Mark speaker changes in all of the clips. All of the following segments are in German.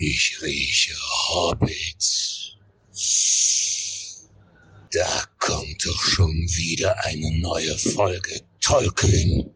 Speaker 1: Ich rieche Hobbits. Da kommt doch schon wieder eine neue Folge Tolkien.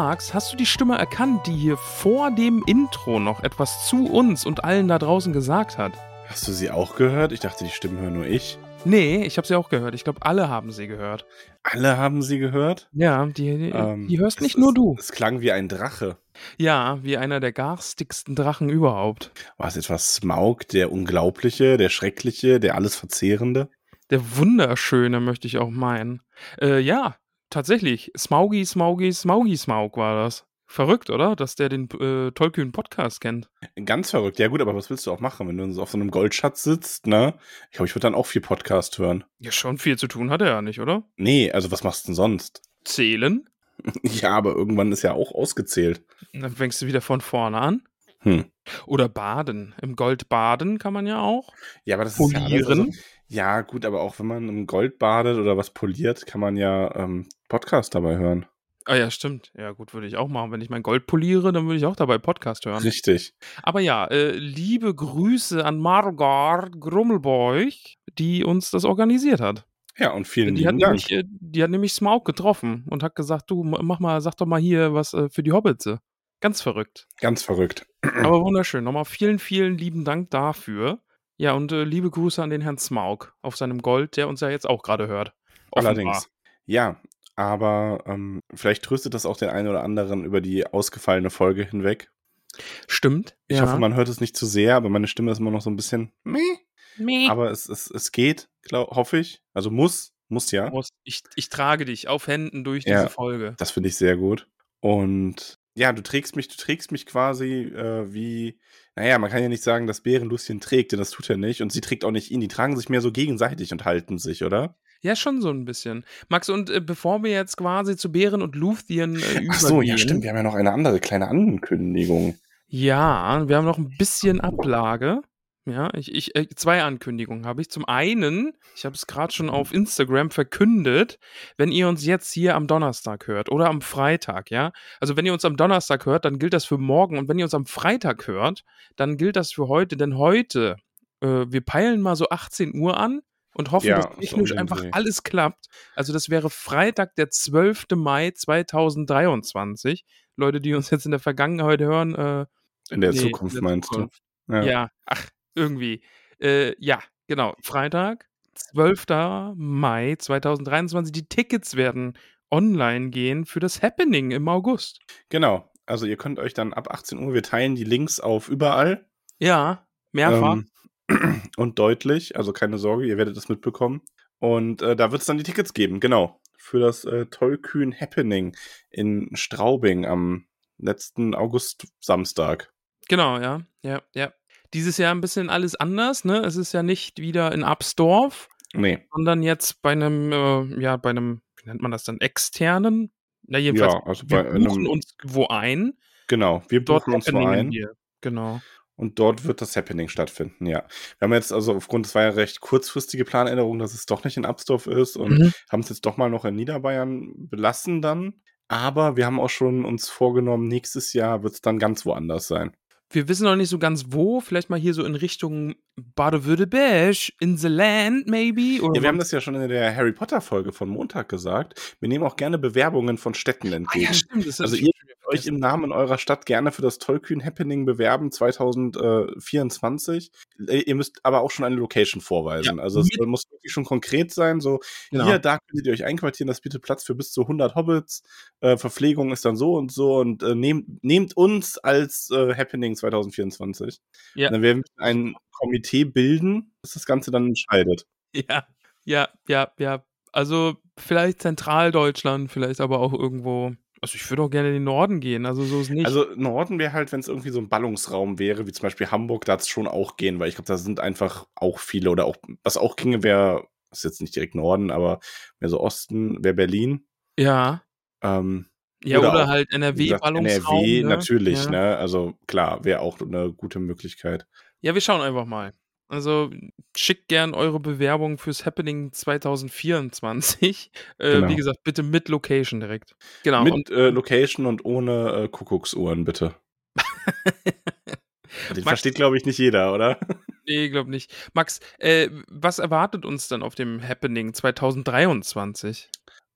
Speaker 2: Max, hast du die Stimme erkannt, die hier vor dem Intro noch etwas zu uns und allen da draußen gesagt hat?
Speaker 3: Hast du sie auch gehört? Ich dachte, die Stimmen höre nur ich.
Speaker 2: Nee, ich habe sie auch gehört. Ich glaube, alle haben sie gehört.
Speaker 3: Alle haben sie gehört?
Speaker 2: Ja, die, die,
Speaker 3: Ähm,
Speaker 2: die hörst
Speaker 3: es-
Speaker 2: nicht nur
Speaker 3: es,
Speaker 2: du.
Speaker 3: Es klang wie ein Drache.
Speaker 2: Ja, wie einer der garstigsten Drachen überhaupt.
Speaker 3: War es etwas Smaug, der Unglaubliche, der Schreckliche, der alles Verzehrende?
Speaker 2: Der Wunderschöne, möchte ich auch meinen. Äh, ja, tatsächlich. Smaugi, Smaugi, Smaugi, Smaug war das. Verrückt, oder? Dass der den äh, tollkühnen Podcast kennt.
Speaker 3: Ganz verrückt. Ja gut, aber was willst du auch machen, wenn du auf so einem Goldschatz sitzt, ne? Ich glaube, ich würde dann auch viel Podcast hören.
Speaker 2: Ja, schon viel zu tun hat er ja nicht, oder?
Speaker 3: Nee, also was machst du denn sonst?
Speaker 2: Zählen?
Speaker 3: Ja, aber irgendwann ist ja auch ausgezählt.
Speaker 2: Dann fängst du wieder von vorne an.
Speaker 3: Hm.
Speaker 2: Oder baden. Im Gold baden kann man ja auch.
Speaker 3: Ja, aber das ist ja
Speaker 2: Polieren?
Speaker 3: also, Ja, gut, aber auch wenn man im Gold badet oder was poliert, kann man ja ähm, Podcast dabei hören.
Speaker 2: Ah ja, stimmt. Ja, gut, würde ich auch machen. Wenn ich mein Gold poliere, dann würde ich auch dabei Podcast hören.
Speaker 3: Richtig.
Speaker 2: Aber ja, äh, liebe Grüße an Margar Grummelbeuch, die uns das organisiert hat.
Speaker 3: Ja, und vielen
Speaker 2: Die hat,
Speaker 3: lieben Dank.
Speaker 2: nämlich, äh, die hat nämlich Smaug getroffen und hat gesagt, du, mach mal, sag doch mal hier was äh, für die Hobbits. Ganz verrückt.
Speaker 3: Ganz verrückt.
Speaker 2: Aber wunderschön. Nochmal vielen, vielen lieben Dank dafür. Ja, und äh, liebe Grüße an den Herrn Smaug auf seinem Gold, der uns ja jetzt auch gerade hört. Offenbar.
Speaker 3: Allerdings. Ja, aber ähm, vielleicht tröstet das auch den einen oder anderen über die ausgefallene Folge hinweg.
Speaker 2: Stimmt.
Speaker 3: Ich
Speaker 2: ja.
Speaker 3: hoffe, man hört es nicht zu sehr, aber meine Stimme ist immer noch so ein bisschen meh.
Speaker 2: Meh.
Speaker 3: Aber es, es, es geht, glaub, hoffe ich. Also muss, muss ja.
Speaker 2: Muss- Ich, ich trage dich auf Händen durch
Speaker 3: Ja.
Speaker 2: diese Folge.
Speaker 3: Das finde ich sehr gut. Und ja, du trägst mich, du trägst mich quasi äh, wie, naja, man kann ja nicht sagen, dass Bären Lucien trägt, denn das tut er nicht. Und sie trägt auch nicht ihn. Die tragen sich mehr so gegenseitig und halten sich, oder?
Speaker 2: Ja, schon so ein bisschen. Max, und äh, bevor wir jetzt quasi zu Bären und Luthien äh, übergehen.
Speaker 3: Ach so, ja, stimmt. Wir haben ja noch eine andere kleine Ankündigung.
Speaker 2: Ja, wir haben noch ein bisschen Ablage. Ja, ich, ich, äh, zwei Ankündigungen habe ich. Zum einen, ich habe es gerade schon auf Instagram verkündet, wenn ihr uns jetzt hier am Donnerstag hört oder am Freitag, ja. Also wenn ihr uns am Donnerstag hört, dann gilt das für morgen und wenn ihr uns am Freitag hört, dann gilt das für heute, denn heute, äh, wir peilen mal so 18 Uhr an und hoffen,
Speaker 3: Ja,
Speaker 2: dass technisch einfach alles klappt. Also das wäre Freitag, der 12. Mai 2023. Leute, die uns jetzt in der Vergangenheit hören, äh,
Speaker 3: In der
Speaker 2: Nee,
Speaker 3: Zukunft
Speaker 2: in der
Speaker 3: meinst
Speaker 2: Zukunft.
Speaker 3: du?
Speaker 2: ja. ach, irgendwie. Äh, ja, genau. Freitag, 12. Mai 2023. Die Tickets werden online gehen für das Happening im August.
Speaker 3: Genau. Also ihr könnt euch dann ab 18 Uhr, wir teilen die Links auf überall.
Speaker 2: Ja, mehrfach.
Speaker 3: Ähm, und deutlich, also keine Sorge, ihr werdet das mitbekommen. Und äh, da wird es dann die Tickets geben, genau. Für das äh, Tollkühn Happening in Straubing am letzten August-Samstag.
Speaker 2: Genau, ja. Ja, ja. Dieses Jahr ein bisschen alles anders, ne? Es ist ja nicht wieder in Absdorf,
Speaker 3: Nee,
Speaker 2: sondern jetzt bei einem, äh, ja, bei einem, wie nennt man das dann, externen? Na, jedenfalls,
Speaker 3: ja, also
Speaker 2: wir
Speaker 3: bei
Speaker 2: buchen
Speaker 3: einem,
Speaker 2: uns wo ein.
Speaker 3: genau, wir buchen uns wo ein
Speaker 2: wir. Genau.
Speaker 3: Und dort wird das Happening stattfinden, ja. Wir haben jetzt also aufgrund, es war ja recht kurzfristige Planänderung, dass es doch nicht in Absdorf ist und
Speaker 2: Mhm.
Speaker 3: haben es jetzt doch mal noch in Niederbayern belassen dann. Aber wir haben auch schon uns vorgenommen, nächstes Jahr wird es dann ganz woanders sein.
Speaker 2: Wir wissen noch nicht so ganz wo, vielleicht mal hier so in Richtung Baden-Württemberg, in the land maybe. Oder
Speaker 3: Ja, wir haben das ja schon in der Harry Potter Folge von Montag gesagt. Wir nehmen auch gerne Bewerbungen von Städten
Speaker 2: ah,
Speaker 3: entgegen.
Speaker 2: ja, stimmt. Das
Speaker 3: Also
Speaker 2: ist
Speaker 3: ihr euch im Namen eurer Stadt gerne für das Tollkühn Happening bewerben 2024. Äh, ihr müsst aber auch schon eine Location vorweisen.
Speaker 2: Ja,
Speaker 3: also es muss wirklich schon konkret sein. So,
Speaker 2: Genau.
Speaker 3: hier, da könntet ihr euch einquartieren, das bietet Platz für bis zu 100 Hobbits. Äh, Verpflegung ist dann so und so und äh, nehmt, nehmt uns als äh, Happening 2024.
Speaker 2: Ja.
Speaker 3: Und dann werden wir ein Komitee bilden, das das Ganze dann entscheidet.
Speaker 2: Ja, ja, ja, ja. Also vielleicht Zentraldeutschland, vielleicht aber auch irgendwo. Also ich würde auch gerne in den Norden gehen, also so ist nicht.
Speaker 3: Also Norden wäre halt, wenn es irgendwie so ein Ballungsraum wäre, wie zum Beispiel Hamburg, da es schon auch gehen, weil ich glaube, da sind einfach auch viele oder auch, was auch ginge, wäre, ist jetzt nicht direkt Norden, aber mehr so Osten, wäre Berlin.
Speaker 2: ja.
Speaker 3: Ähm,
Speaker 2: Ja,
Speaker 3: Oder
Speaker 2: oder,
Speaker 3: auch,
Speaker 2: halt NRW-Ballungsraum.
Speaker 3: NRW
Speaker 2: ne?
Speaker 3: natürlich,
Speaker 2: ja.
Speaker 3: ne? Also klar, wäre auch eine gute Möglichkeit.
Speaker 2: Ja, wir schauen einfach mal. Also schickt gern eure Bewerbung fürs Happening 2024. Äh,
Speaker 3: Genau.
Speaker 2: Wie gesagt, bitte mit Location direkt. Genau.
Speaker 3: Mit
Speaker 2: und
Speaker 3: äh, Location und ohne äh, Kuckucksuhren, bitte. Den
Speaker 2: Max-
Speaker 3: versteht, glaube ich, nicht jeder, oder?
Speaker 2: nee, glaub nicht. Max, äh, was erwartet uns dann auf dem Happening 2023?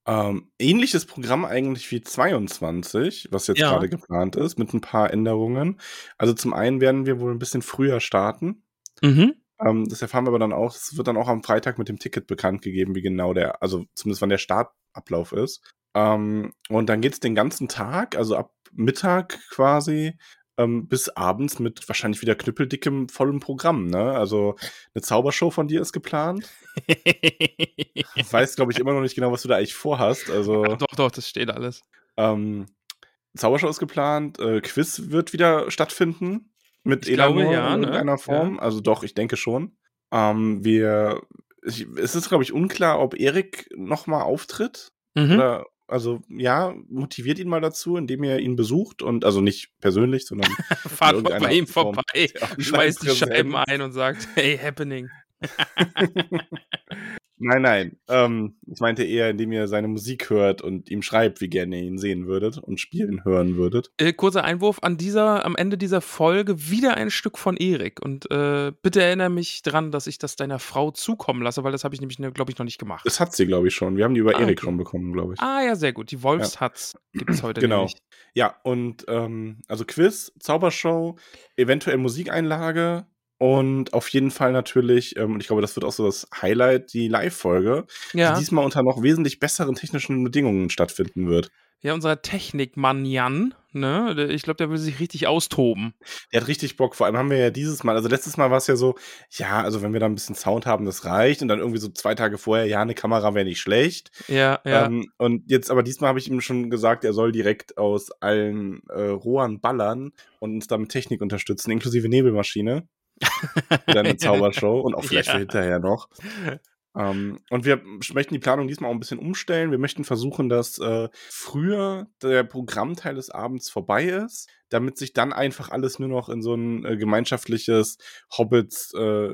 Speaker 3: Ähm, ähnliches Programm eigentlich wie 22, was jetzt
Speaker 2: Ja.
Speaker 3: gerade geplant ist, mit ein paar Änderungen. Also zum einen werden wir wohl ein bisschen früher starten.
Speaker 2: Mhm.
Speaker 3: Ähm, das erfahren wir aber dann auch. Es wird dann auch am Freitag mit dem Ticket bekannt gegeben, wie genau der, also zumindest wann der Startablauf ist. Ähm, und dann geht's den ganzen Tag, also ab Mittag quasi, ähm, bis abends mit wahrscheinlich wieder knüppeldickem, vollem Programm. Ne? Also eine Zaubershow von dir ist geplant. Ich weiß, glaube ich, immer noch nicht genau, was du da eigentlich vorhast. Also
Speaker 2: doch, doch, das steht alles.
Speaker 3: ähm, Zaubershow ist geplant, äh, Quiz wird wieder stattfinden mit
Speaker 2: Ich glaube,
Speaker 3: Elanor
Speaker 2: ja,
Speaker 3: in
Speaker 2: ne?
Speaker 3: irgendeiner Form. Also doch, ich denke schon. Ähm, wir, ich, es ist, glaube ich, unklar, ob Erik nochmal auftritt.
Speaker 2: Mhm.
Speaker 3: Oder, also ja, motiviert ihn mal dazu, indem ihr ihn besucht und also nicht persönlich, sondern
Speaker 2: Fahrt mal bei ihm
Speaker 3: Form
Speaker 2: vorbei, schmeißt die. Scheiben ein und sagt, hey, Happening.
Speaker 3: nein, nein. Ähm, ich meinte eher, indem ihr seine Musik hört und ihm schreibt, wie gerne ihr ihn sehen würdet und spielen hören würdet.
Speaker 2: Äh, kurzer Einwurf an dieser, am Ende dieser Folge wieder ein Stück von Erik. Und äh, bitte erinnere mich dran, dass ich das deiner Frau zukommen lasse, weil das habe ich nämlich, glaube ich, noch nicht gemacht.
Speaker 3: Das hat sie, glaube ich, schon. Wir haben die über
Speaker 2: Ah,
Speaker 3: Erik
Speaker 2: okay.
Speaker 3: schon bekommen, glaube ich.
Speaker 2: Ah ja, sehr gut. Die Wolfshatz gibt es heute
Speaker 3: Genau.
Speaker 2: nämlich.
Speaker 3: Ja, und ähm, also Quiz, Zaubershow, eventuell Musikeinlage und auf jeden Fall natürlich, ähm, und ich glaube, das wird auch so das Highlight, die Live-Folge,
Speaker 2: Ja,
Speaker 3: die diesmal unter noch wesentlich besseren technischen Bedingungen stattfinden wird.
Speaker 2: ja unser Technikmann Jan, ne? Ich glaube, der will sich richtig austoben.
Speaker 3: Der hat richtig Bock. Vor allem haben wir ja dieses Mal, also letztes Mal war es ja so, ja, also wenn wir da ein bisschen Sound haben, das reicht. Und dann irgendwie so zwei Tage vorher, ja, eine Kamera wäre nicht schlecht.
Speaker 2: Ja, ja.
Speaker 3: Ähm, und jetzt, aber diesmal habe ich ihm schon gesagt, er soll direkt aus allen äh, Rohren ballern und uns damit Technik unterstützen, inklusive Nebelmaschine. Für eine Zaubershow und auch vielleicht
Speaker 2: Ja.
Speaker 3: für hinterher noch. Ähm, und wir möchten die Planung diesmal auch ein bisschen umstellen. Wir möchten versuchen, dass äh, früher der Programmteil des Abends vorbei ist, damit sich dann einfach alles nur noch in so ein äh, gemeinschaftliches Hobbits äh,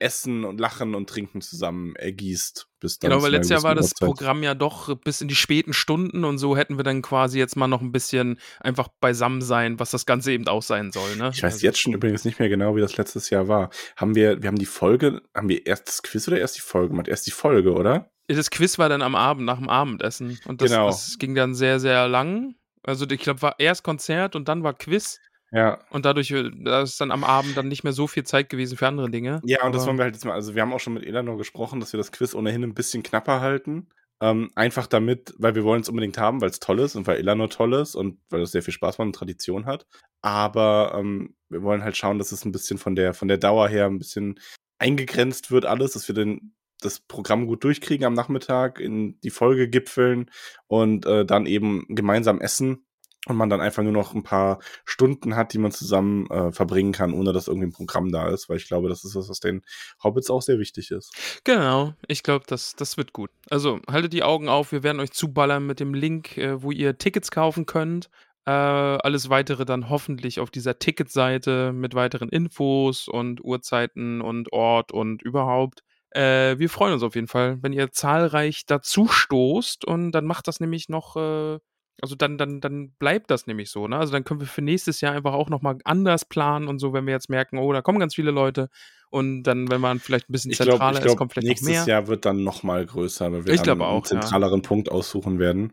Speaker 3: Essen und Lachen und Trinken zusammen ergießt. Bis dann
Speaker 2: Genau, weil letztes Jahr war das
Speaker 3: Uhrzeit.
Speaker 2: Programm ja doch bis in die späten Stunden und so hätten wir dann quasi jetzt mal noch ein bisschen einfach beisammen sein, was das Ganze eben auch sein soll. Ne?
Speaker 3: Ich weiß
Speaker 2: Also-
Speaker 3: jetzt schon übrigens nicht mehr genau, wie das letztes Jahr war. Haben wir, wir haben die Folge, haben wir erst das Quiz oder erst die Folge gemacht? Erst die Folge, oder?
Speaker 2: Das Quiz war dann am Abend, nach dem Abendessen. Und das,
Speaker 3: Genau.
Speaker 2: das ging dann sehr, sehr lang. Also ich glaube, war erst Konzert und dann war Quiz.
Speaker 3: Ja.
Speaker 2: Und dadurch äh, da ist dann am Abend dann nicht mehr so viel Zeit gewesen für andere Dinge.
Speaker 3: Ja, und das wollen wir halt jetzt mal, also wir haben auch schon mit Elanor gesprochen, dass wir das Quiz ohnehin ein bisschen knapper halten. Ähm, einfach damit, weil wir wollen es unbedingt haben, weil es toll ist und weil Elanor toll ist und weil es sehr viel Spaß macht und Tradition hat. Aber ähm, wir wollen halt schauen, dass es ein bisschen von der, von der Dauer her ein bisschen eingegrenzt wird alles, dass wir den, das Programm gut durchkriegen am Nachmittag, in die Folge gipfeln und äh, dann eben gemeinsam essen und man dann einfach nur noch ein paar Stunden hat, die man zusammen äh, verbringen kann, ohne dass irgendwie ein Programm da ist, weil ich glaube, das ist was, was den Hobbits auch sehr wichtig ist.
Speaker 2: Genau, ich glaube, das, das wird gut. Also haltet die Augen auf, wir werden euch zuballern mit dem Link, äh, wo ihr Tickets kaufen könnt. Äh, alles weitere dann hoffentlich auf dieser Ticketseite mit weiteren Infos und Uhrzeiten und Ort und überhaupt. Äh, wir freuen uns auf jeden Fall, wenn ihr zahlreich dazu stoßt und dann macht das nämlich noch, äh, also dann, dann, dann bleibt das nämlich so, ne? Also dann können wir für nächstes Jahr einfach auch nochmal anders planen und so, wenn wir jetzt merken, oh, da kommen ganz viele Leute und dann, wenn man vielleicht ein bisschen
Speaker 3: Ich
Speaker 2: zentraler
Speaker 3: ich
Speaker 2: ist,
Speaker 3: glaub,
Speaker 2: kommt vielleicht
Speaker 3: nächstes
Speaker 2: mehr.
Speaker 3: Jahr wird dann noch mal größer, weil wir
Speaker 2: Ich
Speaker 3: dann
Speaker 2: glaube
Speaker 3: einen
Speaker 2: auch, ja.
Speaker 3: zentraleren Punkt aussuchen werden.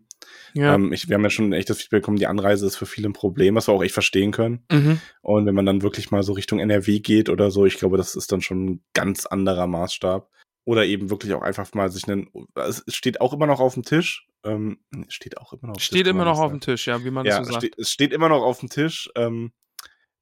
Speaker 2: Ja.
Speaker 3: Ähm, ich, wir haben ja schon echt das Feedback bekommen, die Anreise ist für viele ein Problem, was wir auch echt verstehen können.
Speaker 2: Mhm.
Speaker 3: Und wenn man dann wirklich mal so Richtung NRW geht oder so, ich glaube, das ist dann schon ein ganz anderer Maßstab. Oder eben wirklich auch einfach mal sich einen. Es steht auch immer noch auf dem Tisch. Ähm, steht auch immer noch auf dem
Speaker 2: Steht
Speaker 3: Tisch, kann
Speaker 2: immer noch auf dem Tisch, ja, wie man
Speaker 3: ja,
Speaker 2: das so sagt.
Speaker 3: steht, es steht immer noch auf dem Tisch, ähm,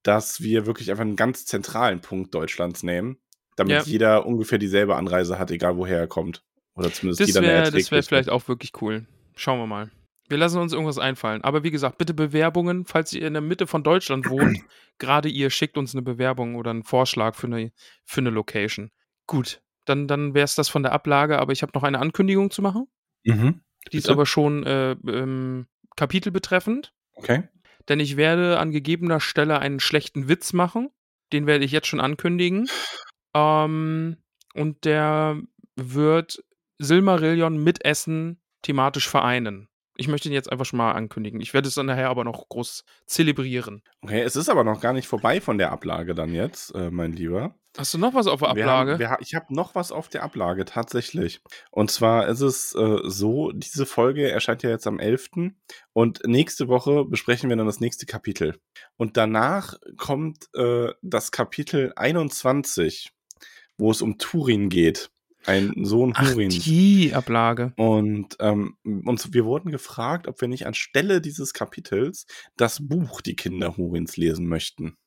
Speaker 3: dass wir wirklich einfach einen ganz zentralen Punkt Deutschlands nehmen, damit
Speaker 2: Ja.
Speaker 3: jeder ungefähr dieselbe Anreise hat, egal woher er kommt. Oder zumindest
Speaker 2: Das
Speaker 3: jeder eine
Speaker 2: wäre das wär
Speaker 3: erträgliche.
Speaker 2: vielleicht auch wirklich cool. Schauen wir mal. Wir lassen uns irgendwas einfallen. Aber wie gesagt, bitte Bewerbungen, falls ihr in der Mitte von Deutschland wohnt. gerade ihr schickt uns eine Bewerbung oder einen Vorschlag für eine, für eine Location. Gut, dann, dann wäre es das von der Ablage, aber ich habe noch eine Ankündigung zu machen.
Speaker 3: Mhm.
Speaker 2: Die ist aber schon äh, ähm, Kapitel betreffend.
Speaker 3: Okay.
Speaker 2: Denn ich werde an gegebener Stelle einen schlechten Witz machen. Den werde ich jetzt schon ankündigen. Ähm, und der wird Silmarillion mit Essen thematisch vereinen. Ich möchte ihn jetzt einfach schon mal ankündigen. Ich werde es dann nachher aber noch groß zelebrieren.
Speaker 3: Okay, es ist aber noch gar nicht vorbei von der Ablage dann jetzt, äh, mein Lieber.
Speaker 2: Hast du noch was auf der
Speaker 3: Wir
Speaker 2: Ablage?
Speaker 3: haben, wir, ich habe noch was auf der Ablage, tatsächlich. Und zwar ist es äh, so, diese Folge erscheint ja jetzt am 11. Und nächste Woche besprechen wir dann das nächste Kapitel. Und danach kommt äh, das Kapitel 21, wo es um Turin geht. Ein Sohn
Speaker 2: Ach, die Ablage.
Speaker 3: Und ähm, uns, wir wurden gefragt, ob wir nicht anstelle dieses Kapitels das Buch Die Kinder Hurins lesen möchten.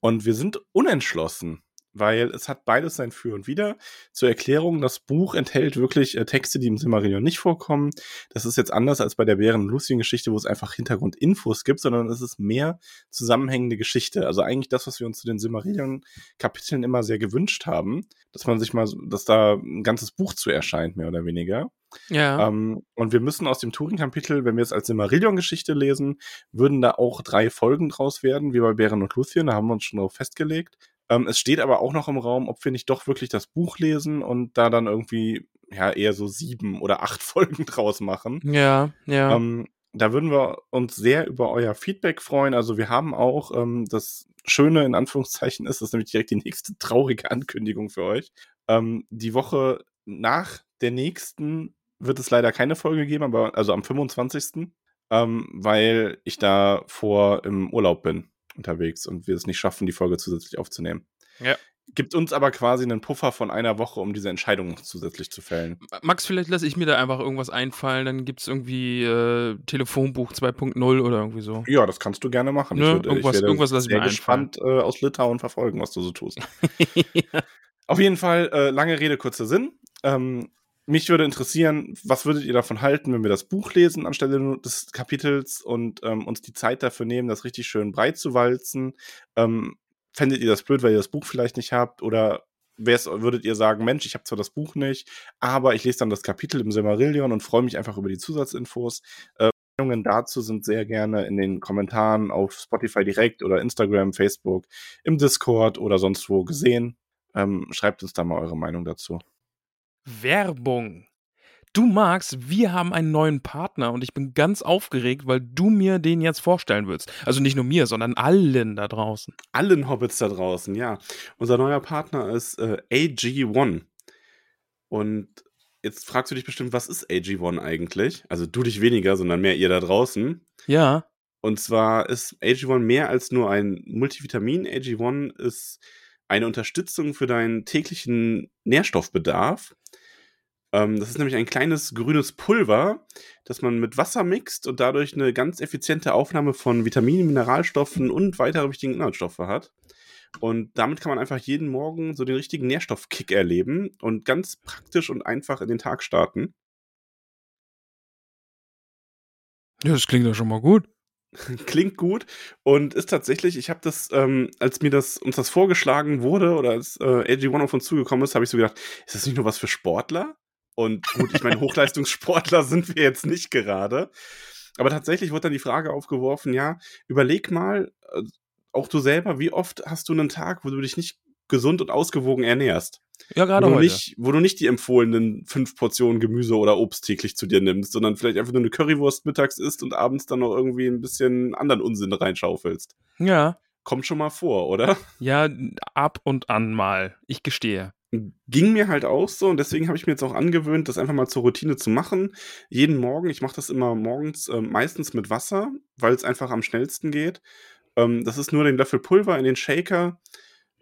Speaker 3: Und wir sind unentschlossen, weil es hat beides sein Für und Wider. Zur Erklärung, das Buch enthält wirklich äh, Texte, die im Silmarillion nicht vorkommen. Das ist jetzt anders als bei der Bären- und Lucien-Geschichte, wo es einfach Hintergrundinfos gibt, sondern es ist mehr zusammenhängende Geschichte. Also eigentlich das, was wir uns zu den Silmarillion-Kapiteln immer sehr gewünscht haben, dass man sich mal, dass da ein ganzes Buch zu erscheint, mehr oder weniger.
Speaker 2: Ja.
Speaker 3: Ähm, und wir müssen aus dem Turing-Kapitel, wenn wir es als Silmarillion-Geschichte lesen, würden da auch drei Folgen draus werden, wie bei Bären und Luthien, da haben wir uns schon drauf festgelegt. Ähm, es steht aber auch noch im Raum, ob wir nicht doch wirklich das Buch lesen und da dann irgendwie, ja, eher so sieben oder acht Folgen draus machen.
Speaker 2: ja, ja.
Speaker 3: Ähm, da würden wir uns sehr über euer Feedback freuen. Also wir haben auch ähm, das Schöne in Anführungszeichen ist, das ist nämlich direkt die nächste traurige Ankündigung für euch. Ähm, die Woche nach der nächsten wird es leider keine Folge geben, aber also am 25. Ähm, weil ich da vor im Urlaub bin unterwegs und wir es nicht schaffen, die Folge zusätzlich aufzunehmen.
Speaker 2: Ja.
Speaker 3: Gibt uns aber quasi einen Puffer von einer Woche, um diese Entscheidung zusätzlich zu fällen.
Speaker 2: Max, vielleicht lasse ich mir da einfach irgendwas einfallen, dann gibt es irgendwie äh, Telefonbuch 2.0 oder irgendwie so.
Speaker 3: Ja, das kannst du gerne machen.
Speaker 2: Ne,
Speaker 3: ich, würde,
Speaker 2: irgendwas-
Speaker 3: ich
Speaker 2: irgendwas lass ich mir
Speaker 3: gespannt äh, aus Litauen verfolgen, was du so tust. Auf jeden Fall, äh, lange Rede, kurzer Sinn. Ähm, mich würde interessieren, was würdet ihr davon halten, wenn wir das Buch lesen anstelle des Kapitels und ähm, uns die Zeit dafür nehmen, das richtig schön breit zu walzen? Ähm, fändet ihr das blöd, weil ihr das Buch vielleicht nicht habt? Oder würdet ihr sagen, Mensch, ich habe zwar das Buch nicht, aber ich lese dann das Kapitel im Silmarillion und freue mich einfach über die Zusatzinfos? Äh, Meinungen dazu sind sehr gerne in den Kommentaren auf Spotify direkt oder Instagram, Facebook, im Discord oder sonst wo gesehen. Ähm, schreibt uns da mal eure Meinung dazu.
Speaker 2: Werbung. Du magst, wir haben einen neuen Partner und ich bin ganz aufgeregt, weil du mir den jetzt vorstellen willst. Also nicht nur mir, sondern allen da draußen.
Speaker 3: Allen Hobbits da draußen, ja. Unser neuer Partner ist äh, AG1. Und jetzt fragst du dich bestimmt, was ist AG1 eigentlich? Also du dich weniger, sondern mehr ihr da draußen.
Speaker 2: Ja.
Speaker 3: Und zwar ist AG1 mehr als nur ein Multivitamin. AG1 ist eine Unterstützung für deinen täglichen Nährstoffbedarf. Ähm, das ist nämlich ein kleines grünes Pulver, das man mit Wasser mixt und dadurch eine ganz effiziente Aufnahme von Vitaminen, Mineralstoffen und weitere wichtigen Inhaltsstoffe hat. Und damit kann man einfach jeden Morgen so den richtigen Nährstoffkick erleben und ganz praktisch und einfach in den Tag starten.
Speaker 2: Ja, das klingt doch schon mal gut.
Speaker 3: Klingt gut und ist tatsächlich, ich habe das, ähm, als mir das uns das vorgeschlagen wurde oder als äh, AG1 auf uns zugekommen ist, habe ich so gedacht, ist das nicht nur was für Sportler? Und gut, ich meine, Hochleistungssportler sind wir jetzt nicht gerade. Aber tatsächlich wurde dann die Frage aufgeworfen, ja, überleg mal, äh, auch du selber, wie oft hast du einen Tag, wo du dich nicht gesund und ausgewogen ernährst?
Speaker 2: Ja, gerade
Speaker 3: wo,
Speaker 2: heute.
Speaker 3: nicht, wo du nicht die empfohlenen fünf Portionen Gemüse oder Obst täglich zu dir nimmst, sondern vielleicht einfach nur eine Currywurst mittags isst und abends dann noch irgendwie ein bisschen anderen Unsinn reinschaufelst.
Speaker 2: Ja.
Speaker 3: Kommt schon mal vor, oder?
Speaker 2: Ja, ab und an mal. Ich gestehe.
Speaker 3: Ging mir halt auch so und deswegen habe ich mir jetzt auch angewöhnt, das einfach mal zur Routine zu machen. Jeden Morgen, ich mache das immer morgens äh, meistens mit Wasser, weil es einfach am schnellsten geht. Ähm, das ist nur den Löffel Pulver in den Shaker,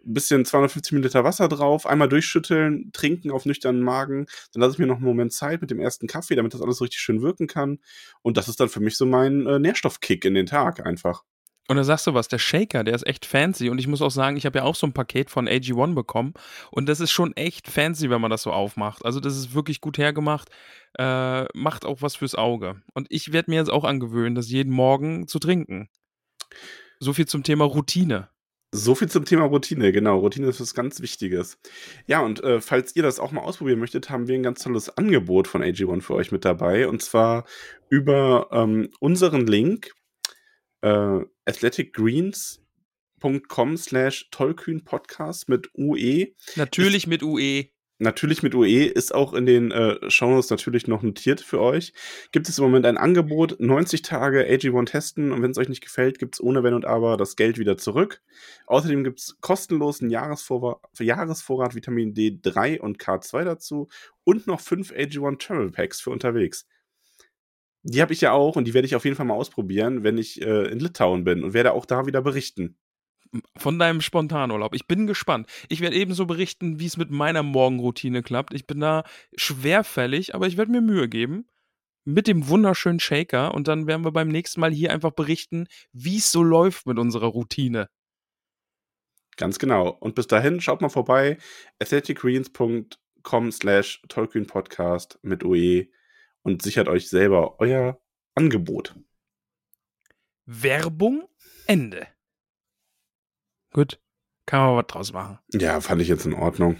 Speaker 3: bisschen 250 Milliliter Wasser drauf, einmal durchschütteln, trinken auf nüchternen Magen. Dann lasse ich mir noch einen Moment Zeit mit dem ersten Kaffee, damit das alles richtig schön wirken kann. Und das ist dann für mich so mein äh, Nährstoffkick in den Tag einfach.
Speaker 2: Und da sagst du was, der Shaker, der ist echt fancy. Und ich muss auch sagen, ich habe ja auch so ein Paket von AG1 bekommen. Und das ist schon echt fancy, wenn man das so aufmacht. Also, das ist wirklich gut hergemacht. Äh, macht auch was fürs Auge. Und ich werde mir jetzt auch angewöhnen, das jeden Morgen zu trinken. So viel zum Thema Routine.
Speaker 3: So viel zum Thema Routine, genau. Routine ist was ganz Wichtiges. Ja, und äh, falls ihr das auch mal ausprobieren möchtet, haben wir ein ganz tolles Angebot von AG1 für euch mit dabei. Und zwar über ähm, unseren Link äh, athleticgreens.com slash tollkühn Podcast mit UE.
Speaker 2: Natürlich ist, mit UE
Speaker 3: natürlich mit UE, ist auch in den äh, Shownotes natürlich noch notiert für euch. Gibt es im Moment ein Angebot, 90 Tage AG1 testen und wenn es euch nicht gefällt, gibt es ohne Wenn und Aber das Geld wieder zurück. Außerdem gibt es kostenlos einen Jahresvorrat, Jahresvorrat Vitamin D3 und K2 dazu und noch 5 AG1 Travel Packs für unterwegs. Die habe ich ja auch und die werde ich auf jeden Fall mal ausprobieren, wenn ich äh, in Litauen bin und werde auch da wieder berichten
Speaker 2: von deinem Spontanurlaub. Ich bin gespannt. Ich werde ebenso berichten, wie es mit meiner Morgenroutine klappt. Ich bin da schwerfällig, aber ich werde mir Mühe geben mit dem wunderschönen Shaker und dann werden wir beim nächsten Mal hier einfach berichten, wie es so läuft mit unserer Routine.
Speaker 3: Ganz genau. Und bis dahin schaut mal vorbei athleticgreens.com slash Podcast mit OE und sichert euch selber euer Angebot.
Speaker 2: Werbung Ende. Gut. Kann man was draus machen.
Speaker 3: Ja, fand ich jetzt in Ordnung.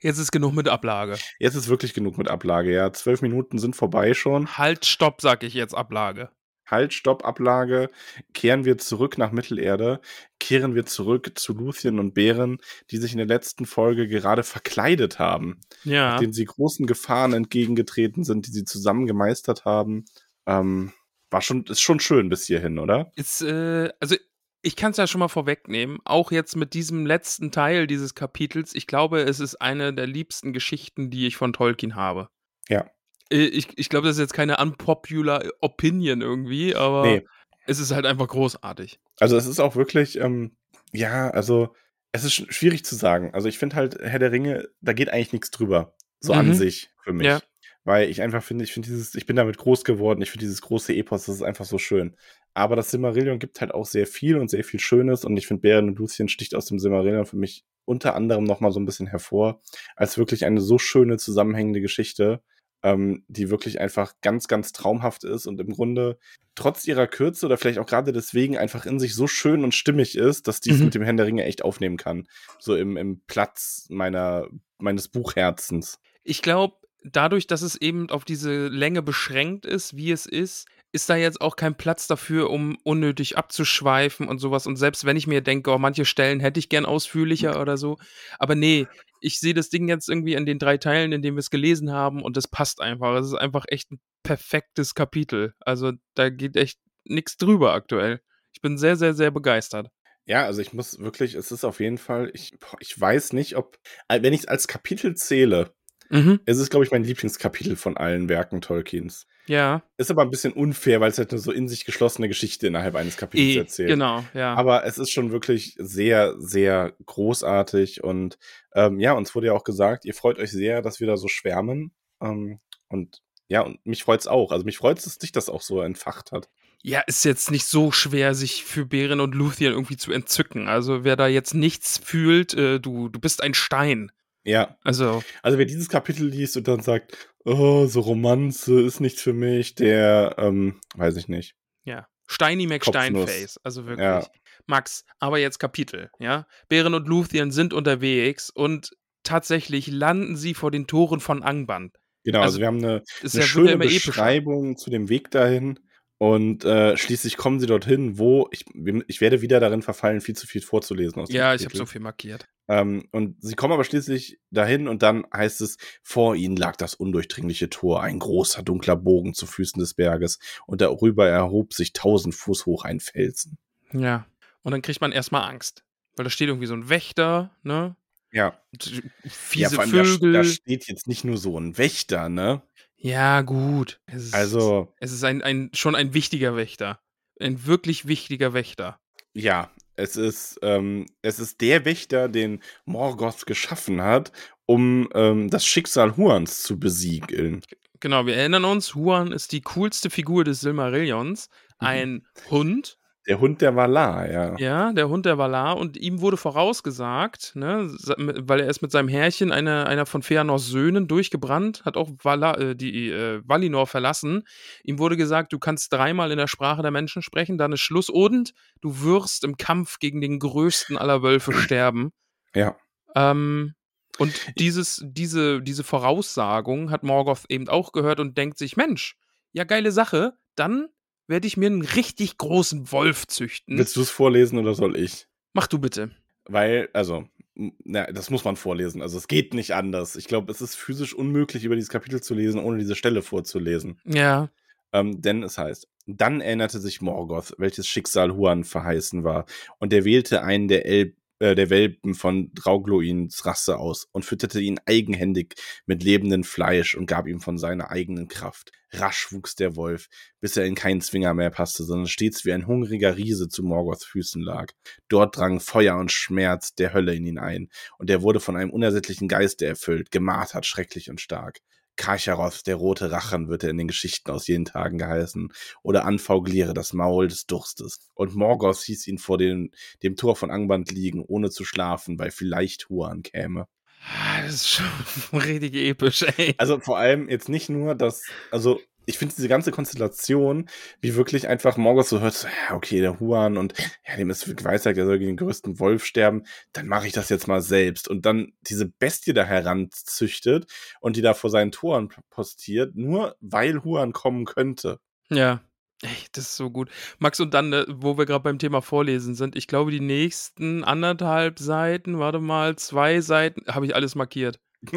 Speaker 2: Jetzt ist genug mit Ablage.
Speaker 3: Jetzt ist wirklich genug mit Ablage, ja. Zwölf Minuten sind vorbei schon.
Speaker 2: Halt, stopp, sag ich jetzt, Ablage.
Speaker 3: Halt, stopp, Ablage. Kehren wir zurück nach Mittelerde. Kehren wir zurück zu Luthien und Bären, die sich in der letzten Folge gerade verkleidet haben.
Speaker 2: Ja.
Speaker 3: Nachdem sie großen Gefahren entgegengetreten sind, die sie zusammen gemeistert haben. Ähm, war schon, ist schon schön bis hierhin, oder?
Speaker 2: Ist, äh, also ich kann es ja schon mal vorwegnehmen, auch jetzt mit diesem letzten Teil dieses Kapitels, ich glaube, es ist eine der liebsten Geschichten, die ich von Tolkien habe.
Speaker 3: Ja.
Speaker 2: Äh, ich, ich glaube, das ist jetzt keine unpopular Opinion irgendwie, aber nee. es ist halt einfach großartig.
Speaker 3: Also es ist auch wirklich, ähm, ja, also es ist schwierig zu sagen. Also ich finde halt, Herr der Ringe, da geht eigentlich nichts drüber. So mhm. an sich für mich. Ja. Weil ich einfach finde, ich finde dieses, ich bin damit groß geworden, ich finde dieses große Epos, das ist einfach so schön. Aber das Silmarillion gibt halt auch sehr viel und sehr viel Schönes und ich finde Bären und Lucien sticht aus dem Silmarillion für mich unter anderem nochmal so ein bisschen hervor, als wirklich eine so schöne zusammenhängende Geschichte, ähm, die wirklich einfach ganz, ganz traumhaft ist und im Grunde trotz ihrer Kürze oder vielleicht auch gerade deswegen einfach in sich so schön und stimmig ist, dass dies mhm. mit dem Herrn der Ringe echt aufnehmen kann. So im, im Platz meiner, meines Buchherzens.
Speaker 2: Ich glaube, dadurch, dass es eben auf diese Länge beschränkt ist, wie es ist, ist da jetzt auch kein Platz dafür, um unnötig abzuschweifen und sowas. Und selbst wenn ich mir denke, oh, manche Stellen hätte ich gern ausführlicher oder so. Aber nee, ich sehe das Ding jetzt irgendwie in den drei Teilen, in denen wir es gelesen haben und das passt einfach. Es ist einfach echt ein perfektes Kapitel. Also da geht echt nichts drüber aktuell. Ich bin sehr, sehr, sehr begeistert.
Speaker 3: Ja, also ich muss wirklich, es ist auf jeden Fall, ich, ich weiß nicht, ob, wenn ich es als Kapitel zähle, Mhm. Es ist, glaube ich, mein Lieblingskapitel von allen Werken Tolkiens.
Speaker 2: Ja.
Speaker 3: Ist aber ein bisschen unfair, weil es halt eine so in sich geschlossene Geschichte innerhalb eines Kapitels e, erzählt.
Speaker 2: Genau, ja.
Speaker 3: Aber es ist schon wirklich sehr, sehr großartig und ähm, ja, uns wurde ja auch gesagt, ihr freut euch sehr, dass wir da so schwärmen. Ähm, und ja, und mich freut es auch. Also mich freut es, dass dich das auch so entfacht hat.
Speaker 2: Ja, ist jetzt nicht so schwer, sich für Bären und Luthien irgendwie zu entzücken. Also wer da jetzt nichts fühlt, äh, du, du bist ein Stein.
Speaker 3: Ja.
Speaker 2: Also.
Speaker 3: Also wer dieses Kapitel liest und dann sagt, oh, so Romanze ist nichts für mich, der, ähm, weiß ich nicht.
Speaker 2: Ja. Steiny McSteinface. Also wirklich. Ja. Max, aber jetzt Kapitel, ja. Bären und Luthien sind unterwegs und tatsächlich landen sie vor den Toren von Angband.
Speaker 3: Genau, also, also wir haben eine, eine schöne Beschreibung epischer. zu dem Weg dahin. Und äh, schließlich kommen sie dorthin, wo ich, ich werde wieder darin verfallen, viel zu viel vorzulesen.
Speaker 2: Aus ja, ich habe so viel markiert.
Speaker 3: Ähm, und sie kommen aber schließlich dahin und dann heißt es, vor ihnen lag das undurchdringliche Tor, ein großer dunkler Bogen zu Füßen des Berges und darüber erhob sich tausend Fuß hoch ein Felsen.
Speaker 2: Ja, und dann kriegt man erstmal Angst, weil da steht irgendwie so ein Wächter, ne?
Speaker 3: Ja.
Speaker 2: Und
Speaker 3: Ja,
Speaker 2: fiese
Speaker 3: vor allem, da,
Speaker 2: Vögel.
Speaker 3: da steht jetzt nicht nur so ein Wächter, ne?
Speaker 2: ja, gut. Es ist,
Speaker 3: Also,
Speaker 2: es ist ein, ein, schon ein wichtiger Wächter. Ein wirklich wichtiger Wächter.
Speaker 3: ja, es ist, ähm, es ist der Wächter, den Morgoth geschaffen hat, um ähm, das Schicksal Huans zu besiegeln.
Speaker 2: Genau, wir erinnern uns, Huan ist die coolste Figur des Silmarillions.
Speaker 3: Mhm.
Speaker 2: Ein Hund,
Speaker 3: Der Hund der Valar, ja.
Speaker 2: Ja, der Hund der Valar und ihm wurde vorausgesagt, ne, weil er ist mit seinem Herrchen eine, einer von Feanors Söhnen durchgebrannt, hat auch Valar, äh, die äh, Valinor verlassen. Ihm wurde gesagt, du kannst dreimal in der Sprache der Menschen sprechen, dann ist Schluss und du wirst im Kampf gegen den größten aller Wölfe sterben.
Speaker 3: Ja.
Speaker 2: Ähm, und dieses, diese, diese Voraussagung hat Morgoth eben auch gehört und denkt sich, Mensch, ja geile Sache, dann werde ich mir einen richtig großen Wolf züchten.
Speaker 3: Willst du es vorlesen oder soll ich?
Speaker 2: Mach du bitte.
Speaker 3: Weil, also, na, das muss man vorlesen. Also, es geht nicht anders. Ich glaube, es ist physisch unmöglich, über dieses Kapitel zu lesen, ohne diese Stelle vorzulesen.
Speaker 2: Ja.
Speaker 3: Ähm, denn es heißt, dann erinnerte sich Morgoth, welches Schicksal Huan verheißen war, und er wählte einen der, El äh, der Welpen von Draugluins Rasse aus und fütterte ihn eigenhändig mit lebendem Fleisch und gab ihm von seiner eigenen Kraft. Rasch wuchs der Wolf, bis er in keinen Zwinger mehr passte, sondern stets wie ein hungriger Riese zu Morgoths Füßen lag. Dort drang Feuer und Schmerz der Hölle in ihn ein, und er wurde von einem unersättlichen Geiste erfüllt, gemartert, schrecklich und stark. Karcharoth, der rote Rachen, wird er in den Geschichten aus jenen Tagen geheißen, oder Anfaugliere, das Maul des Durstes. Und Morgoth hieß ihn vor dem, dem Tor von Angband liegen, ohne zu schlafen, weil vielleicht Huan käme.
Speaker 2: Ah, Das ist schon richtig episch, ey.
Speaker 3: Also vor allem jetzt nicht nur, dass, also ich finde diese ganze Konstellation, wie wirklich einfach Morgoth so hört, so, ja, okay, der Huan und ja, dem ist geweissagt, er soll gegen den größten Wolf sterben, dann mache ich das jetzt mal selbst. Und dann diese Bestie da heranzüchtet und die da vor seinen Toren postiert, nur weil Huan kommen könnte.
Speaker 2: Ja. Ey, das ist so gut. Max, und dann, äh, wo wir gerade beim Thema Vorlesen sind, ich glaube, die nächsten anderthalb Seiten, warte mal, zwei Seiten, habe ich alles markiert.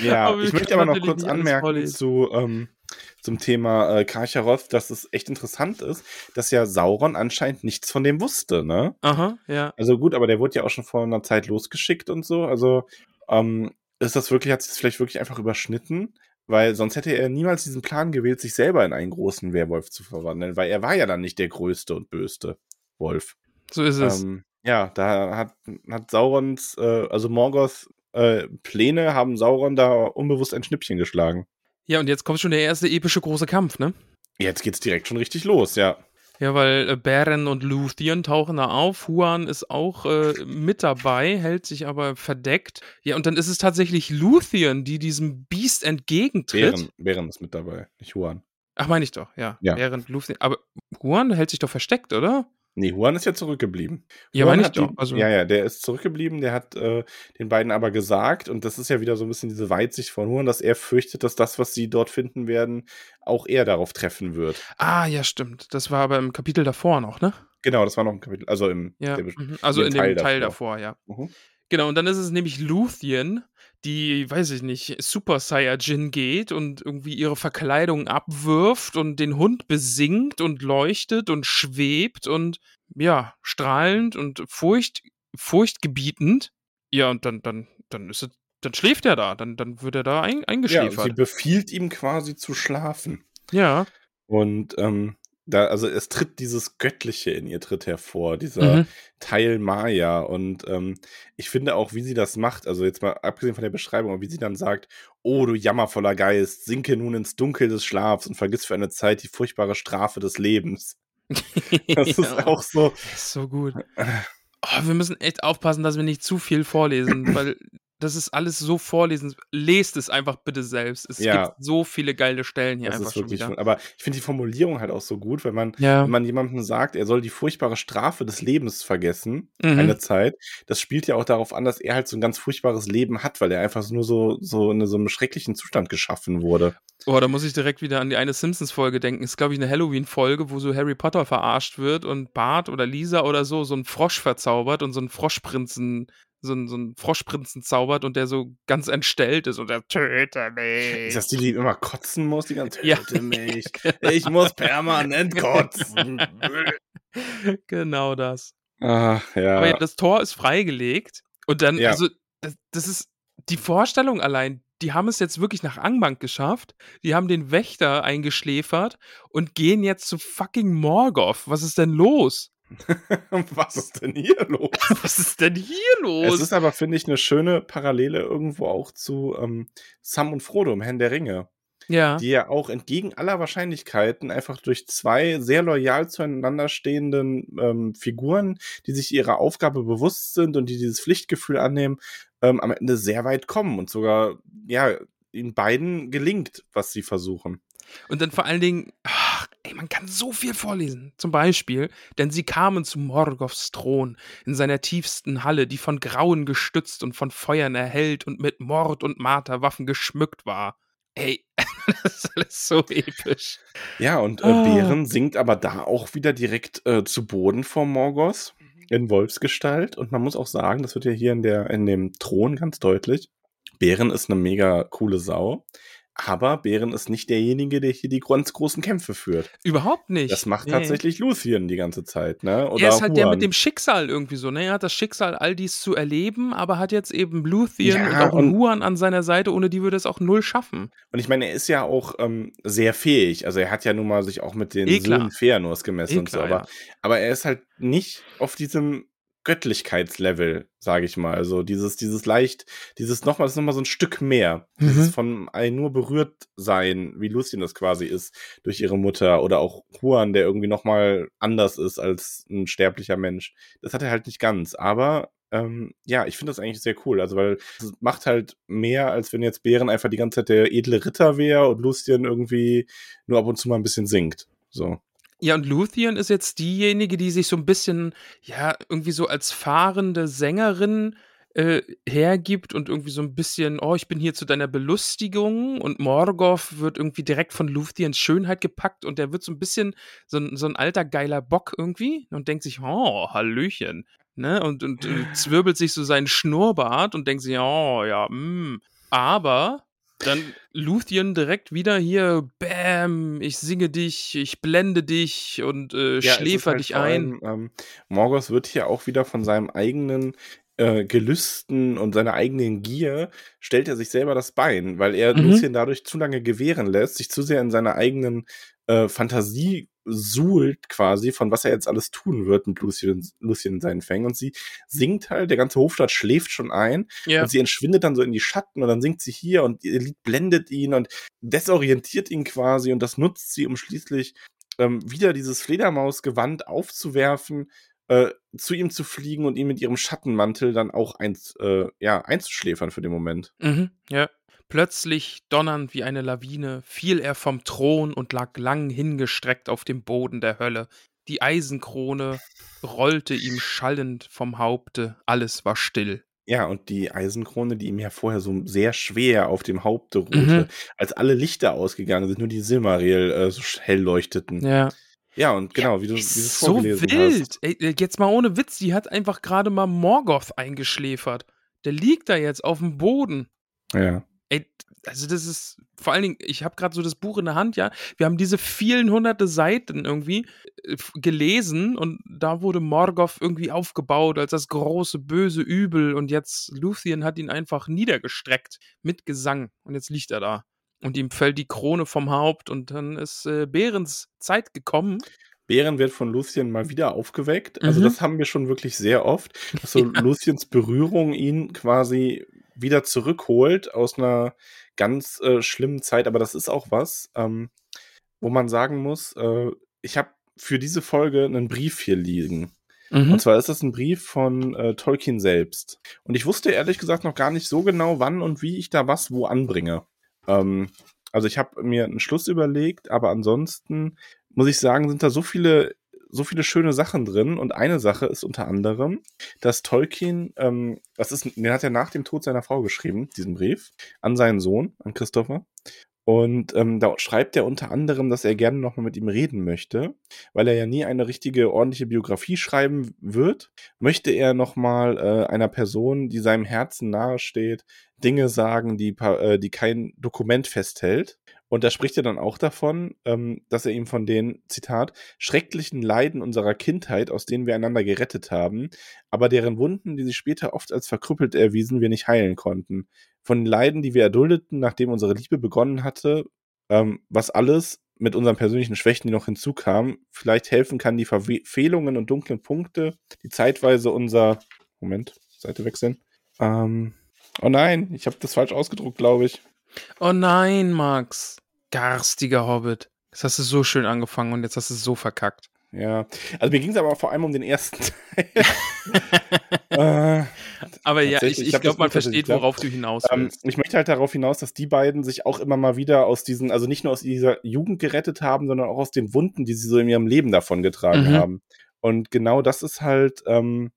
Speaker 3: Ja,
Speaker 2: Aber
Speaker 3: ich möchte aber noch kurz anmerken zu, ähm, zum Thema äh, Karcharoth, dass es echt interessant ist, dass ja Sauron anscheinend nichts von dem wusste, ne?
Speaker 2: Aha, ja.
Speaker 3: Also gut, aber der wurde ja auch schon vor einer Zeit losgeschickt und so. Also ähm, ist das wirklich, hat sich das vielleicht wirklich einfach überschnitten? Weil sonst hätte er niemals diesen Plan gewählt, sich selber in einen großen Werwolf zu verwandeln, weil er war ja dann nicht der größte und böste Wolf.
Speaker 2: So ist es.
Speaker 3: Ähm, ja, da hat, hat Saurons, äh, also Morgoths äh, Pläne haben Sauron da unbewusst ein Schnippchen geschlagen.
Speaker 2: ja, und jetzt kommt schon der erste epische große Kampf, ne?
Speaker 3: Jetzt geht's direkt schon richtig los, ja.
Speaker 2: Ja, weil äh, Beren und Luthien tauchen da auf. Huan ist auch äh, mit dabei, hält sich aber verdeckt. Ja, und dann ist es tatsächlich Luthien, die diesem Biest entgegentritt.
Speaker 3: Bären, Bären ist mit dabei, nicht Huan.
Speaker 2: Ach, meine ich doch, ja.
Speaker 3: Ja.
Speaker 2: Während Luthien. Aber Huan hält sich doch versteckt, oder?
Speaker 3: Nee, Huan ist ja zurückgeblieben.
Speaker 2: Ja,
Speaker 3: Huan
Speaker 2: meine ich
Speaker 3: hat die-
Speaker 2: doch. Also,
Speaker 3: Ja, ja, der ist zurückgeblieben, der hat äh, den beiden aber gesagt, und das ist ja wieder so ein bisschen diese Weitsicht von Huan, dass er fürchtet, dass das, was sie dort finden werden, auch er darauf treffen wird.
Speaker 2: Ah, ja, stimmt. Das war aber im Kapitel davor noch, ne?
Speaker 3: Genau, das war noch ein Kapitel, also im
Speaker 2: Ja.
Speaker 3: der
Speaker 2: mhm. Also
Speaker 3: dem
Speaker 2: in dem
Speaker 3: Teil
Speaker 2: Teil,
Speaker 3: davor.
Speaker 2: davor, ja.
Speaker 3: Mhm.
Speaker 2: Genau, und dann ist es nämlich Luthien, die, weiß ich nicht, Super Saiyajin geht und irgendwie ihre Verkleidung abwirft und den Hund besingt und leuchtet und schwebt und ja, strahlend und furcht, furchtgebietend. Ja, und dann, dann, dann ist es, dann schläft er da, dann, dann wird er da ein,
Speaker 3: Ja, sie
Speaker 2: eingeschläfert.
Speaker 3: befiehlt ihm quasi zu schlafen.
Speaker 2: Ja.
Speaker 3: Und ähm, da, also es tritt dieses Göttliche in ihr tritt hervor, dieser
Speaker 2: Mhm.
Speaker 3: Teil Maya. Und ähm, ich finde auch, wie sie das macht, also jetzt mal abgesehen von der Beschreibung, aber wie sie dann sagt, oh du jammervoller Geist, sinke nun ins Dunkel des Schlafs und vergiss für eine Zeit die furchtbare Strafe des Lebens. Das ist
Speaker 2: Ja.
Speaker 3: auch so.
Speaker 2: Das ist so gut. Oh, wir müssen echt aufpassen, dass wir nicht zu viel vorlesen, weil das ist alles so vorlesen. Lest es einfach bitte selbst. Es
Speaker 3: Ja.
Speaker 2: gibt so viele geile Stellen hier
Speaker 3: Das
Speaker 2: einfach
Speaker 3: ist
Speaker 2: schon
Speaker 3: wirklich,
Speaker 2: wieder.
Speaker 3: aber ich finde die Formulierung halt auch so gut, wenn man,
Speaker 2: Ja.
Speaker 3: wenn man jemandem sagt, er soll die furchtbare Strafe des Lebens vergessen,
Speaker 2: Mhm.
Speaker 3: eine Zeit, das spielt ja auch darauf an, dass er halt so ein ganz furchtbares Leben hat, weil er einfach nur so, so in so einem schrecklichen Zustand geschaffen wurde.
Speaker 2: Oh, da muss ich direkt wieder an die eine Simpsons-Folge denken. Ist, glaube ich, eine Halloween-Folge, wo so Harry Potter verarscht wird und Bart oder Lisa oder so so einen Frosch verzaubert und so einen Froschprinzen, so einen, so einen Froschprinzen zaubert und der so ganz entstellt ist und der töte mich.
Speaker 3: Ist das die, die immer kotzen muss, die ganze
Speaker 2: Ja.
Speaker 3: Töte mich. Ich muss permanent kotzen.
Speaker 2: genau das.
Speaker 3: Ah, ja.
Speaker 2: Aber ja, das Tor ist freigelegt. Und dann,
Speaker 3: Ja.
Speaker 2: also, das, das ist die Vorstellung allein. Die haben es jetzt wirklich nach Angbank geschafft. Die haben den Wächter eingeschläfert und gehen jetzt zu fucking Morgoth. Was ist denn los?
Speaker 3: Was ist denn hier los?
Speaker 2: Was ist denn hier
Speaker 3: Es
Speaker 2: los?
Speaker 3: ist aber, finde ich, eine schöne Parallele irgendwo auch zu ähm, Sam und Frodo im Herrn der Ringe,
Speaker 2: ja.
Speaker 3: die ja auch entgegen aller Wahrscheinlichkeiten einfach durch zwei sehr loyal zueinander stehenden ähm, Figuren, die sich ihrer Aufgabe bewusst sind und die dieses Pflichtgefühl annehmen, ähm, am Ende sehr weit kommen und sogar, ja, ihnen beiden gelingt, was sie versuchen.
Speaker 2: Und dann vor allen Dingen, ey, man kann so viel vorlesen. Zum Beispiel, denn sie kamen zu Morgoths Thron in seiner tiefsten Halle, die von Grauen gestützt und von Feuern erhellt und mit Mord und Marterwaffen geschmückt war. Ey, das ist alles so episch.
Speaker 3: Ja, und äh,
Speaker 2: Ah.
Speaker 3: Bären sinkt aber da auch wieder direkt äh, zu Boden vor Morgoth in Wolfsgestalt. Und man muss auch sagen, das wird ja hier in, der, in dem Thron ganz deutlich. Bären ist eine mega coole Sau. Aber Bären ist nicht derjenige, der hier die ganz großen Kämpfe führt.
Speaker 2: Überhaupt nicht.
Speaker 3: Das macht
Speaker 2: Nee.
Speaker 3: tatsächlich Luthien die ganze Zeit, ne? Oder
Speaker 2: er ist halt der
Speaker 3: Huan.
Speaker 2: mit dem Schicksal irgendwie so, ne? Er hat das Schicksal, all dies zu erleben, aber hat jetzt eben Luthien
Speaker 3: Ja,
Speaker 2: und auch einen
Speaker 3: und-
Speaker 2: Huan an seiner Seite, ohne die würde es auch null schaffen.
Speaker 3: Und ich meine, er ist ja auch ähm, sehr fähig. Also er hat ja nun mal sich auch mit den. Söhnen Feanors gemessen
Speaker 2: Eh
Speaker 3: und so. Aber,
Speaker 2: ja.
Speaker 3: aber er ist halt nicht auf diesem Göttlichkeitslevel, sage ich mal. Also dieses, dieses leicht, dieses nochmal, das ist nochmal so ein Stück mehr.
Speaker 2: Mhm.
Speaker 3: Dieses von ein nur berührt sein, wie Lucien das quasi ist, durch ihre Mutter oder auch Juan, der irgendwie nochmal anders ist als ein sterblicher Mensch. Das hat er halt nicht ganz. Aber ähm, ja, ich finde das eigentlich sehr cool. Also, weil es macht halt mehr, als wenn jetzt Bären einfach die ganze Zeit der edle Ritter wäre und Lucien irgendwie nur ab und zu mal ein bisschen singt. So.
Speaker 2: Ja, und Luthien ist jetzt diejenige, die sich so ein bisschen, ja, irgendwie so als fahrende Sängerin äh, hergibt und irgendwie so ein bisschen, oh, ich bin hier zu deiner Belustigung und Morgoth wird irgendwie direkt von Luthiens Schönheit gepackt und der wird so ein bisschen so ein, so ein alter geiler Bock irgendwie und denkt sich, oh, Hallöchen, ne, und, und äh, zwirbelt sich so seinen Schnurrbart und denkt sich, oh, ja, mm. aber dann Luthien direkt wieder hier, bam, ich singe dich, ich blende dich und äh,
Speaker 3: Ja,
Speaker 2: schläfer
Speaker 3: halt
Speaker 2: dich ein.
Speaker 3: allem, ähm, Morgoth wird hier auch wieder von seinem eigenen äh, Gelüsten und seiner eigenen Gier stellt er sich selber das Bein, weil er
Speaker 2: Mhm.
Speaker 3: Lucien dadurch zu lange gewähren lässt, sich zu sehr in seiner eigenen äh, Fantasie suhlt quasi, von was er jetzt alles tun wird mit Lucien, Lucien in seinen Fängen. Und sie singt halt, der ganze Hofstaat schläft schon ein
Speaker 2: Ja.
Speaker 3: und sie entschwindet dann so in die Schatten und dann singt sie hier und ihr Lied blendet ihn und desorientiert ihn quasi und das nutzt sie, um schließlich ähm, wieder dieses Fledermausgewand aufzuwerfen, äh, zu ihm zu fliegen und ihn mit ihrem Schattenmantel dann auch eins, äh, ja, einzuschläfern für den Moment.
Speaker 2: Mhm, ja. Plötzlich, donnernd wie eine Lawine, fiel er vom Thron und lag lang hingestreckt auf dem Boden der Hölle. Die Eisenkrone rollte ihm schallend vom Haupte, alles war still.
Speaker 3: Ja, und die Eisenkrone, die ihm ja vorher so sehr schwer auf dem Haupte ruhte,
Speaker 2: Mhm.
Speaker 3: als alle Lichter ausgegangen sind, nur die Silmaril äh, so hell leuchteten. Ja,
Speaker 2: Ja.
Speaker 3: und genau, wie du, wie du es
Speaker 2: so
Speaker 3: vorgelesen
Speaker 2: wild.
Speaker 3: hast.
Speaker 2: Ey, äh, jetzt mal ohne Witz, die hat einfach gerade mal Morgoth eingeschläfert. Der liegt da jetzt auf dem Boden.
Speaker 3: Ja.
Speaker 2: Ey, also das ist vor allen Dingen, ich habe gerade so das Buch in der Hand, ja. Wir haben diese vielen hunderte Seiten irgendwie äh, gelesen und da wurde Morgoth irgendwie aufgebaut als das große böse Übel und jetzt Luthien hat ihn einfach niedergestreckt mit Gesang und jetzt liegt er da und ihm fällt die Krone vom Haupt und dann ist äh, Behrens Zeit gekommen.
Speaker 3: Bären wird von Lucien mal wieder aufgeweckt. Also
Speaker 2: Mhm.
Speaker 3: das haben wir schon wirklich sehr oft, dass so
Speaker 2: Ja.
Speaker 3: Luciens Berührung ihn quasi wieder zurückholt aus einer ganz äh, schlimmen Zeit. Aber das ist auch was, ähm, wo man sagen muss, äh, ich habe für diese Folge einen Brief hier liegen.
Speaker 2: Mhm.
Speaker 3: Und zwar ist das ein Brief von äh, Tolkien selbst. Und ich wusste ehrlich gesagt noch gar nicht so genau, wann und wie ich da was wo anbringe. Ähm, also ich habe mir einen Schluss überlegt, aber ansonsten muss ich sagen, sind da so viele, so viele schöne Sachen drin. Und eine Sache ist unter anderem, dass Tolkien, ähm, das ist, den hat er nach dem Tod seiner Frau geschrieben, diesen Brief, an seinen Sohn, an Christopher. Und ähm, da schreibt er unter anderem, dass er gerne nochmal mit ihm reden möchte, weil er ja nie eine richtige, ordentliche Biografie schreiben wird, möchte er nochmal äh, einer Person, die seinem Herzen nahesteht, Dinge sagen, die, äh, die kein Dokument festhält. Und da spricht er dann auch davon, ähm, dass er ihm von den, Zitat, schrecklichen Leiden unserer Kindheit, aus denen wir einander gerettet haben, aber deren Wunden, die sich später oft als verkrüppelt erwiesen, wir nicht heilen konnten. Von den Leiden, die wir erduldeten, nachdem unsere Liebe begonnen hatte, ähm, was alles mit unseren persönlichen Schwächen, die noch hinzukamen, vielleicht helfen kann, die Verfehlungen und dunklen Punkte, die zeitweise unser, Moment, Seite wechseln. Ähm, oh nein, ich habe das falsch ausgedruckt, glaube ich.
Speaker 2: Oh nein, Max. Garstiger Hobbit. Das hast du so schön angefangen und jetzt hast du es so verkackt.
Speaker 3: Ja, also mir ging es aber vor allem um den ersten Teil.
Speaker 2: äh, aber ja, ich, ich, ich glaube, man versteht, worauf du hinaus ähm, willst.
Speaker 3: Ähm, ich möchte halt darauf hinaus, dass die beiden sich auch immer mal wieder aus diesen, also nicht nur aus dieser Jugend gerettet haben, sondern auch aus den Wunden, die sie so in ihrem Leben davon getragen mhm. haben. Und genau das ist halt ähm,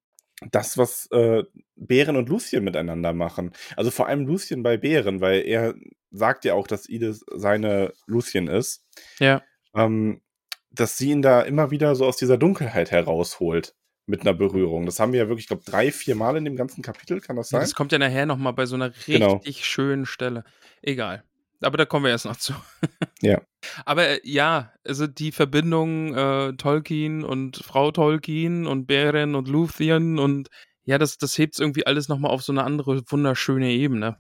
Speaker 3: das, was äh, Bären und Lucien miteinander machen. Also vor allem Lucien bei Bären, weil er sagt ja auch, dass Edith seine Lucien ist.
Speaker 2: Ja.
Speaker 3: Ähm, dass sie ihn da immer wieder so aus dieser Dunkelheit herausholt mit einer Berührung. Das haben wir ja wirklich, ich glaube, drei, vier Mal in dem ganzen Kapitel, kann das sein?
Speaker 2: Das kommt ja nachher nochmal bei so einer genau. richtig genau. schönen Stelle. Egal. Aber da kommen wir erst noch zu.
Speaker 3: ja.
Speaker 2: Aber äh, ja, also die Verbindung äh, Tolkien und Frau Tolkien und Beren und Luthien und ja, das, das hebt es irgendwie alles nochmal auf so eine andere wunderschöne Ebene.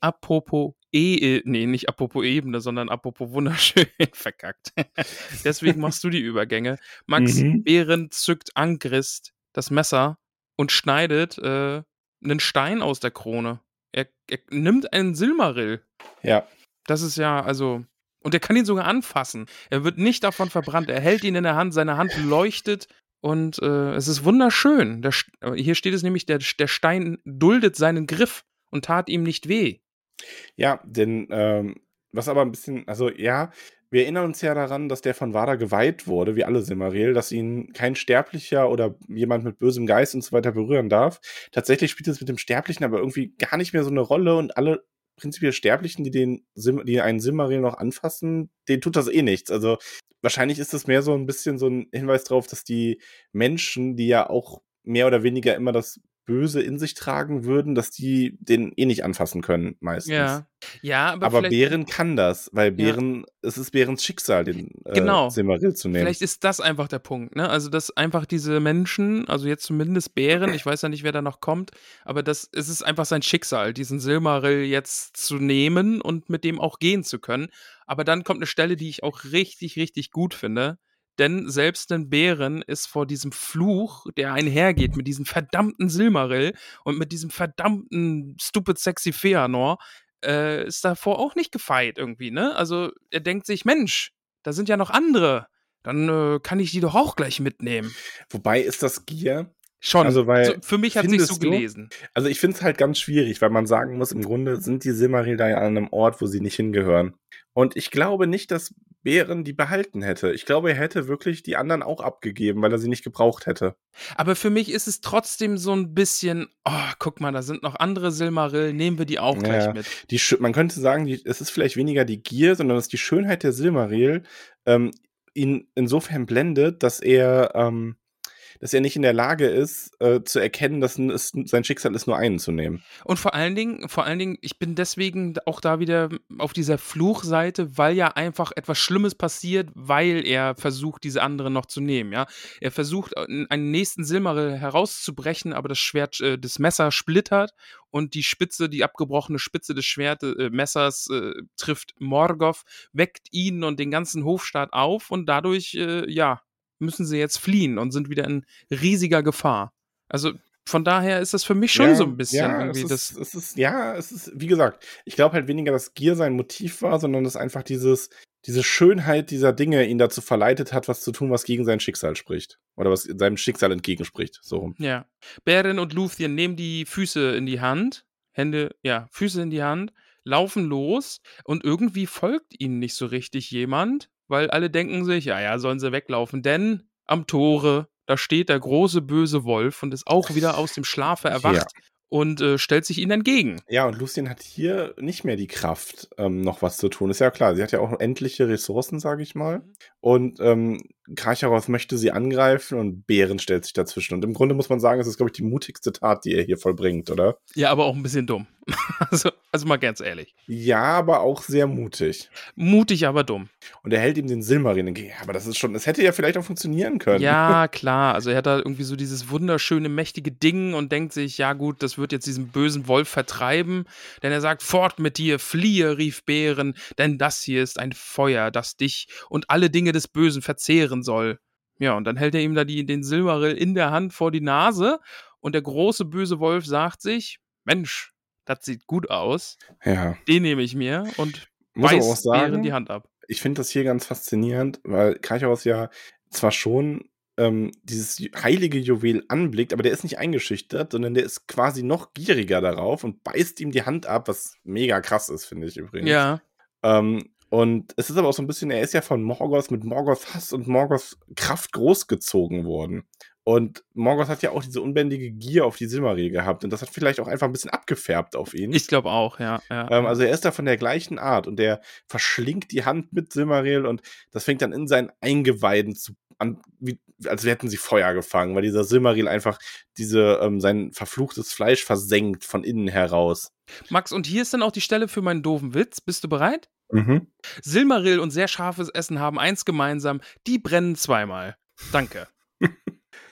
Speaker 2: Apropos E, nee, nicht apropos Ebene, sondern apropos wunderschön verkackt. Deswegen machst du die Übergänge. Max mhm. Behrend zückt Angrist das Messer und schneidet äh, einen Stein aus der Krone. Er, er nimmt einen Silmarill.
Speaker 3: Ja.
Speaker 2: Das ist ja, also. Und er kann ihn sogar anfassen. Er wird nicht davon verbrannt. Er hält ihn in der Hand, seine Hand leuchtet und äh, es ist wunderschön. Der, hier steht es nämlich, der, der Stein duldet seinen Griff und tat ihm nicht weh.
Speaker 3: Ja, denn ähm, was aber ein bisschen, also ja, wir erinnern uns ja daran, dass der von Wada geweiht wurde, wie alle Simmeril, dass ihn kein Sterblicher oder jemand mit bösem Geist und so weiter berühren darf. Tatsächlich spielt es mit dem Sterblichen aber irgendwie gar nicht mehr so eine Rolle und alle prinzipiell Sterblichen, die den Sim die einen Simmeril noch anfassen, denen tut das eh nichts. Also wahrscheinlich ist das mehr so ein bisschen so ein Hinweis darauf, dass die Menschen, die ja auch mehr oder weniger immer das Böse in sich tragen würden, dass die den eh nicht anfassen können, meistens.
Speaker 2: Ja, ja aber,
Speaker 3: aber Bären kann das, weil Bären, ja. es ist Bärens Schicksal, den äh,
Speaker 2: genau.
Speaker 3: Silmaril zu nehmen.
Speaker 2: Vielleicht ist das einfach der Punkt, ne? Also, dass einfach diese Menschen, also jetzt zumindest Bären, ich weiß ja nicht, wer da noch kommt, aber das, es ist einfach sein Schicksal, diesen Silmaril jetzt zu nehmen und mit dem auch gehen zu können. Aber dann kommt eine Stelle, die ich auch richtig, richtig gut finde denn selbst ein Bären ist vor diesem Fluch, der einhergeht mit diesem verdammten Silmaril und mit diesem verdammten stupid sexy Feanor, äh, ist davor auch nicht gefeit irgendwie, ne? Also er denkt sich, Mensch, da sind ja noch andere. Dann äh, kann ich die doch auch gleich mitnehmen.
Speaker 3: Wobei ist das Gier?
Speaker 2: Schon.
Speaker 3: Also, weil,
Speaker 2: so, für mich hat sich so gelesen.
Speaker 3: Also ich finde es halt ganz schwierig, weil man sagen muss, im Grunde sind die Silmaril da ja an einem Ort, wo sie nicht hingehören. Und ich glaube nicht, dass Bären die behalten hätte. Ich glaube, er hätte wirklich die anderen auch abgegeben, weil er sie nicht gebraucht hätte.
Speaker 2: Aber für mich ist es trotzdem so ein bisschen, oh, guck mal, da sind noch andere Silmaril, nehmen wir die auch gleich ja, mit.
Speaker 3: Die, man könnte sagen, die, es ist vielleicht weniger die Gier, sondern es ist die Schönheit der Silmaril ähm, ihn insofern blendet, dass er ähm, dass er nicht in der Lage ist, äh, zu erkennen, dass es sein Schicksal ist, nur einen zu nehmen.
Speaker 2: Und vor allen Dingen, vor allen Dingen, ich bin deswegen auch da wieder auf dieser Fluchseite, weil ja einfach etwas Schlimmes passiert, weil er versucht, diese anderen noch zu nehmen. Ja, er versucht, äh, einen nächsten Silmaril herauszubrechen, aber das Schwert, äh, das Messer splittert und die Spitze, die abgebrochene Spitze des Schwerte, äh, Messers äh, trifft Morgoth, weckt ihn und den ganzen Hofstaat auf und dadurch, äh, ja, müssen sie jetzt fliehen und sind wieder in riesiger Gefahr. Also von daher ist das für mich schon ja, so ein bisschen
Speaker 3: ja,
Speaker 2: irgendwie
Speaker 3: es ist, das. Es ist, ja, es ist, wie gesagt, ich glaube halt weniger, dass Gier sein Motiv war, sondern dass einfach dieses, diese Schönheit dieser Dinge ihn dazu verleitet hat, was zu tun, was gegen sein Schicksal spricht. Oder was seinem Schicksal entgegenspricht. So rum.
Speaker 2: Ja. Beren und Luthien nehmen die Füße in die Hand, Hände, ja, Füße in die Hand, laufen los und irgendwie folgt ihnen nicht so richtig jemand weil alle denken sich, ja, ja, sollen sie weglaufen, denn am Tore, da steht der große böse Wolf und ist auch wieder aus dem Schlafe erwacht. Ja. Und äh, stellt sich ihnen entgegen.
Speaker 3: Ja, und Lucien hat hier nicht mehr die Kraft, ähm, noch was zu tun. Ist ja klar, sie hat ja auch endliche Ressourcen, sage ich mal. Mhm. Und ähm, Karcharoth möchte sie angreifen und Bären stellt sich dazwischen. Und im Grunde muss man sagen, es ist, glaube ich, die mutigste Tat, die er hier vollbringt, oder?
Speaker 2: Ja, aber auch ein bisschen dumm. Also, also mal ganz ehrlich.
Speaker 3: Ja, aber auch sehr mutig.
Speaker 2: Mutig, aber dumm.
Speaker 3: Und er hält ihm den entgegen. Ja, aber das ist schon, es hätte ja vielleicht auch funktionieren können.
Speaker 2: Ja, klar. Also er hat da irgendwie so dieses wunderschöne, mächtige Ding und denkt sich, ja gut, das wird jetzt diesen bösen Wolf vertreiben. Denn er sagt, fort mit dir, fliehe, rief Bären, denn das hier ist ein Feuer, das dich und alle Dinge des Bösen verzehren soll. Ja, und dann hält er ihm da die, den Silmarill in der Hand vor die Nase und der große böse Wolf sagt sich, Mensch, das sieht gut aus.
Speaker 3: Ja.
Speaker 2: Den nehme ich mir und
Speaker 3: Muss auch
Speaker 2: beißt
Speaker 3: sagen,
Speaker 2: die Hand ab.
Speaker 3: ich finde das hier ganz faszinierend, weil Karcharos ja zwar schon ähm, dieses heilige Juwel anblickt, aber der ist nicht eingeschüchtert, sondern der ist quasi noch gieriger darauf und beißt ihm die Hand ab, was mega krass ist, finde ich übrigens.
Speaker 2: Ja,
Speaker 3: Ähm, und es ist aber auch so ein bisschen, er ist ja von Morgoth mit Morgoth Hass und Morgoth Kraft großgezogen worden. Und Morgoth hat ja auch diese unbändige Gier auf die Silmaril gehabt. Und das hat vielleicht auch einfach ein bisschen abgefärbt auf ihn.
Speaker 2: ich glaube auch, ja. ja.
Speaker 3: Ähm, also er ist da von der gleichen Art und der verschlingt die Hand mit Silmaril und das fängt dann in seinen Eingeweiden zu an, wie, als hätten sie Feuer gefangen, weil dieser Silmaril einfach diese, ähm, sein verfluchtes Fleisch versenkt von innen heraus.
Speaker 2: Max, und hier ist dann auch die Stelle für meinen doofen Witz. Bist du bereit?
Speaker 3: Mhm.
Speaker 2: Silmarill und sehr scharfes Essen haben eins gemeinsam, die brennen zweimal. Danke.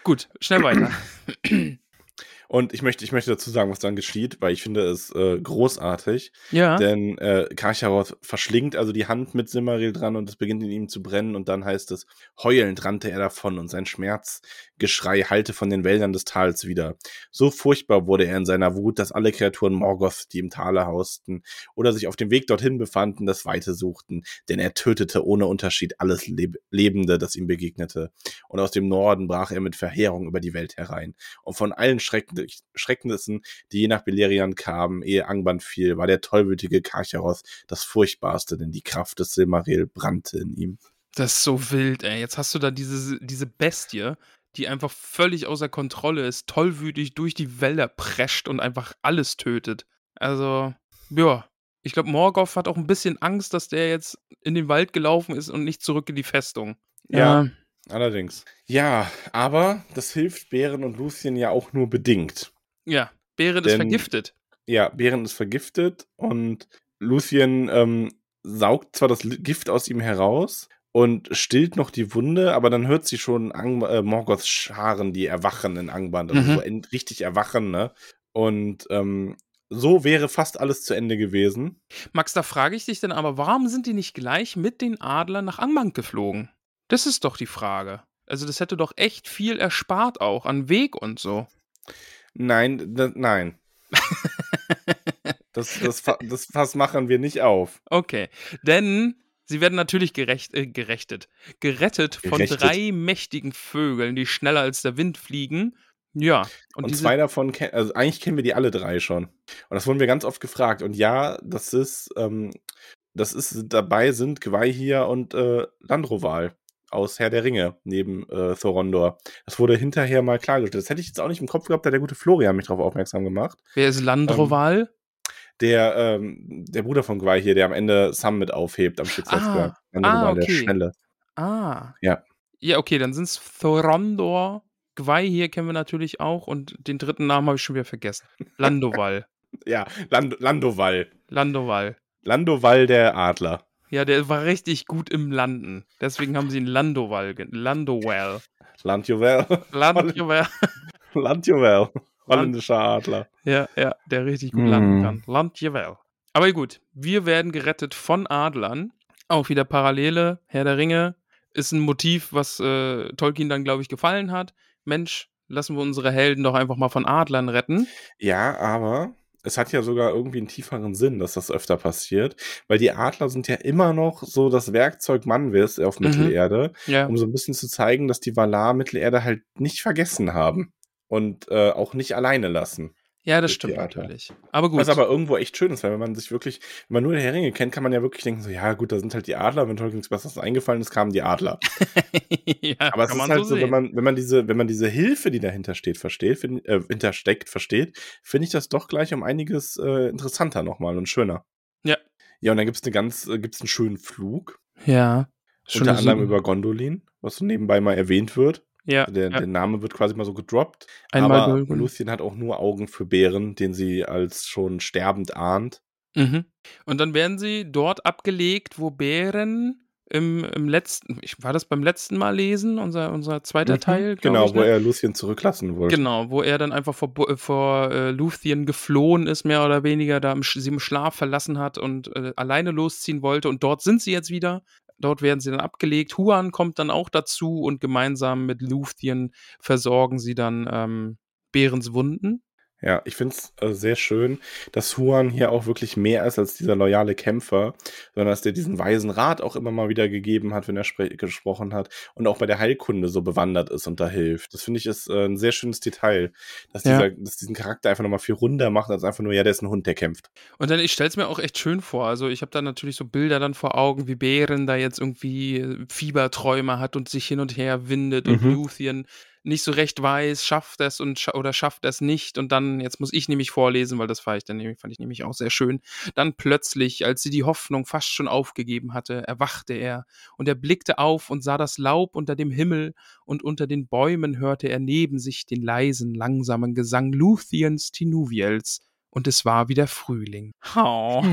Speaker 2: Gut, schnell weiter.
Speaker 3: Und ich möchte, ich möchte dazu sagen, was dann geschieht, weil ich finde es äh, großartig.
Speaker 2: Ja.
Speaker 3: Denn äh, Karcharoth verschlingt also die Hand mit Silmaril dran und es beginnt in ihm zu brennen und dann heißt es, heulend rannte er davon und sein Schmerzgeschrei hallte von den Wäldern des Tals wieder. So furchtbar wurde er in seiner Wut, dass alle Kreaturen Morgoth, die im Tale hausten oder sich auf dem Weg dorthin befanden, das Weite suchten, denn er tötete ohne Unterschied alles Leb Lebende, das ihm begegnete. Und aus dem Norden brach er mit Verheerung über die Welt herein. Und von allen Schrecken Schrecknissen, die je nach Beleriand kamen, ehe Angband fiel, war der tollwütige Karcharoth das Furchtbarste, denn die Kraft des Silmaril brannte in ihm.
Speaker 2: Das ist so wild, ey. Jetzt hast du da diese, diese Bestie, die einfach völlig außer Kontrolle ist, tollwütig durch die Wälder prescht und einfach alles tötet. Also, ja. Ich glaube, Morgoth hat auch ein bisschen Angst, dass der jetzt in den Wald gelaufen ist und nicht zurück in die Festung.
Speaker 3: Ja. Allerdings. Ja, aber das hilft Bären und Lucien ja auch nur bedingt.
Speaker 2: Ja. Bären ist vergiftet.
Speaker 3: Ja, Bären ist vergiftet und Lucien ähm, saugt zwar das Gift aus ihm heraus und stillt noch die Wunde, aber dann hört sie schon Ang äh, Morgoths Scharen, die erwachen in Angband, also
Speaker 2: Mhm.
Speaker 3: so richtig erwachen, ne? Und ähm, so wäre fast alles zu Ende gewesen.
Speaker 2: Max, da frage ich dich dann aber, warum sind die nicht gleich mit den Adlern nach Angband geflogen? Das ist doch die Frage. Also, das hätte doch echt viel erspart auch an Weg und so.
Speaker 3: Nein, nein. das, das, Fa- das Fass machen wir nicht auf.
Speaker 2: Okay, denn sie werden natürlich gerecht, äh, gerechtet. Gerettet von
Speaker 3: Gerechtet.
Speaker 2: drei mächtigen Vögeln, die schneller als der Wind fliegen. Ja, und,
Speaker 3: Und, zwei davon, also eigentlich kennen wir die alle drei schon. Und das wurden wir ganz oft gefragt. Und ja, das ist, ähm, das ist, dabei sind Gwaihir und äh, Landroval aus Herr der Ringe neben äh, Thorondor. Das wurde hinterher mal klargestellt. Das hätte ich jetzt auch nicht im Kopf gehabt, da hat der gute Florian mich darauf aufmerksam gemacht.
Speaker 2: wer ist Landroval?
Speaker 3: Der, ähm, der Bruder von Gwaihir, der am Ende Sam mit aufhebt am Spitzhofsberg.
Speaker 2: Ah, ah,
Speaker 3: der
Speaker 2: okay.
Speaker 3: Schnelle.
Speaker 2: ah.
Speaker 3: Ja.
Speaker 2: Ja, okay, dann sind es Thorondor. Gwei hier kennen wir natürlich auch und den dritten Namen habe ich schon wieder vergessen. Landoval.
Speaker 3: Ja, Land Landoval.
Speaker 2: Landoval.
Speaker 3: Landoval der Adler.
Speaker 2: Ja, der war richtig gut im Landen. Deswegen haben sie ihn Landoval gen- Landowell.
Speaker 3: Landjuvel.
Speaker 2: Landoval.
Speaker 3: Landjuvel. Holländischer Adler.
Speaker 2: Ja, ja, der richtig gut landen kann. Landjevel. Aber gut, wir werden gerettet von Adlern. Auch wieder Parallele. Herr der Ringe ist ein Motiv, was äh, Tolkien dann, glaube ich, gefallen hat. Mensch, lassen wir unsere Helden doch einfach mal von Adlern retten.
Speaker 3: Ja, aber es hat ja sogar irgendwie einen tieferen Sinn, dass das öfter passiert, weil die Adler sind ja immer noch so das Werkzeug Manwes auf
Speaker 2: Mhm.
Speaker 3: Mittelerde,
Speaker 2: Ja.
Speaker 3: um so ein bisschen zu zeigen, dass die Valar Mittelerde halt nicht vergessen haben und äh, auch nicht alleine lassen.
Speaker 2: Ja, das stimmt
Speaker 3: die Adler.
Speaker 2: natürlich. Aber gut.
Speaker 3: Was aber irgendwo echt schön ist, weil wenn man sich wirklich, wenn man nur die Heringe kennt, kann man ja wirklich denken, so, ja gut, da sind halt die Adler, wenn Tolkien nichts Besseres eingefallen ist, kamen die Adler.
Speaker 2: ja,
Speaker 3: Aber es ist halt
Speaker 2: so
Speaker 3: so, wenn man, wenn man diese, wenn man diese Hilfe, die dahinter steht, versteht, find, äh, hintersteckt, versteht, finde ich das doch gleich um einiges äh, interessanter nochmal und schöner.
Speaker 2: Ja.
Speaker 3: Ja, und dann gibt's eine ganz, äh, gibt's einen schönen Flug.
Speaker 2: Ja.
Speaker 3: Unter anderem über Gondolin, was so nebenbei mal erwähnt wird.
Speaker 2: Ja,
Speaker 3: Der,
Speaker 2: ja.
Speaker 3: der Name wird quasi mal so gedroppt.
Speaker 2: Einmal
Speaker 3: aber
Speaker 2: Gondolin.
Speaker 3: Lucien hat auch nur Augen für Bären, den sie als schon sterbend ahnt.
Speaker 2: Mhm. Und dann werden sie dort abgelegt, wo Bären im, im letzten, ich, war das beim letzten Mal lesen, unser, unser zweiter
Speaker 3: Mhm,
Speaker 2: Teil?
Speaker 3: Genau,
Speaker 2: ich,
Speaker 3: wo
Speaker 2: ne?
Speaker 3: er Lucien zurücklassen wollte.
Speaker 2: Genau, wo er dann einfach vor, vor äh, Luthien geflohen ist, mehr oder weniger, da im, sie im Schlaf verlassen hat und äh, alleine losziehen wollte. Und dort sind sie jetzt wieder. Dort werden sie dann abgelegt. Huan kommt dann auch dazu und gemeinsam mit Luthien versorgen sie dann ähm, Bärens Wunden.
Speaker 3: Ja, ich finde es äh, sehr schön, dass Huan hier auch wirklich mehr ist als dieser loyale Kämpfer, sondern dass der diesen weisen Rat auch immer mal wieder gegeben hat, wenn er gesprochen hat und auch bei der Heilkunde so bewandert ist und da hilft. Das finde ich ist äh, ein sehr schönes Detail, dass,
Speaker 2: Ja.
Speaker 3: dieser, dass diesen Charakter einfach nochmal viel runder macht, als einfach nur, ja, der ist ein Hund, der kämpft.
Speaker 2: Und dann, ich stelle es mir auch echt schön vor. Also ich habe da natürlich so Bilder dann vor Augen, wie Bären da jetzt irgendwie äh, Fieberträume hat und sich hin und her windet und
Speaker 3: Mhm.
Speaker 2: Luthien nicht so recht weiß, schafft es und scha oder schafft es nicht. Und dann, jetzt muss ich nämlich vorlesen, weil das fand ich dann nämlich, fand ich nämlich auch sehr schön. Dann plötzlich, als sie die Hoffnung fast schon aufgegeben hatte, erwachte er und er blickte auf und sah das Laub unter dem Himmel und unter den Bäumen hörte er neben sich den leisen, langsamen Gesang Luthiens Tinuviels. Und es war wieder Frühling. Oh,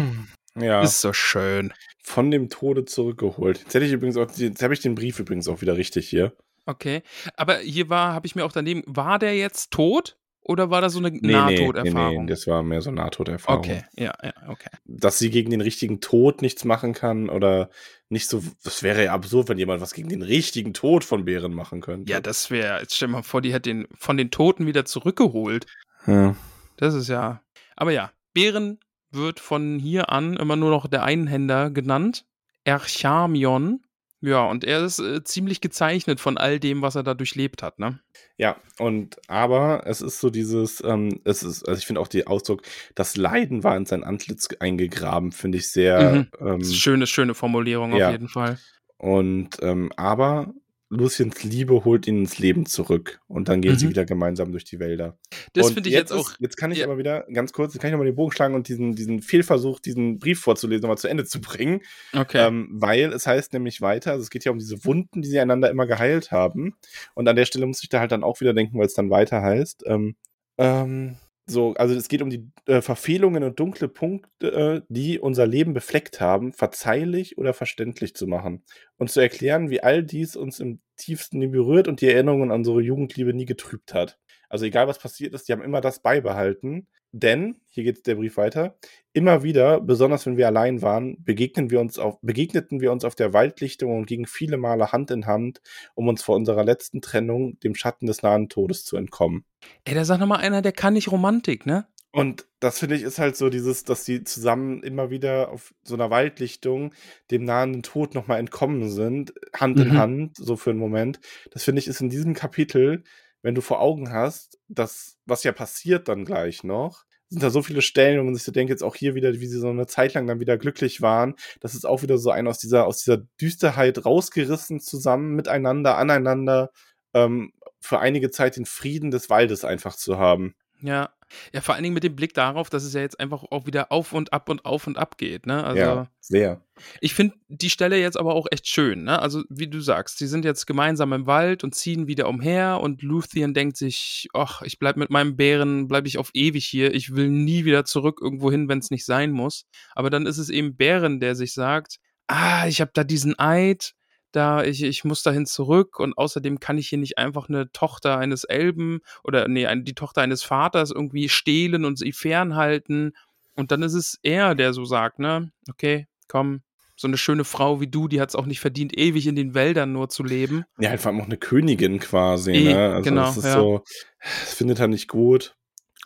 Speaker 3: Ja,
Speaker 2: ist so schön.
Speaker 3: von dem Tode zurückgeholt. Jetzt hätte ich übrigens auch, jetzt habe ich den Brief übrigens auch wieder richtig hier.
Speaker 2: Okay. Aber hier war, habe ich mir auch daneben, war der jetzt tot oder war das so eine
Speaker 3: Nee, nee, nee,
Speaker 2: Nahtoderfahrung?
Speaker 3: nee, das war mehr so Nahtoderfahrung.
Speaker 2: okay, ja, ja, okay.
Speaker 3: dass sie gegen den richtigen Tod nichts machen kann oder nicht so. Das wäre ja absurd, wenn jemand was gegen den richtigen Tod von Bären machen könnte.
Speaker 2: Ja, das wäre, jetzt stell dir mal vor, die hat den von den Toten wieder zurückgeholt.
Speaker 3: Ja.
Speaker 2: Das ist ja. Aber ja, Bären wird von hier an immer nur noch der Einhänder genannt. Erchamion. Ja, und er ist äh, ziemlich gezeichnet von all dem, was er da durchlebt hat, ne?
Speaker 3: ja, und aber es ist so dieses, ähm, es ist, also ich finde auch den Ausdruck, das Leiden war in sein Antlitz eingegraben, finde ich sehr. Ähm,
Speaker 2: Das ist schöne, schöne Formulierung
Speaker 3: ja.
Speaker 2: auf jeden Fall.
Speaker 3: und ähm, aber Luciens Liebe holt ihn ins Leben zurück und dann gehen sie
Speaker 2: Mhm.
Speaker 3: wieder gemeinsam durch die Wälder.
Speaker 2: Das finde ich jetzt
Speaker 3: ist-
Speaker 2: auch.
Speaker 3: Jetzt kann ich
Speaker 2: ja.
Speaker 3: aber wieder ganz kurz, jetzt kann ich nochmal den Bogen schlagen und diesen, diesen Fehlversuch, diesen Brief vorzulesen, nochmal zu Ende zu bringen.
Speaker 2: Okay.
Speaker 3: Ähm, weil es heißt nämlich weiter, also es geht ja um diese Wunden, die sie einander immer geheilt haben. Und an der Stelle muss ich da halt dann auch wieder denken, weil es dann weiter heißt. Ähm, ähm, so, also es geht um die äh, Verfehlungen und dunkle Punkte, äh, die unser Leben befleckt haben, verzeihlich oder verständlich zu machen. Und zu erklären, wie all dies uns im tiefsten nie berührt und die Erinnerungen an unsere Jugendliebe nie getrübt hat. Also egal was passiert ist, die haben immer das beibehalten. Denn, hier geht der Brief weiter, immer wieder, besonders wenn wir allein waren, begegnen wir uns auf, begegneten wir uns auf der Waldlichtung und gingen viele Male Hand in Hand, um uns vor unserer letzten Trennung dem Schatten des nahen Todes zu entkommen.
Speaker 2: Ey, da sagt nochmal einer, der kann nicht Romantik, ne?
Speaker 3: Und das finde ich ist halt so dieses, dass sie zusammen immer wieder auf so einer Waldlichtung dem nahenden Tod nochmal entkommen sind, Hand in
Speaker 2: Mhm.
Speaker 3: Hand, so für einen Moment. Das finde ich ist in diesem Kapitel, wenn du vor Augen hast, dass, was ja passiert dann gleich noch, sind da so viele Stellen, wo man sich so denkt, jetzt auch hier wieder, wie sie so eine Zeit lang dann wieder glücklich waren. Das ist auch wieder so ein aus dieser, aus dieser Düsterheit rausgerissen zusammen, miteinander, aneinander, ähm, für einige Zeit den Frieden des Waldes einfach zu haben.
Speaker 2: Ja. Ja, vor allen Dingen mit dem Blick darauf, dass es ja jetzt einfach auch wieder auf und ab und auf und ab geht, ne? Also.
Speaker 3: ja, sehr.
Speaker 2: Ich finde die Stelle jetzt aber auch echt schön, ne? Also, wie du sagst, sie sind jetzt gemeinsam im Wald und ziehen wieder umher und Luthien denkt sich, ach, ich bleib mit meinem Bären, bleib ich auf ewig hier, ich will nie wieder zurück irgendwo hin, wenn es nicht sein muss. Aber dann ist es eben Bären, der sich sagt, ah, ich habe da diesen Eid, da ich, ich muss dahin zurück und außerdem kann ich hier nicht einfach eine Tochter eines Elben oder nee, die Tochter eines Vaters irgendwie stehlen und sie fernhalten. Und dann ist es er, der so sagt, ne, okay, komm, so eine schöne Frau wie du, die hat es auch nicht verdient, ewig in den Wäldern nur zu leben.
Speaker 3: Ja, halt vor allem auch eine Königin quasi,
Speaker 2: Eh,
Speaker 3: ne? Also
Speaker 2: genau,
Speaker 3: das ist
Speaker 2: ja.
Speaker 3: so, das findet er nicht gut.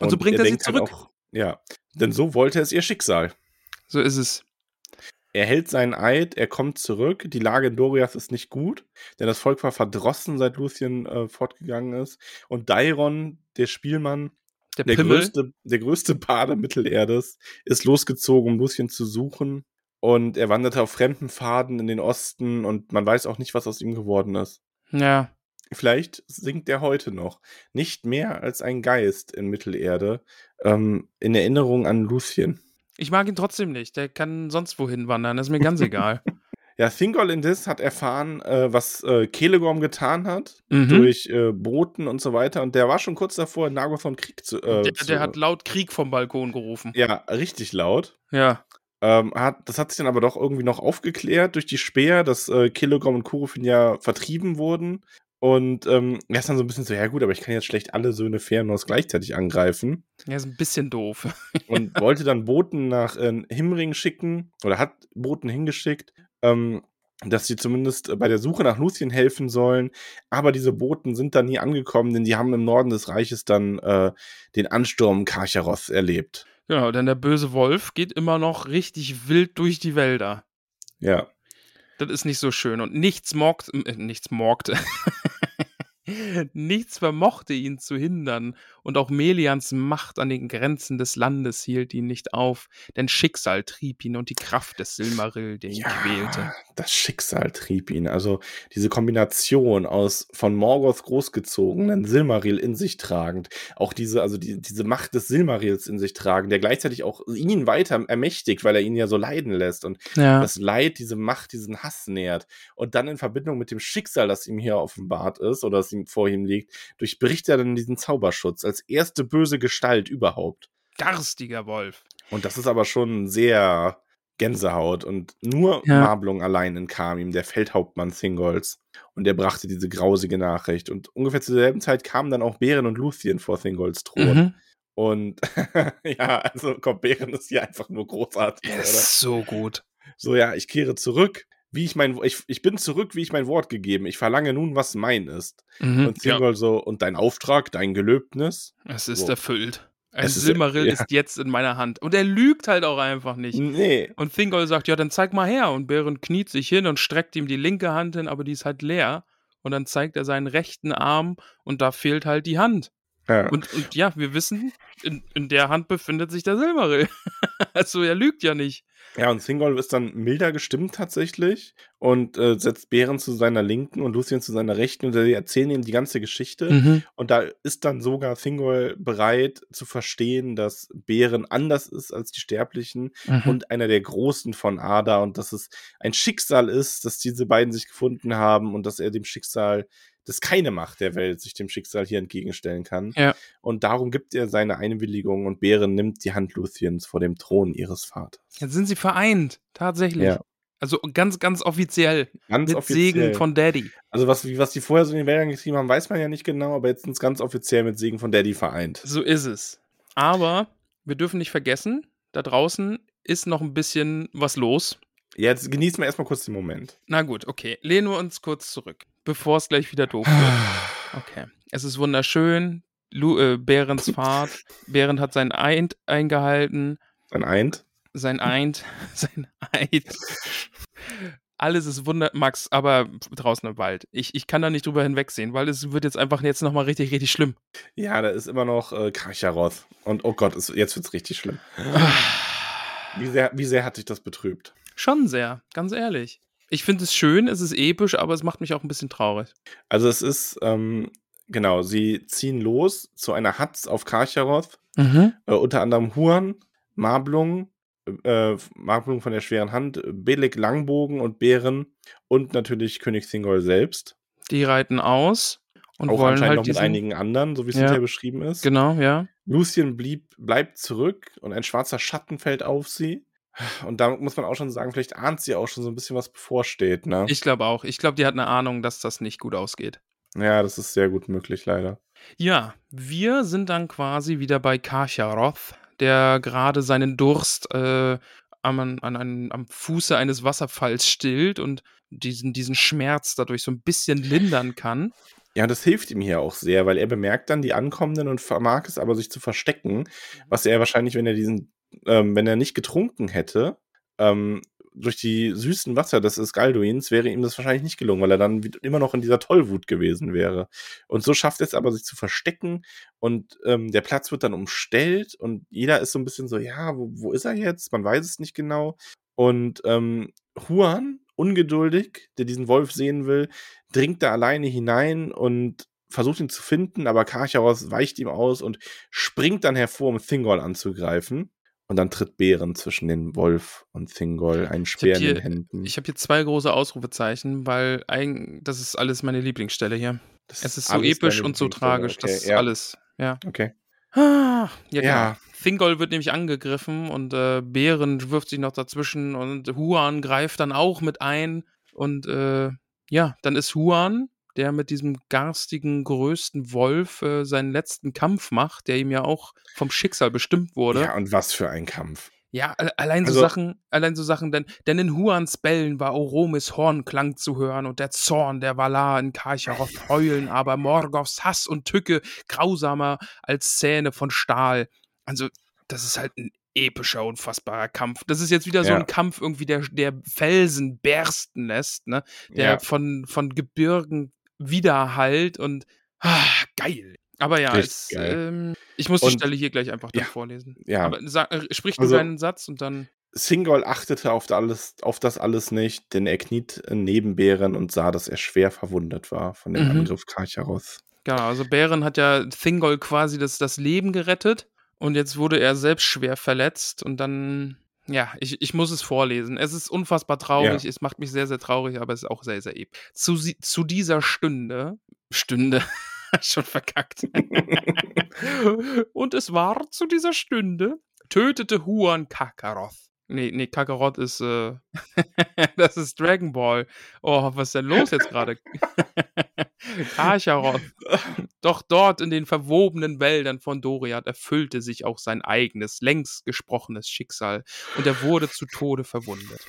Speaker 2: Und so bringt er sie
Speaker 3: denkt halt
Speaker 2: zurück.
Speaker 3: Auch, ja, denn so wollte es ihr Schicksal.
Speaker 2: So ist es.
Speaker 3: Er hält seinen Eid, er kommt zurück. Die Lage in Doriath ist nicht gut, denn das Volk war verdrossen, seit Luthien äh, fortgegangen ist. Und Dairon, der Spielmann,
Speaker 2: Der,
Speaker 3: der größte, der größte Bade Mittelerdes, ist losgezogen, um Lucien zu suchen. Und er wanderte auf fremden Pfaden in den Osten und man weiß auch nicht, was aus ihm geworden ist.
Speaker 2: Ja.
Speaker 3: Vielleicht singt er heute noch. Nicht mehr als ein Geist in Mittelerde, ähm, in Erinnerung an Lucien.
Speaker 2: Ich mag ihn trotzdem nicht. Der kann sonst wohin wandern. Das ist mir ganz egal.
Speaker 3: Ja, Thingol in this hat erfahren, äh, was äh, Kelegorm getan hat,
Speaker 2: Mhm.
Speaker 3: durch äh, Boten und so weiter. Und der war schon kurz davor, in Nagothon Krieg zu. Äh,
Speaker 2: der,
Speaker 3: zu
Speaker 2: der hat laut Krieg vom Balkon gerufen.
Speaker 3: ja, richtig laut.
Speaker 2: Ja.
Speaker 3: Ähm, hat, das hat sich dann aber doch irgendwie noch aufgeklärt durch die Speer, dass äh, Kilogrom und Kurufin ja vertrieben wurden. Und ähm, er ist dann so ein bisschen so, ja gut, aber ich kann jetzt schlecht alle Söhne Fëanors gleichzeitig angreifen.
Speaker 2: Ja, ist ein bisschen doof.
Speaker 3: Und wollte dann Boten nach äh, Himring schicken, oder hat Boten hingeschickt, ähm, dass sie zumindest äh, bei der Suche nach Luthien helfen sollen. Aber diese Boten sind dann nie angekommen, denn die haben im Norden des Reiches dann äh, den Ansturm Karcharoth erlebt.
Speaker 2: Genau, denn der böse Wolf geht immer noch richtig wild durch die Wälder.
Speaker 3: Ja.
Speaker 2: Das ist nicht so schön. Und nichts morgt, äh, nichts morgte. nichts vermochte ihn zu hindern. Und auch Melians Macht an den Grenzen des Landes hielt ihn nicht auf. Denn Schicksal trieb ihn und die Kraft des Silmarill, der ihn quälte.
Speaker 3: Das Schicksal trieb ihn. Also diese Kombination aus von Morgoth großgezogenen Silmaril in sich tragend, auch diese, also die, diese Macht des Silmarils in sich tragend, der gleichzeitig auch ihn weiter ermächtigt, weil er ihn ja so leiden lässt und
Speaker 2: Ja.
Speaker 3: das Leid, diese Macht, diesen Hass nährt. Und dann in Verbindung mit dem Schicksal, das ihm hier offenbart ist oder das ihm vor ihm liegt, durchbricht er dann diesen Zauberschutz als erste böse Gestalt überhaupt.
Speaker 2: Garstiger Wolf.
Speaker 3: Und das ist aber schon sehr Gänsehaut und nur
Speaker 2: Ja.
Speaker 3: Marblung allein entkam ihm, der Feldhauptmann Thingolls. Und der brachte diese grausige Nachricht. Und ungefähr zur selben Zeit kamen dann auch Bären und Luthien vor Thingolls Thron.
Speaker 2: Mhm.
Speaker 3: Und ja, also komm, Bären ist hier einfach nur großartig,
Speaker 2: das ist so gut.
Speaker 3: So, ja, ich kehre zurück. Wie ich mein, ich, ich bin zurück, wie ich mein Wort gegeben. Ich verlange nun, was mein ist.
Speaker 2: Mhm.
Speaker 3: Und
Speaker 2: Ja,
Speaker 3: Thingol so, und dein Auftrag, dein Gelöbnis?
Speaker 2: es ist
Speaker 3: so.
Speaker 2: erfüllt. Ein
Speaker 3: Es ist-
Speaker 2: Silmarill
Speaker 3: ja.
Speaker 2: ist jetzt in meiner Hand. Und er lügt halt auch einfach nicht.
Speaker 3: Nee.
Speaker 2: Und Thingol sagt, ja, dann zeig mal her. Und Bären kniet sich hin und streckt ihm die linke Hand hin, aber die ist halt leer. Und dann zeigt er seinen rechten Arm und da fehlt halt die Hand.
Speaker 3: Ja.
Speaker 2: Und, und ja, wir wissen, in, in der Hand befindet sich der Silmarill. also er lügt ja nicht.
Speaker 3: Ja, und Thingol ist dann milder gestimmt tatsächlich und äh, setzt Bären zu seiner Linken und Lucien zu seiner Rechten und sie erzählen ihm die ganze Geschichte.
Speaker 2: Mhm.
Speaker 3: Und da ist dann sogar Thingol bereit zu verstehen, dass Bären anders ist als die Sterblichen
Speaker 2: Mhm.
Speaker 3: und einer der Großen von Ada und dass es ein Schicksal ist, dass diese beiden sich gefunden haben und dass er dem Schicksal, dass keine Macht der Welt sich dem Schicksal hier entgegenstellen kann.
Speaker 2: Ja.
Speaker 3: Und darum gibt er seine Einwilligung und Bären nimmt die Hand Luthens vor dem Thron ihres Vaters.
Speaker 2: Jetzt sind sie vereint, tatsächlich.
Speaker 3: Ja.
Speaker 2: Also ganz, ganz offiziell.
Speaker 3: Ganz
Speaker 2: mit
Speaker 3: offiziell.
Speaker 2: Segen von Daddy.
Speaker 3: Also was, was die vorher so in den Wäldern getrieben haben, weiß man ja nicht genau, aber jetzt sind es ganz offiziell mit Segen von Daddy vereint.
Speaker 2: So ist es. Aber wir dürfen nicht vergessen, da draußen ist noch ein bisschen was los.
Speaker 3: Jetzt genießen wir erstmal kurz den Moment.
Speaker 2: Na gut, okay. Lehnen wir uns kurz zurück, bevor es gleich wieder doof wird. Okay. Es ist wunderschön. Lu äh, Behrens Fahrt. Behrend hat sein Eid eingehalten.
Speaker 3: Dann eint.
Speaker 2: Sein Eid. Sein Eid. Alles ist wunder... Max, aber draußen im Wald. Ich, ich kann da nicht drüber hinwegsehen, weil es wird jetzt einfach jetzt nochmal richtig, richtig schlimm.
Speaker 3: Ja, da ist immer noch äh, Karcharoth. Und oh Gott, es, jetzt wird's richtig schlimm. Wie sehr, wie sehr hat dich das betrübt?
Speaker 2: Schon sehr, ganz ehrlich. Ich finde es schön, es ist episch, aber es macht mich auch ein bisschen traurig.
Speaker 3: Also es ist, ähm, genau, sie ziehen los zu einer Hatz auf Karcharoth.
Speaker 2: Mhm.
Speaker 3: Äh, unter anderem Huan, Marblung, äh, Marblung von der schweren Hand, Belik Langbogen und Bären und natürlich König Thingol selbst.
Speaker 2: Die reiten aus und
Speaker 3: auch
Speaker 2: wollen
Speaker 3: anscheinend
Speaker 2: halt
Speaker 3: noch mit einigen anderen, so wie es
Speaker 2: Ja.
Speaker 3: hinterher beschrieben ist.
Speaker 2: Genau, ja.
Speaker 3: Lucien blieb, bleibt zurück und ein schwarzer Schatten fällt auf sie. Und da muss man auch schon sagen, vielleicht ahnt sie auch schon so ein bisschen, was bevorsteht, ne?
Speaker 2: Ich glaube auch. Ich glaube, die hat eine Ahnung, dass das nicht gut ausgeht.
Speaker 3: ja, das ist sehr gut möglich, leider.
Speaker 2: Ja, wir sind dann quasi wieder bei Karcharoth, der gerade seinen Durst äh, am, an, an, am Fuße eines Wasserfalls stillt und diesen, diesen Schmerz dadurch so ein bisschen lindern kann.
Speaker 3: Ja, das hilft ihm hier auch sehr, weil er bemerkt dann die Ankommenden und vermag es aber, sich zu verstecken, was er wahrscheinlich, wenn er diesen, ähm, wenn er nicht getrunken hätte, ähm, durch die süßen Wasser des Eskalduins wäre ihm das wahrscheinlich nicht gelungen, weil er dann immer noch in dieser Tollwut gewesen wäre. Und so schafft es aber, sich zu verstecken und ähm, der Platz wird dann umstellt und jeder ist so ein bisschen so, ja, wo, wo ist er jetzt? Man weiß es nicht genau. Und ähm, Huan, ungeduldig, der diesen Wolf sehen will, dringt da alleine hinein und versucht ihn zu finden, aber Karcharos weicht ihm aus und springt dann hervor, um Thingol anzugreifen. Und dann tritt Bären zwischen den Wolf und Thingol, ein Speer in den Händen.
Speaker 2: Ich habe hier zwei große Ausrufezeichen, weil ein, das ist alles meine Lieblingsstelle hier.
Speaker 3: Das
Speaker 2: Es ist so episch und so tragisch.
Speaker 3: okay,
Speaker 2: Das ist
Speaker 3: ja,
Speaker 2: alles. Ja.
Speaker 3: Okay.
Speaker 2: Ah, ja,
Speaker 3: Ja.
Speaker 2: Thingol wird nämlich angegriffen und äh, Bären wirft sich noch dazwischen und Huan greift dann auch mit ein. Und äh, ja, dann ist Huan, der mit diesem garstigen, größten Wolf äh, seinen letzten Kampf macht, der ihm ja auch vom Schicksal bestimmt wurde.
Speaker 3: Ja, und was für ein Kampf.
Speaker 2: Ja, alle- allein so
Speaker 3: Also-
Speaker 2: Sachen, allein so Sachen, denn, denn in Huans Bällen war Oromis Hornklang zu hören und der Zorn der Valar in Karcharoth heulen, aber Morgoths Hass und Tücke grausamer als Zähne von Stahl. Also, das ist halt ein epischer, unfassbarer Kampf. Das ist jetzt wieder so
Speaker 3: Ja.
Speaker 2: ein Kampf irgendwie, der, der Felsen bersten lässt, ne? Der
Speaker 3: Ja.
Speaker 2: von, von Gebirgen widerhallt und ah, geil. Aber ja, es, ähm, ich muss die
Speaker 3: Und-
Speaker 2: Stelle hier gleich einfach
Speaker 3: Ja.
Speaker 2: vorlesen.
Speaker 3: Ja.
Speaker 2: Aber sag, äh, sprich du
Speaker 3: Also-
Speaker 2: deinen Satz und dann.
Speaker 3: Singol achtete auf, alles, auf das alles nicht, denn er kniet neben Bären und sah, dass er schwer verwundet war von dem
Speaker 2: Mhm.
Speaker 3: Angriff Karcharoth.
Speaker 2: Genau, also Bären hat ja Thingol quasi das, das Leben gerettet und jetzt wurde er selbst schwer verletzt und dann, ja, ich, ich muss es vorlesen. Es ist unfassbar traurig, es macht mich sehr, sehr traurig, aber es ist auch sehr, sehr episch. Zu, zu dieser Stunde, Stunde, schon verkackt. und es war zu dieser Stunde, tötete Huan Kakaroth. Nee, nee, Kakarot ist, äh, das ist Dragon Ball. Oh, was ist denn los jetzt gerade? Karcharoth. Doch dort in den verwobenen Wäldern von Doriath erfüllte sich auch sein eigenes, längst gesprochenes Schicksal, und er wurde zu Tode verwundet.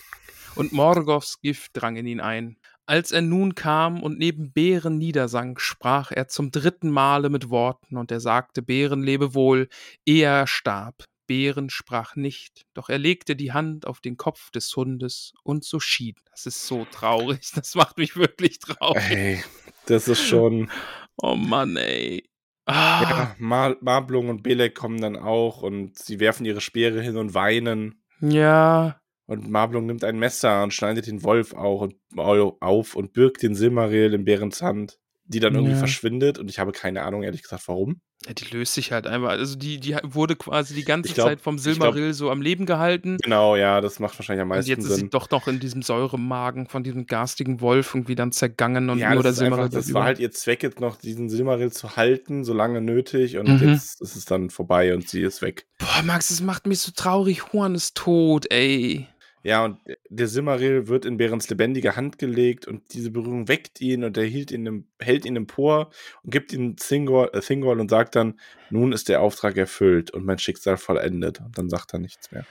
Speaker 2: Und Morgoths Gift drang in ihn ein. Als er nun kam und neben Bären niedersank, sprach er zum dritten Male mit Worten, und er sagte Bären lebe wohl, ehe er starb. Bären sprach nicht, doch er legte die Hand auf den Kopf des Hundes, und so schied. Das ist so traurig, das macht mich wirklich traurig.
Speaker 3: Ey, das ist schon.
Speaker 2: Oh Mann, ey. Ah,
Speaker 3: Ja, Mar Marblung und Belek kommen dann auch und sie werfen ihre Speere hin und weinen.
Speaker 2: ja.
Speaker 3: Und Marblung nimmt ein Messer und schneidet den Wolf auch und, auf und birgt den Silmaril in Bärens Hand, die dann irgendwie
Speaker 2: Ja.
Speaker 3: verschwindet. Und ich habe keine Ahnung, ehrlich gesagt, warum.
Speaker 2: ja. Die löst sich halt einfach. Also die, die wurde quasi die ganze
Speaker 3: glaub-
Speaker 2: Zeit vom
Speaker 3: ich glaub-
Speaker 2: Silmaril so am Leben gehalten.
Speaker 3: Genau, ja, das macht wahrscheinlich am
Speaker 2: Und
Speaker 3: meisten
Speaker 2: jetzt ist sie
Speaker 3: Sinn.
Speaker 2: doch noch in diesem Säuremagen von diesem garstigen Wolf irgendwie dann zergangen und
Speaker 3: ja,
Speaker 2: nur der
Speaker 3: das, ist einfach,
Speaker 2: Silmaril
Speaker 3: das
Speaker 2: bleibt
Speaker 3: war
Speaker 2: über.
Speaker 3: halt ihr Zweck, jetzt noch diesen Silmaril zu halten, so lange nötig. Und
Speaker 2: Mhm.
Speaker 3: jetzt ist es dann vorbei und sie ist weg.
Speaker 2: Boah, Max, das macht mich so traurig. Juan ist tot, ey.
Speaker 3: Ja, und der Silmaril wird in Bärens lebendige Hand gelegt und diese Berührung weckt ihn und er hielt ihn im, hält ihn empor und gibt ihm Thingol, äh, Thingol und sagt dann, nun ist der Auftrag erfüllt und mein Schicksal vollendet. Und dann sagt er nichts mehr.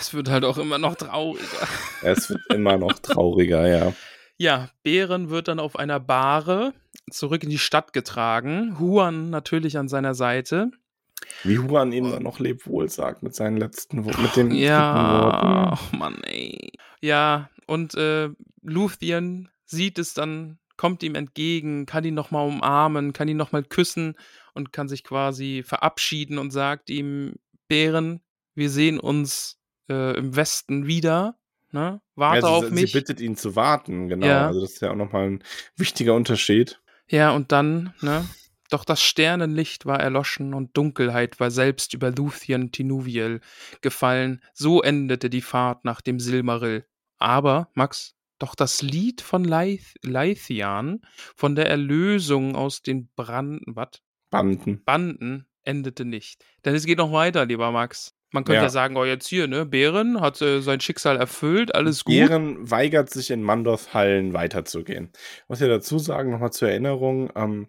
Speaker 2: Es wird halt auch immer noch trauriger.
Speaker 3: Es wird immer noch trauriger, ja.
Speaker 2: Ja, Bären wird dann auf einer Bahre zurück in die Stadt getragen. Huan natürlich an seiner Seite.
Speaker 3: Wie Huan ihm dann noch Lebwohl sagt mit seinen letzten Wo- mit den
Speaker 2: Ja,
Speaker 3: Worten.
Speaker 2: oh Mann, ey. Ja, und äh, Luthien sieht es dann, kommt ihm entgegen, kann ihn nochmal umarmen, kann ihn nochmal küssen und kann sich quasi verabschieden und sagt ihm, Bären, wir sehen uns äh, im Westen wieder. Ne? Warte
Speaker 3: ja, sie,
Speaker 2: auf
Speaker 3: sie
Speaker 2: mich.
Speaker 3: bittet ihn zu warten, genau.
Speaker 2: Ja.
Speaker 3: Also das ist ja auch nochmal ein wichtiger Unterschied.
Speaker 2: Ja, und dann, ne? Doch das Sternenlicht war erloschen und Dunkelheit war selbst über Luthien Tinuviel gefallen. So endete die Fahrt nach dem Silmaril. Aber, Max, doch das Lied von Leith Leithian, von der Erlösung aus den Branden, wat?
Speaker 3: Banden.
Speaker 2: Banden, endete nicht. Denn es geht noch weiter, lieber Max. Man könnte ja,
Speaker 3: Ja.
Speaker 2: sagen, oh, jetzt hier, ne? Bären hat äh, sein Schicksal erfüllt, alles gut.
Speaker 3: Bären weigert sich in Mandoth Hallen weiterzugehen. Ich muss ja dazu sagen, nochmal zur Erinnerung, ähm,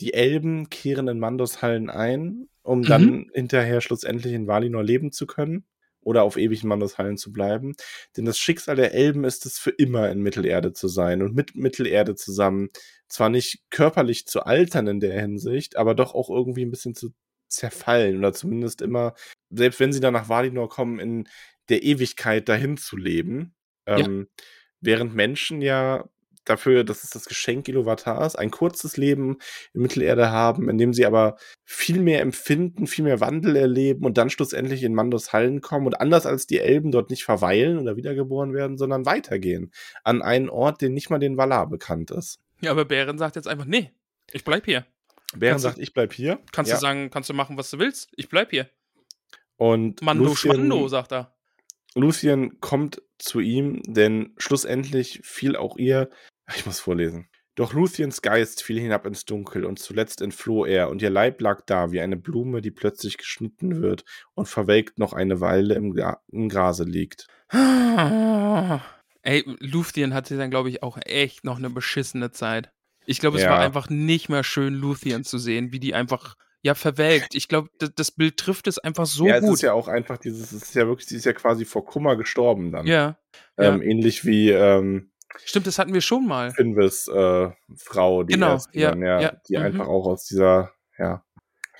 Speaker 3: die Elben kehren in Mandos Hallen ein, um
Speaker 2: Mhm.
Speaker 3: dann hinterher schlussendlich in Valinor leben zu können oder auf ewig in Mandos Hallen zu bleiben. Denn das Schicksal der Elben ist es für immer in Mittelerde zu sein und mit Mittelerde zusammen zwar nicht körperlich zu altern in der Hinsicht, aber doch auch irgendwie ein bisschen zu zerfallen oder zumindest immer, selbst wenn sie dann nach Valinor kommen, in der Ewigkeit dahin zu leben.
Speaker 2: Ja.
Speaker 3: Ähm, Während Menschen ja dafür, das ist das Geschenk Iluvatars, ein kurzes Leben in Mittelerde haben, in dem sie aber viel mehr empfinden, viel mehr Wandel erleben und dann schlussendlich in Mandos Hallen kommen und anders als die Elben dort nicht verweilen oder wiedergeboren werden, sondern weitergehen an einen Ort, den nicht mal den Valar bekannt ist.
Speaker 2: Ja, aber Bären sagt jetzt einfach, nee, ich bleib hier.
Speaker 3: Bären
Speaker 2: Kannst du-
Speaker 3: sagt, ich bleib hier.
Speaker 2: Kannst
Speaker 3: ja.
Speaker 2: du sagen, kannst du machen, was du willst? Ich bleib hier.
Speaker 3: Und
Speaker 2: Mando
Speaker 3: Lucien,
Speaker 2: Schmando, sagt er.
Speaker 3: Lucien kommt zu ihm, denn schlussendlich fiel auch ihr. Ich muss vorlesen. Doch Luciens Geist fiel hinab ins Dunkel und zuletzt entfloh er, und ihr Leib lag da wie eine Blume, die plötzlich geschnitten wird und verwelkt noch eine Weile im, Gra im Grase liegt.
Speaker 2: Ey, Luthien hatte dann, glaube ich, auch echt noch eine beschissene Zeit. Ich glaube, es
Speaker 3: Ja.
Speaker 2: war einfach nicht mehr schön, Luthien zu sehen, wie die einfach, ja, verwelkt. Ich glaube, das, Bild trifft es einfach so
Speaker 3: ja, es
Speaker 2: gut.
Speaker 3: ist ja auch einfach dieses, es ist ja wirklich, sie ist ja quasi vor Kummer gestorben dann.
Speaker 2: ja.
Speaker 3: Ähm, Ähnlich wie ähm,
Speaker 2: Stimmt, das hatten wir schon mal.
Speaker 3: Finvis äh, Frau, die
Speaker 2: Genau, ja,
Speaker 3: dann, ja,
Speaker 2: ja,
Speaker 3: die
Speaker 2: mhm.
Speaker 3: einfach auch aus dieser, ja.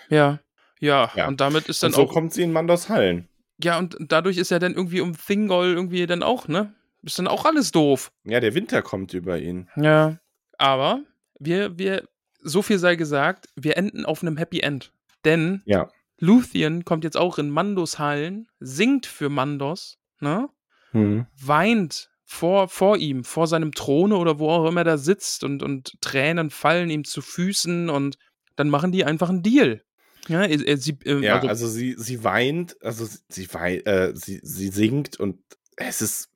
Speaker 2: Ja. Ja,
Speaker 3: Ja.
Speaker 2: und damit ist dann
Speaker 3: Und so
Speaker 2: auch.
Speaker 3: kommt sie in Mandos Hallen.
Speaker 2: Ja, und dadurch ist ja dann irgendwie um Thingol irgendwie dann auch, ne? Ist dann auch alles doof.
Speaker 3: Ja, der Winter kommt über ihn.
Speaker 2: Ja. Aber wir, wir, so viel sei gesagt, wir enden auf einem Happy End. Denn
Speaker 3: Ja.
Speaker 2: Luthien kommt jetzt auch in Mandos Hallen, singt für Mandos, ne?
Speaker 3: Hm.
Speaker 2: Weint vor, vor ihm, vor seinem Throne oder wo auch immer er da sitzt und, und Tränen fallen ihm zu Füßen und dann machen die einfach einen Deal. Ja, sie, äh,
Speaker 3: Ja,
Speaker 2: also,
Speaker 3: also, sie, sie weint, also sie, sie, wei äh, sie, sie singt und es ist,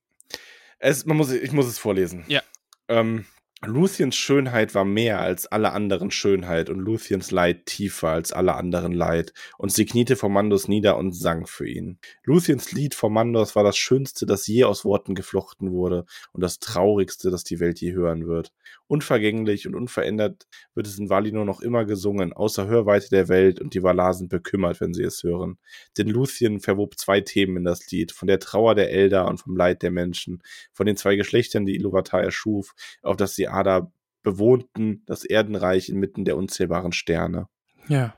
Speaker 3: es, man muss, ich muss es vorlesen.
Speaker 2: Ja.
Speaker 3: Ähm, Luciens Schönheit war mehr als alle anderen Schönheit und Luciens Leid tiefer als alle anderen Leid. Und sie kniete vor Mandos nieder und sang für ihn. Luciens Lied vor Mandos war das Schönste, das je aus Worten geflochten wurde und das Traurigste, das die Welt je hören wird. Unvergänglich und unverändert wird es in Valinor noch immer gesungen, außer Hörweite der Welt und die Valar sind bekümmert, wenn sie es hören. Denn Luthien verwob zwei Themen in das Lied, von der Trauer der Elder und vom Leid der Menschen, von den zwei Geschlechtern, die Iluvatar erschuf, auf das die Ada bewohnten, das Erdenreich inmitten der unzählbaren Sterne.
Speaker 2: ja.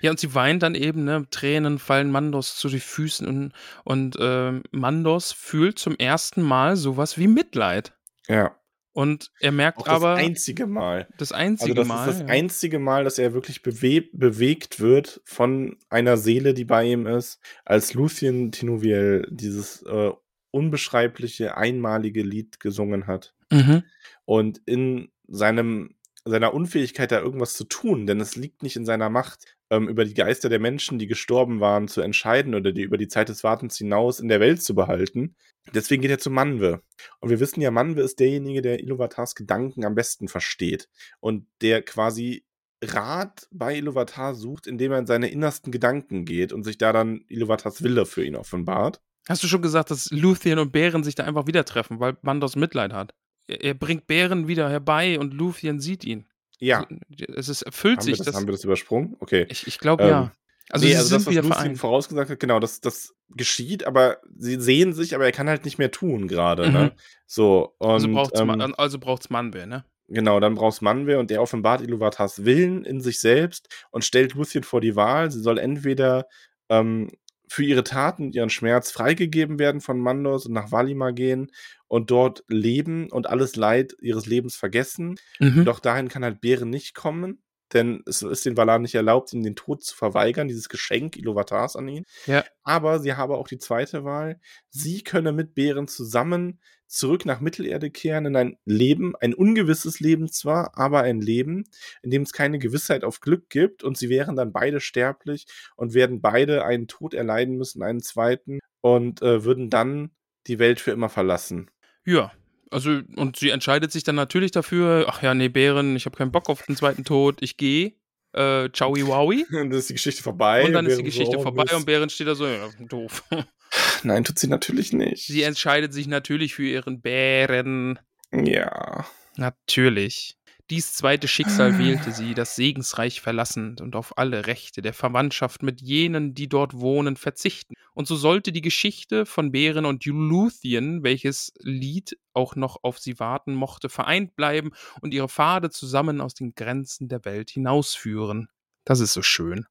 Speaker 2: Ja, und sie weint dann eben, ne? Tränen fallen Mandos zu den Füßen und, und ähm, Mandos fühlt zum ersten Mal sowas wie Mitleid.
Speaker 3: Ja.
Speaker 2: Und er merkt
Speaker 3: Auch das
Speaker 2: aber
Speaker 3: einzige Mal.
Speaker 2: das
Speaker 3: Also
Speaker 2: einzige
Speaker 3: das
Speaker 2: Mal.
Speaker 3: ist das
Speaker 2: ja.
Speaker 3: einzige Mal, dass er wirklich bewe bewegt wird von einer Seele, die bei ihm ist, als Lucien Tinuviel dieses äh, unbeschreibliche, einmalige Lied gesungen hat.
Speaker 2: Mhm.
Speaker 3: Und in seinem, seiner Unfähigkeit, da irgendwas zu tun, denn es liegt nicht in seiner Macht, ähm, über die Geister der Menschen, die gestorben waren, zu entscheiden oder die über die Zeit des Wartens hinaus in der Welt zu behalten. Deswegen geht er zu Manwe. Und wir wissen ja, Manwe ist derjenige, der Iluvatars Gedanken am besten versteht und der quasi Rat bei Iluvatar sucht, indem er in seine innersten Gedanken geht und sich da dann Iluvatars Wille für ihn offenbart.
Speaker 2: Hast du schon gesagt, dass Luthien und Bären sich da einfach wieder treffen, weil Mandos Mitleid hat? Er, er bringt Bären wieder herbei und Luthien sieht ihn.
Speaker 3: Ja,
Speaker 2: Es ist, erfüllt
Speaker 3: haben
Speaker 2: sich.
Speaker 3: das, haben wir das übersprungen? Okay.
Speaker 2: ich ich glaube
Speaker 3: Ähm,
Speaker 2: ja. Also
Speaker 3: nee, also
Speaker 2: sind
Speaker 3: das, was
Speaker 2: wieder
Speaker 3: Lucien
Speaker 2: vereint.
Speaker 3: vorausgesagt hat, genau, das, das geschieht, aber sie sehen sich, aber er kann halt nicht mehr tun gerade,
Speaker 2: Mhm.
Speaker 3: ne? So, und
Speaker 2: Also braucht's
Speaker 3: ähm,
Speaker 2: Ma- also braucht's Manwe, ne?
Speaker 3: genau, dann brauchst Manwe und der offenbart Iluvatars Willen in sich selbst und stellt Lucien vor die Wahl, sie soll entweder ähm, für ihre Taten und ihren Schmerz freigegeben werden von Mandos und nach Valimar gehen und dort leben und alles Leid ihres Lebens vergessen
Speaker 2: Mhm.
Speaker 3: doch dahin kann halt Bären nicht kommen, denn es ist den Valar nicht erlaubt, ihm den Tod zu verweigern, dieses Geschenk Iluvatars an ihn.
Speaker 2: Ja.
Speaker 3: Aber sie habe auch die zweite Wahl. Sie könne mit Bären zusammen zurück nach Mittelerde kehren in ein Leben, ein ungewisses Leben zwar, aber ein Leben, in dem es keine Gewissheit auf Glück gibt und sie wären dann beide sterblich und werden beide einen Tod erleiden müssen, einen zweiten und äh, würden dann die Welt für immer verlassen.
Speaker 2: Ja. Also, und sie entscheidet sich dann natürlich dafür, ach ja, nee, Bären, ich habe keinen Bock auf den zweiten Tod, ich gehe. Äh, Chowi Wowi.
Speaker 3: Und dann ist die Geschichte vorbei.
Speaker 2: Und dann ist die
Speaker 3: Bären so,
Speaker 2: Geschichte
Speaker 3: oh,
Speaker 2: vorbei und Bären steht da so, ja, doof.
Speaker 3: Nein, tut sie natürlich nicht.
Speaker 2: Sie entscheidet sich natürlich für ihren Bären.
Speaker 3: Ja.
Speaker 2: Natürlich. Dies zweite Schicksal wählte sie, das Segensreich verlassend und auf alle Rechte der Verwandtschaft mit jenen, die dort wohnen, verzichten. Und so sollte die Geschichte von Bären und Luthien, welches Lied auch noch auf sie warten mochte, vereint bleiben und ihre Pfade zusammen aus den Grenzen der Welt hinausführen. Das ist so schön.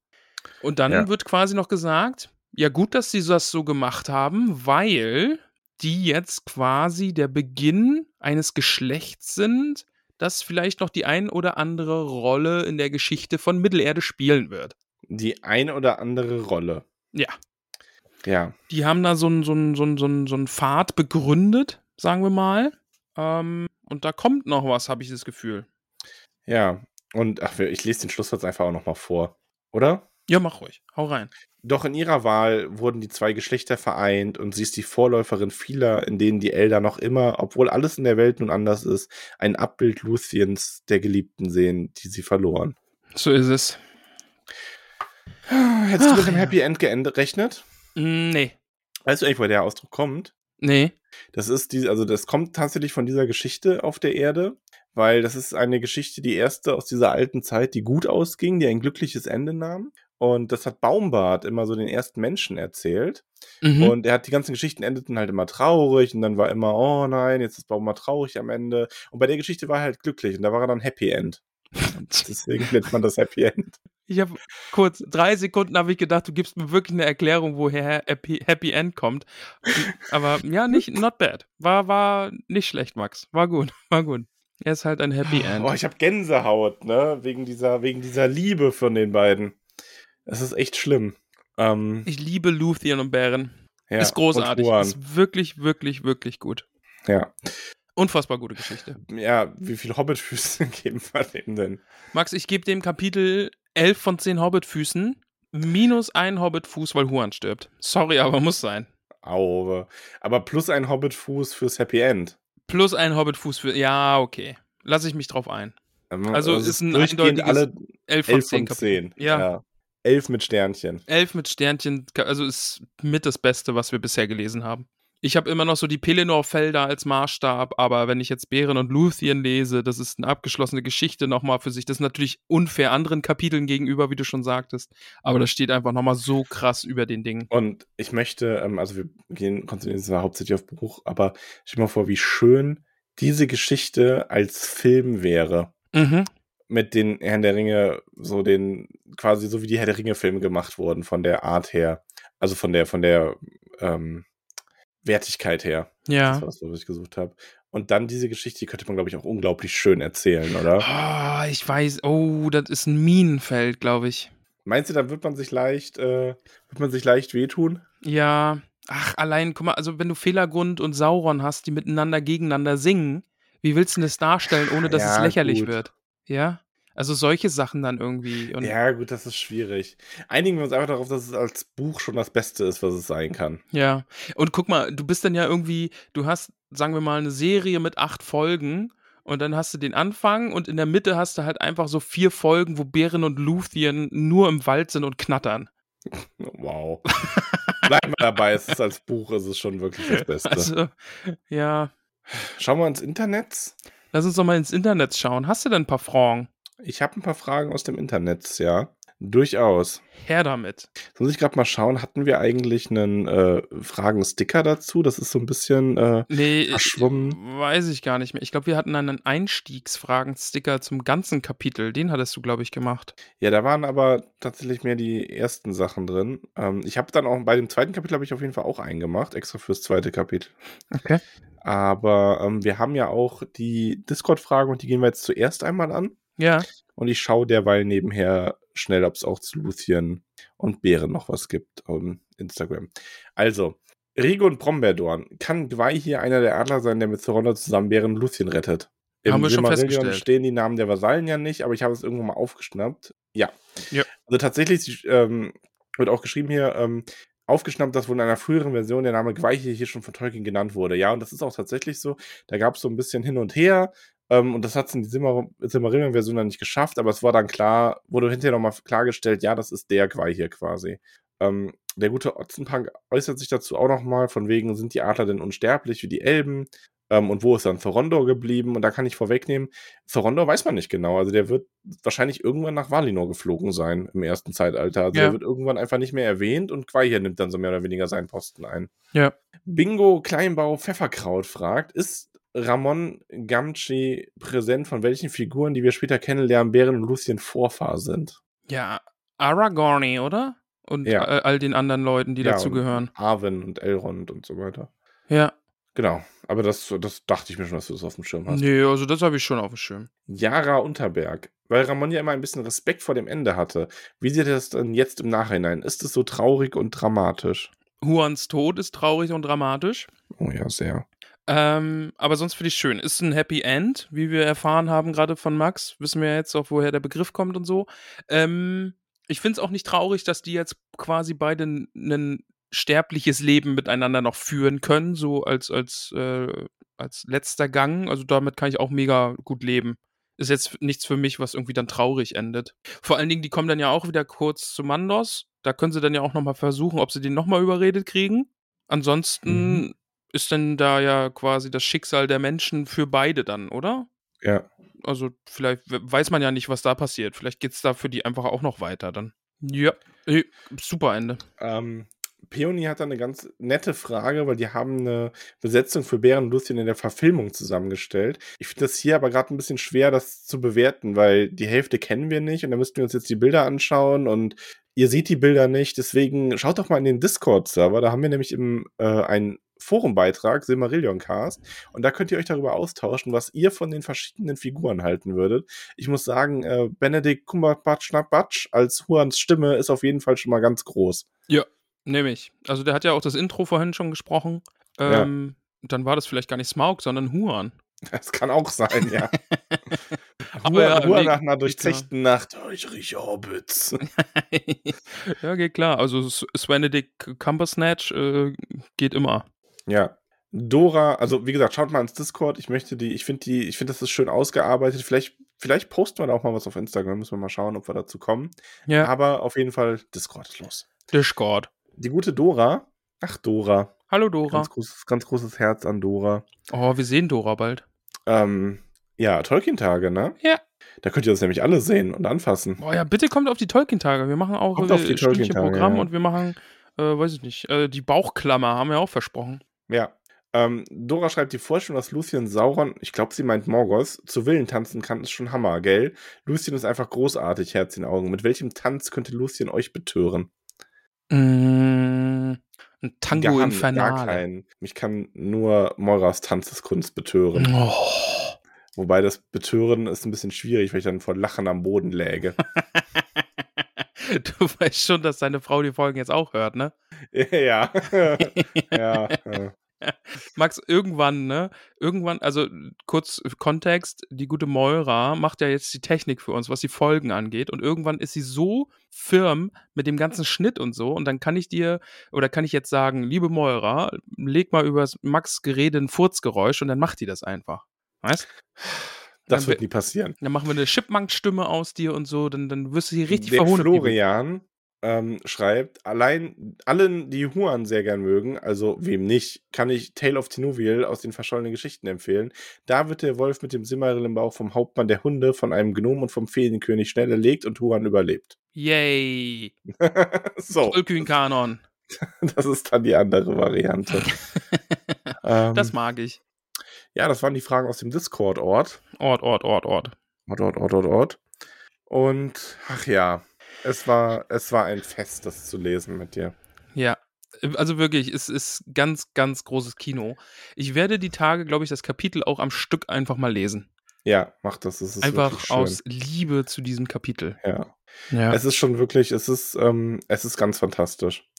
Speaker 2: Und dann
Speaker 3: Ja.
Speaker 2: wird quasi noch gesagt, ja gut, dass sie das so gemacht haben, weil die jetzt quasi der Beginn eines Geschlechts sind, das vielleicht noch die ein oder andere Rolle in der Geschichte von Mittelerde spielen wird.
Speaker 3: Die eine oder andere Rolle.
Speaker 2: Ja.
Speaker 3: Ja.
Speaker 2: Die haben da so einen so so so so Pfad begründet, sagen wir mal. Ähm, und da kommt noch was, habe ich das Gefühl.
Speaker 3: Ja. Und ach, ich lese den Schlusssatz einfach auch nochmal vor. Oder?
Speaker 2: Ja, mach ruhig. Hau rein.
Speaker 3: Doch in ihrer Wahl wurden die zwei Geschlechter vereint und sie ist die Vorläuferin vieler, in denen die Elder noch immer, obwohl alles in der Welt nun anders ist, ein Abbild Luthiens der Geliebten sehen, die sie verloren.
Speaker 2: So ist es.
Speaker 3: Hättest du
Speaker 2: Ach,
Speaker 3: mit dem
Speaker 2: ja.
Speaker 3: Happy End gerechnet?
Speaker 2: Mm, Nee.
Speaker 3: Weißt du eigentlich, woher der Ausdruck kommt?
Speaker 2: Nee.
Speaker 3: Das ist die, also das kommt tatsächlich von dieser Geschichte auf der Erde, weil das ist eine Geschichte, die erste aus dieser alten Zeit, die gut ausging, die ein glückliches Ende nahm. Und das hat Baumbart immer so den ersten Menschen erzählt.
Speaker 2: Mhm.
Speaker 3: Und er hat die ganzen Geschichten endeten halt immer traurig und dann war immer, oh nein, jetzt ist Baumbart traurig am Ende. Und bei der Geschichte war er halt glücklich und da war er dann Happy End. Und deswegen nennt man das Happy End.
Speaker 2: Ich habe kurz, drei Sekunden habe ich gedacht, du gibst mir wirklich eine Erklärung, woher Happy, Happy End kommt. Aber ja, nicht, not bad. War, war nicht schlecht, Max. War gut, war gut. Er ist halt ein Happy End.
Speaker 3: Oh, ich habe Gänsehaut, ne? Wegen dieser, wegen dieser Liebe von den beiden. Es ist echt schlimm. Ähm,
Speaker 2: Ich liebe Luthien und Bären.
Speaker 3: ja,
Speaker 2: ist großartig. Ist wirklich, wirklich, wirklich gut.
Speaker 3: Ja.
Speaker 2: Unfassbar gute Geschichte.
Speaker 3: ja, wie viele Hobbitfüße geben wir dem denn?
Speaker 2: Max, ich gebe dem Kapitel 11 von 10 Hobbitfüßen minus ein Hobbitfuß, weil Huan stirbt. Sorry, aber muss sein.
Speaker 3: Auwe. Aber plus ein Hobbitfuß fürs Happy End.
Speaker 2: Plus ein Hobbitfuß für. Ja, okay. Lasse ich mich drauf ein. Also
Speaker 3: es
Speaker 2: ist ein eindeutiges
Speaker 3: alle
Speaker 2: 11 von
Speaker 3: 11
Speaker 2: 10
Speaker 3: von
Speaker 2: Kapitel.
Speaker 3: 10.
Speaker 2: Ja,
Speaker 3: Elf mit Sternchen.
Speaker 2: 11 mit Sternchen, also ist mit das Beste, was wir bisher gelesen haben. Ich habe immer noch so die Pelennor-Felder als Maßstab, aber wenn ich jetzt Bären und Luthien lese, das ist eine abgeschlossene Geschichte nochmal für sich. Das ist natürlich unfair anderen Kapiteln gegenüber, wie du schon sagtest. Aber das steht einfach nochmal so krass über den Dingen.
Speaker 3: Und ich möchte, ähm, also wir gehen, konzentrieren uns zwar hauptsächlich auf Buch, aber stell dir mal vor, wie schön diese Geschichte als Film wäre.
Speaker 2: Mhm.
Speaker 3: Mit den Herrn der Ringe, so den, quasi so wie die Herr der Ringe-Filme gemacht wurden, von der Art her. Also von der, von der ähm, Wertigkeit her. Das
Speaker 2: Ja.
Speaker 3: war das, was ich gesucht habe. Und dann diese Geschichte, die könnte man, glaube ich, auch unglaublich schön erzählen, oder?
Speaker 2: Ah, ich weiß, oh, das ist ein Minenfeld, glaube ich.
Speaker 3: Meinst du, dann wird man sich leicht, äh, wird man sich leicht wehtun?
Speaker 2: Ja, ach, allein, guck mal, also wenn du Fehlergrund und Sauron hast, die miteinander gegeneinander singen, wie willst du das darstellen, ohne dass es
Speaker 3: Ja,
Speaker 2: lächerlich
Speaker 3: gut.
Speaker 2: wird? Ja? Also solche Sachen dann irgendwie. Und, ja.
Speaker 3: Ja, gut, das ist schwierig. Einigen wir uns einfach darauf, dass es als Buch schon das Beste ist, was es sein kann.
Speaker 2: Und guck mal, du bist dann ja irgendwie, du hast, sagen wir mal, eine Serie mit acht Folgen und dann hast du den Anfang und in der Mitte hast du halt einfach so vier Folgen, wo Bären und Luthien nur im Wald sind und knattern.
Speaker 3: Wow. Bleiben wir dabei, es ist als Buch, es ist schon wirklich das Beste.
Speaker 2: Also, ja,
Speaker 3: Schauen wir ins Internet.
Speaker 2: Lass uns doch mal ins Internet schauen. Hast du denn ein paar Fragen?
Speaker 3: Ich habe ein paar Fragen aus dem Internet, ja. Durchaus.
Speaker 2: Her damit.
Speaker 3: Jetzt muss ich gerade mal schauen, hatten wir eigentlich einen äh, Fragen-Sticker dazu? Das ist so ein bisschen äh,
Speaker 2: Nee, ich,
Speaker 3: verschwommen.
Speaker 2: weiß ich gar nicht mehr. Ich glaube, wir hatten einen Einstiegsfragen-Sticker zum ganzen Kapitel. Den hattest du, glaube ich, gemacht.
Speaker 3: Ja, da waren aber tatsächlich mehr die ersten Sachen drin. Ähm, ich habe dann auch bei dem zweiten Kapitel habe ich auf jeden Fall auch einen gemacht, extra fürs zweite Kapitel.
Speaker 2: Okay.
Speaker 3: Aber ähm, wir haben ja auch die Discord-Fragen und die gehen wir jetzt zuerst einmal an.
Speaker 2: Ja.
Speaker 3: Und ich schaue derweil nebenher schnell, ob es auch zu Luthien und Bären noch was gibt auf Instagram. Also, Rigo und Brombeerdorn. Kann Gwei hier einer der Adler sein, der mit Zoronda zusammen Bären und Luthien rettet?
Speaker 2: Haben wir schon festgestellt.
Speaker 3: stehen die Namen der Vasallen ja nicht, aber ich habe es irgendwo mal aufgeschnappt. Ja.
Speaker 2: Ja.
Speaker 3: Also tatsächlich ähm, wird auch geschrieben hier, ähm, aufgeschnappt, dass wohl in einer früheren Version der Name Gwei hier, hier schon von Tolkien genannt wurde. Ja, und das ist auch tatsächlich so. Da gab es so ein bisschen hin und her. Ähm, und das hat es in die Silmar Silmarillion-Version dann nicht geschafft, aber es war dann klar, wurde hinterher nochmal klargestellt, ja, das ist der Gwei hier quasi. Ähm, der gute Otzenpunk äußert sich dazu auch nochmal, von wegen, sind die Adler denn unsterblich wie die Elben? Ähm, und wo ist dann Thorondor geblieben? Und da kann ich vorwegnehmen, Thorondor weiß man nicht genau. Also der wird wahrscheinlich irgendwann nach Valinor geflogen sein im ersten Zeitalter. Also
Speaker 2: Ja.
Speaker 3: der wird irgendwann einfach nicht mehr erwähnt und Gwei hier nimmt dann so mehr oder weniger seinen Posten ein.
Speaker 2: Ja.
Speaker 3: Bingo Kleinbau Pfefferkraut fragt, ist Ramon Gamgee präsent, von welchen Figuren, die wir später kennenlernen, Bären und Lucien Vorfahr sind?
Speaker 2: Ja, Aragorn, oder? Und
Speaker 3: Ja.
Speaker 2: all, all den anderen Leuten, die
Speaker 3: Ja,
Speaker 2: dazugehören.
Speaker 3: Arwen und Elrond und so weiter.
Speaker 2: Ja.
Speaker 3: Genau, aber das, das dachte ich mir schon, dass du das auf dem Schirm hast.
Speaker 2: Nee, also das habe ich schon auf dem Schirm.
Speaker 3: Jara Unterberg, weil Ramon ja immer ein bisschen Respekt vor dem Ende hatte. Wie sieht das denn jetzt im Nachhinein? Ist es so traurig und dramatisch?
Speaker 2: Huans Tod ist traurig und dramatisch.
Speaker 3: Oh ja, sehr.
Speaker 2: Ähm, aber sonst finde ich schön. Ist ein Happy End, wie wir erfahren haben, gerade von Max. Wissen wir jetzt auch, woher der Begriff kommt und so. Ähm, Ich finde es auch nicht traurig, dass die jetzt quasi beide ein sterbliches Leben miteinander noch führen können, so als, als, äh, als letzter Gang. Also damit kann ich auch mega gut leben. Ist jetzt nichts für mich, was irgendwie dann traurig endet. Vor allen Dingen, die kommen dann ja auch wieder kurz zu Mandos. Da können sie dann ja auch nochmal versuchen, ob sie den nochmal überredet kriegen. Ansonsten mhm. Ist dann da ja quasi das Schicksal der Menschen für beide dann, oder?
Speaker 3: Ja.
Speaker 2: Also vielleicht weiß man ja nicht, was da passiert. Vielleicht geht es da für die einfach auch noch weiter dann. Ja, super Ende.
Speaker 3: Ähm, Peony hat da eine ganz nette Frage, weil die haben eine Besetzung für Bären und Lucien in der Verfilmung zusammengestellt. Ich finde das hier aber gerade ein bisschen schwer, das zu bewerten, weil die Hälfte kennen wir nicht und da müssten wir uns jetzt die Bilder anschauen und ihr seht die Bilder nicht. Deswegen schaut doch mal in den Discord-Server. Da haben wir nämlich im, äh, einen Forumbeitrag, Silmarillion Cast, und da könnt ihr euch darüber austauschen, was ihr von den verschiedenen Figuren halten würdet. Ich muss sagen, äh, Benedikt Cumberbatch als Huans Stimme ist auf jeden Fall schon mal ganz groß.
Speaker 2: Ja, nehme ich. Also der hat ja auch das Intro vorhin schon gesprochen. Ähm, ja. Dann war das vielleicht gar nicht Smaug, sondern Huan.
Speaker 3: Das kann auch sein, ja. Aber ja, Ruhe nach einer durchzechten Nacht. Oh, ich rieche Hobbits.
Speaker 2: ja, geht klar. Also Svenedic Cumbersnatch äh, geht immer.
Speaker 3: Ja. Dora, also wie gesagt, schaut mal ins Discord. Ich möchte die, ich finde die, ich finde, das ist schön ausgearbeitet. Vielleicht, vielleicht posten wir da auch mal was auf Instagram. Müssen wir mal schauen, ob wir dazu kommen. Ja. Aber auf jeden Fall Discord ist los.
Speaker 2: Discord.
Speaker 3: Die gute Dora. Ach, Dora.
Speaker 2: Hallo, Dora.
Speaker 3: Ganz großes, ganz großes Herz an Dora.
Speaker 2: Oh, wir sehen Dora bald.
Speaker 3: Ähm, ja, Tolkien-Tage, ne?
Speaker 2: Ja.
Speaker 3: Da könnt ihr das nämlich alle sehen und anfassen.
Speaker 2: Oh ja, bitte kommt auf die Tolkien-Tage. Wir machen auch
Speaker 3: kommt auf die Tolkien
Speaker 2: Programm ja. und wir machen, äh, weiß ich nicht, äh, die Bauchklammer haben wir auch versprochen.
Speaker 3: Ja. Ähm, Dora schreibt die Vorstellung, dass Lucien Sauron, ich glaube, sie meint Morgos, zu Willen tanzen kann, ist schon Hammer, gell? Lucien ist einfach großartig, Herz in Augen. Mit welchem Tanz könnte Lucien euch betören?
Speaker 2: Mm, ein Tango gar, Infernale.
Speaker 3: Gar keinen. Mich kann nur Moiras Tanzeskunst betören.
Speaker 2: Oh.
Speaker 3: Wobei das Betören ist ein bisschen schwierig, weil ich dann vor Lachen am Boden läge.
Speaker 2: du weißt schon, dass deine Frau die Folgen jetzt auch hört, ne?
Speaker 3: Ja. ja. ja.
Speaker 2: Max, irgendwann, ne? Irgendwann, also kurz Kontext, die gute Moira macht ja jetzt die Technik für uns, was die Folgen angeht. Und irgendwann ist sie so firm mit dem ganzen Schnitt und so. Und dann kann ich dir, oder kann ich jetzt sagen, liebe Moira, leg mal über Max Gerede ein Furzgeräusch und dann macht die das einfach. Weißt?
Speaker 3: Das dann wird nie passieren.
Speaker 2: Dann machen wir eine Chipmunk-Stimme aus dir und so, dann, dann wirst du hier richtig
Speaker 3: Der Florian ähm, schreibt, allein allen, die Huan sehr gern mögen, also wem nicht, kann ich Tale of Tinuviel aus den verschollenen Geschichten empfehlen. Da wird der Wolf mit dem Simmeril im Bauch vom Hauptmann der Hunde, von einem Gnom und vom Feenkönig schnell erlegt und Huan überlebt.
Speaker 2: Yay!
Speaker 3: so.
Speaker 2: Tollkühn-Kanon.
Speaker 3: Das ist dann die andere Variante.
Speaker 2: ähm, das mag ich.
Speaker 3: Ja, das waren die Fragen aus dem Discord-Ort.
Speaker 2: Ort, Ort, Ort, Ort.
Speaker 3: Ort, Ort, Ort, Ort, Ort. Und, ach ja, es war, es war ein Fest, das zu lesen mit dir.
Speaker 2: Ja, also wirklich, es ist ganz, ganz großes Kino. Ich werde die Tage, glaube ich, das Kapitel auch am Stück einfach mal lesen.
Speaker 3: Ja, mach das. Es ist
Speaker 2: einfach aus Liebe zu diesem Kapitel.
Speaker 3: Ja. ja. Es ist schon wirklich, es ist, ähm, es ist ganz fantastisch.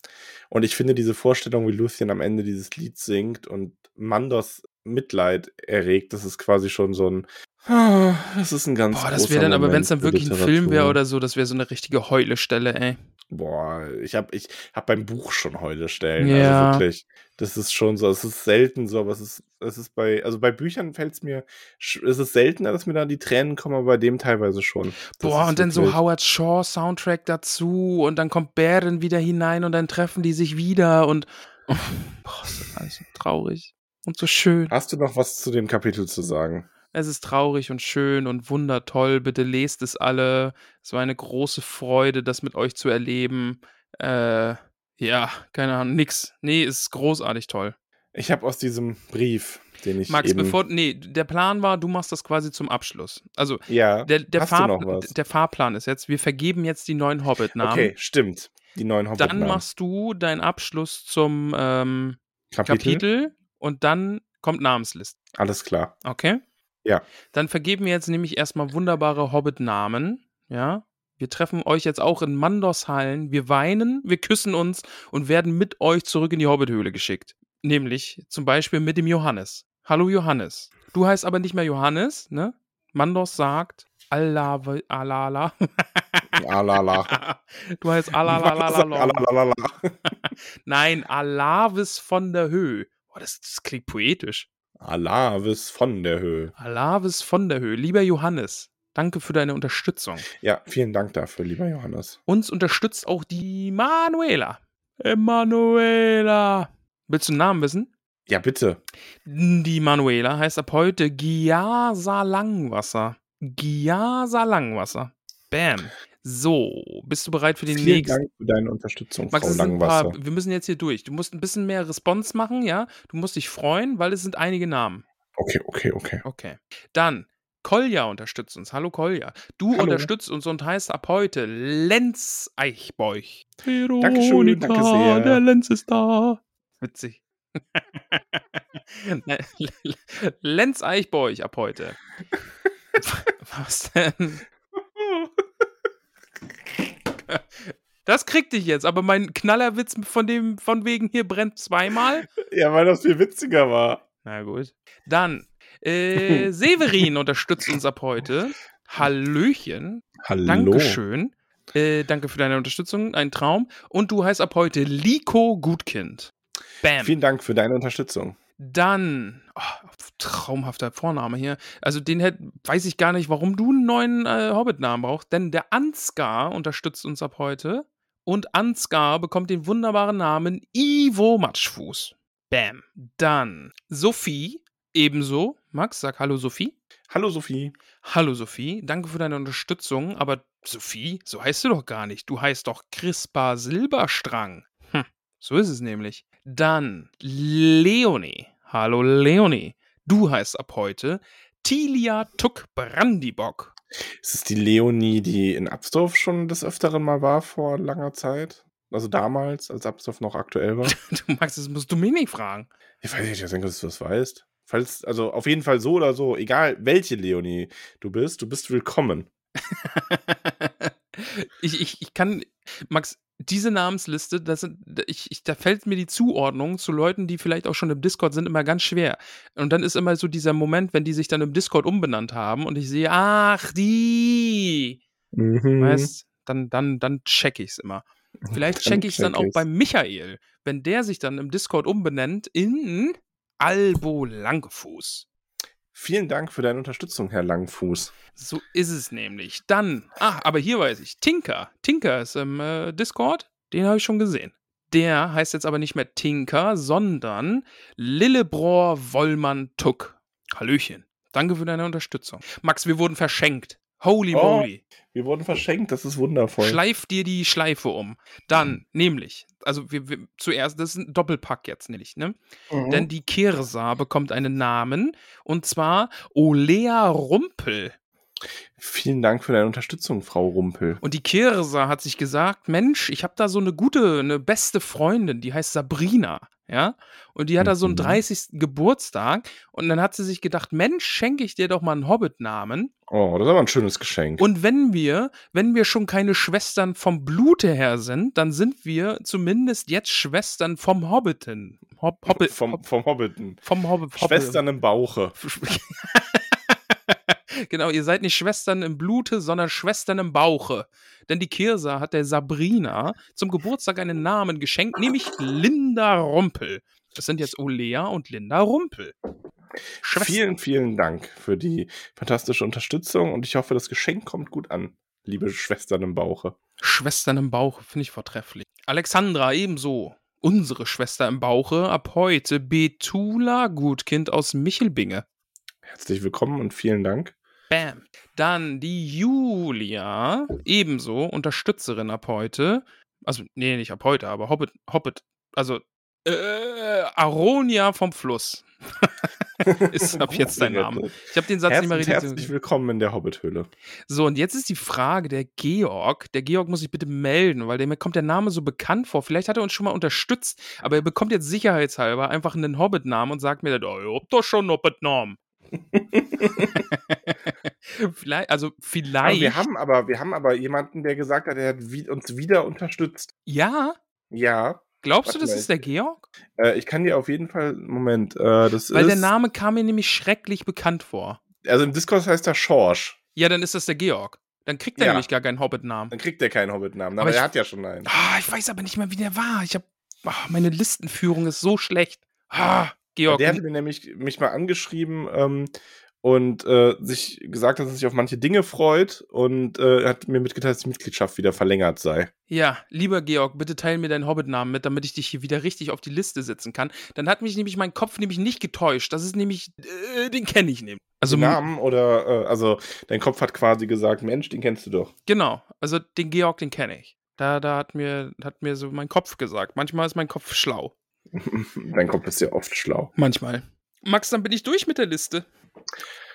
Speaker 3: Und ich finde diese Vorstellung, wie Lucien am Ende dieses Lied singt und Mandos Mitleid erregt. Das ist quasi schon so ein. Das ist ein ganz.
Speaker 2: Boah, das wäre dann, aber wenn es dann wirklich ein Film wäre oder so, das wäre so eine richtige Heule-Stelle, ey.
Speaker 3: Boah, ich habe ich hab beim Buch schon Heule-Stellen. Also ja. Also wirklich. Das ist schon so, es ist selten so, aber es ist, es ist bei, also bei Büchern fällt es mir, es ist seltener, dass mir da die Tränen kommen, aber bei dem teilweise schon.
Speaker 2: Das Boah, und dann so Howard Shaw Soundtrack dazu und dann kommt Bären wieder hinein und dann treffen die sich wieder und oh, boah, das ist alles so traurig und so schön.
Speaker 3: Hast du noch was zu dem Kapitel zu sagen?
Speaker 2: Es ist traurig und schön und wundertoll. Bitte lest es alle. Es war eine große Freude, das mit euch zu erleben. Äh, ja, keine Ahnung, nix. Nee, es ist großartig toll.
Speaker 3: Ich habe aus diesem Brief, den ich
Speaker 2: Max,
Speaker 3: eben
Speaker 2: bevor, nee, der Plan war, du machst das quasi zum Abschluss. Also,
Speaker 3: ja,
Speaker 2: der, der, Fahr der Fahrplan ist jetzt, wir vergeben jetzt die neuen Hobbit-Namen.
Speaker 3: Okay, stimmt. Die neuen Hobbit-Namen.
Speaker 2: Dann machst du deinen Abschluss zum ähm, Kapitel. Kapitel und dann kommt Namensliste.
Speaker 3: Alles klar.
Speaker 2: Okay?
Speaker 3: Ja.
Speaker 2: Dann vergeben wir jetzt nämlich erstmal wunderbare Hobbit-Namen. Ja. Wir treffen euch jetzt auch in Mandos-Hallen. Wir weinen, wir küssen uns und werden mit euch zurück in die Hobbit-Höhle geschickt. Nämlich zum Beispiel mit dem Johannes. Hallo Johannes. Du heißt aber nicht mehr Johannes, ne? Mandos sagt Allah, Alala.
Speaker 3: Alala.
Speaker 2: du heißt. Alalalala. Nein, Alavis von der Höhe. Oh, das, das klingt poetisch.
Speaker 3: Alavis von der Höhe.
Speaker 2: Alavis von der Höhe. Lieber Johannes, danke für deine Unterstützung.
Speaker 3: Ja, vielen Dank dafür, lieber Johannes.
Speaker 2: Uns unterstützt auch die Manuela. Emanuela. Willst du einen Namen wissen?
Speaker 3: Ja, bitte.
Speaker 2: Die Manuela heißt ab heute Giasa Langwasser. Giasa Langwasser. Bam. So, bist du bereit für den
Speaker 3: Vielen
Speaker 2: nächsten?
Speaker 3: Dank für deine Unterstützung,
Speaker 2: Max,
Speaker 3: Frau
Speaker 2: ein paar,
Speaker 3: Langwasser.
Speaker 2: wir müssen jetzt hier durch. Du musst ein bisschen mehr Response machen, ja? Du musst dich freuen, weil es sind einige Namen.
Speaker 3: Okay, okay, okay.
Speaker 2: Okay. Dann, Kolja unterstützt uns. Hallo Kolja. Du
Speaker 3: Hallo.
Speaker 2: unterstützt uns und heißt ab heute Lenz Eichbeuch.
Speaker 3: Dankeschön, danke sehr.
Speaker 2: Der Lenz ist da. Witzig. Lenz Eichbeuch ab heute. Was denn? Das krieg dich jetzt, aber mein Knallerwitz von dem, von wegen hier brennt zweimal.
Speaker 3: Ja, weil das viel witziger war.
Speaker 2: Na gut. Dann, äh, Severin unterstützt uns ab heute. Hallöchen.
Speaker 3: Hallo.
Speaker 2: Dankeschön. Äh, danke für deine Unterstützung. Ein Traum. Und du heißt ab heute Liko Gutkind. Bam.
Speaker 3: Vielen Dank für deine Unterstützung.
Speaker 2: Dann, oh, traumhafter Vorname hier. Also den hätt, weiß ich gar nicht, warum du einen neuen äh, Hobbit-Namen brauchst. Denn der Ansgar unterstützt uns ab heute. Und Ansgar bekommt den wunderbaren Namen Ivo Matschfuß. Bam. Dann Sophie, ebenso. Max, sag Hallo Sophie.
Speaker 3: Hallo Sophie.
Speaker 2: Hallo Sophie, danke für deine Unterstützung, aber Sophie, so heißt du doch gar nicht. Du heißt doch Crispa Silberstrang. Hm, so ist es nämlich. Dann Leonie. Hallo Leonie. Du heißt ab heute Tilia Tuck Brandibock.
Speaker 3: Ist es die Leonie, die in Absdorf schon des Öfteren mal war vor langer Zeit? Also damals, als Absdorf noch aktuell war?
Speaker 2: Du Max, das musst du mich nicht fragen.
Speaker 3: Ich weiß nicht, ich denke, dass du das weißt. Falls, also auf jeden Fall so oder so, egal welche Leonie du bist, du bist willkommen.
Speaker 2: ich, ich, ich kann, Max, diese Namensliste, das sind, ich, ich, da fällt mir die Zuordnung zu Leuten, die vielleicht auch schon im Discord sind, immer ganz schwer. Und dann ist immer so dieser Moment, wenn die sich dann im Discord umbenannt haben und ich sehe, ach, die,
Speaker 3: Mhm.
Speaker 2: weißt, dann, dann, dann check ich's immer. Vielleicht
Speaker 3: Dann
Speaker 2: check ich's dann
Speaker 3: check
Speaker 2: auch
Speaker 3: ich's.
Speaker 2: bei Michael, wenn der sich dann im Discord umbenennt in Albo Langfuß.
Speaker 3: Vielen Dank für deine Unterstützung, Herr Langfuß.
Speaker 2: So ist es nämlich. Dann, ah, aber hier weiß ich, Tinker. Tinker ist im äh, Discord, den habe ich schon gesehen. Der heißt jetzt aber nicht mehr Tinker, sondern Lillebror Wollmann Tuck. Hallöchen. Danke für deine Unterstützung. Max, wir wurden verschenkt. Holy
Speaker 3: Oh,
Speaker 2: moly.
Speaker 3: Wir wurden verschenkt, das ist wundervoll.
Speaker 2: Schleif dir die Schleife um. Dann, nämlich, also wir, wir zuerst, das ist ein Doppelpack jetzt nämlich, ne?
Speaker 3: Mhm.
Speaker 2: Denn die Kirsa bekommt einen Namen und zwar Olea Rumpel.
Speaker 3: Vielen Dank für deine Unterstützung, Frau Rumpel.
Speaker 2: Und die Kirsa hat sich gesagt, Mensch, ich habe da so eine gute, eine beste Freundin, die heißt Sabrina, ja? Und die hat da so einen
Speaker 3: Mhm.
Speaker 2: 30. Geburtstag und dann hat sie sich gedacht, Mensch, schenke ich dir doch mal einen Hobbit-Namen.
Speaker 3: Oh, das ist aber ein schönes Geschenk.
Speaker 2: Und wenn wir, wenn wir schon keine Schwestern vom Blute her sind, dann sind wir zumindest jetzt Schwestern vom Hobbiten. Hob, Hobbit,
Speaker 3: vom, vom Hobbiten.
Speaker 2: vom Hobbit.
Speaker 3: Schwestern im Bauche.
Speaker 2: genau, ihr seid nicht Schwestern im Blute, sondern Schwestern im Bauche. Denn die Kirsa hat der Sabrina zum Geburtstag einen Namen geschenkt, nämlich Linda Rumpel. Das sind jetzt Olea und Linda Rumpel. Schwester-
Speaker 3: Vielen, vielen Dank für die fantastische Unterstützung und ich hoffe, das Geschenk kommt gut an, liebe Schwestern im Bauche.
Speaker 2: Schwestern im Bauche, finde ich vortrefflich. Alexandra ebenso. Unsere Schwester im Bauche ab heute Betula Gutkind aus Michelbinge.
Speaker 3: Herzlich willkommen und vielen Dank.
Speaker 2: Bam. Dann die Julia, ebenso Unterstützerin ab heute. Also, nee, nicht ab heute, aber Hobbit, Hobbit, also äh, Aronia vom Fluss. ist ab jetzt dein Name. Ich habe den Satz nicht mehr
Speaker 3: Herzlich,
Speaker 2: richtig
Speaker 3: herzlich willkommen in der Hobbithöhle.
Speaker 2: So, und jetzt ist die Frage, der Georg, der Georg muss sich bitte melden, weil dem kommt der Name so bekannt vor. Vielleicht hat er uns schon mal unterstützt, aber er bekommt jetzt sicherheitshalber einfach einen Hobbit-Namen und sagt mir, dann, oh, ihr habt doch schon einen Hobbit-Namen. vielleicht, also
Speaker 3: Aber
Speaker 2: vielleicht.
Speaker 3: wir haben aber, wir haben aber jemanden, der gesagt hat, er hat uns wieder unterstützt.
Speaker 2: ja,
Speaker 3: Ja,
Speaker 2: glaubst du, das
Speaker 3: mal,
Speaker 2: ist der Georg?
Speaker 3: äh, ich kann dir auf jeden Fall, Moment, äh, das
Speaker 2: Weil
Speaker 3: ist,
Speaker 2: der Name kam mir nämlich schrecklich bekannt vor.
Speaker 3: also im Discord heißt er Schorsch.
Speaker 2: Ja, dann ist das der Georg. Dann kriegt er
Speaker 3: Ja.
Speaker 2: nämlich gar keinen Hobbit-Namen.
Speaker 3: Dann kriegt er keinen Hobbit-Namen,
Speaker 2: Aber
Speaker 3: aber,
Speaker 2: ich-
Speaker 3: er hat ja schon einen.
Speaker 2: Ah, ich weiß aber nicht mehr, wie der war. Ich hab. Ah, meine Listenführung ist so schlecht. Ah, Georg.
Speaker 3: Der hatte mir nämlich mich mal angeschrieben ähm, und äh, sich gesagt, dass er sich auf manche Dinge freut und äh, hat mir mitgeteilt, dass die Mitgliedschaft wieder verlängert sei.
Speaker 2: Ja, lieber Georg, bitte teil mir deinen Hobbit-Namen mit, damit ich dich hier wieder richtig auf die Liste setzen kann. Dann hat mich nämlich mein Kopf nämlich nicht getäuscht. Das ist nämlich, äh, den kenne ich nämlich. Also,
Speaker 3: Also Namen oder äh, also dein Kopf hat quasi gesagt, Mensch, den kennst du doch.
Speaker 2: genau, also den Georg, den kenne ich. Da, da hat mir, hat mir so mein Kopf gesagt. Manchmal ist mein Kopf schlau.
Speaker 3: Dein Kopf ist ja oft schlau.
Speaker 2: Manchmal. Max, dann bin ich durch mit der Liste.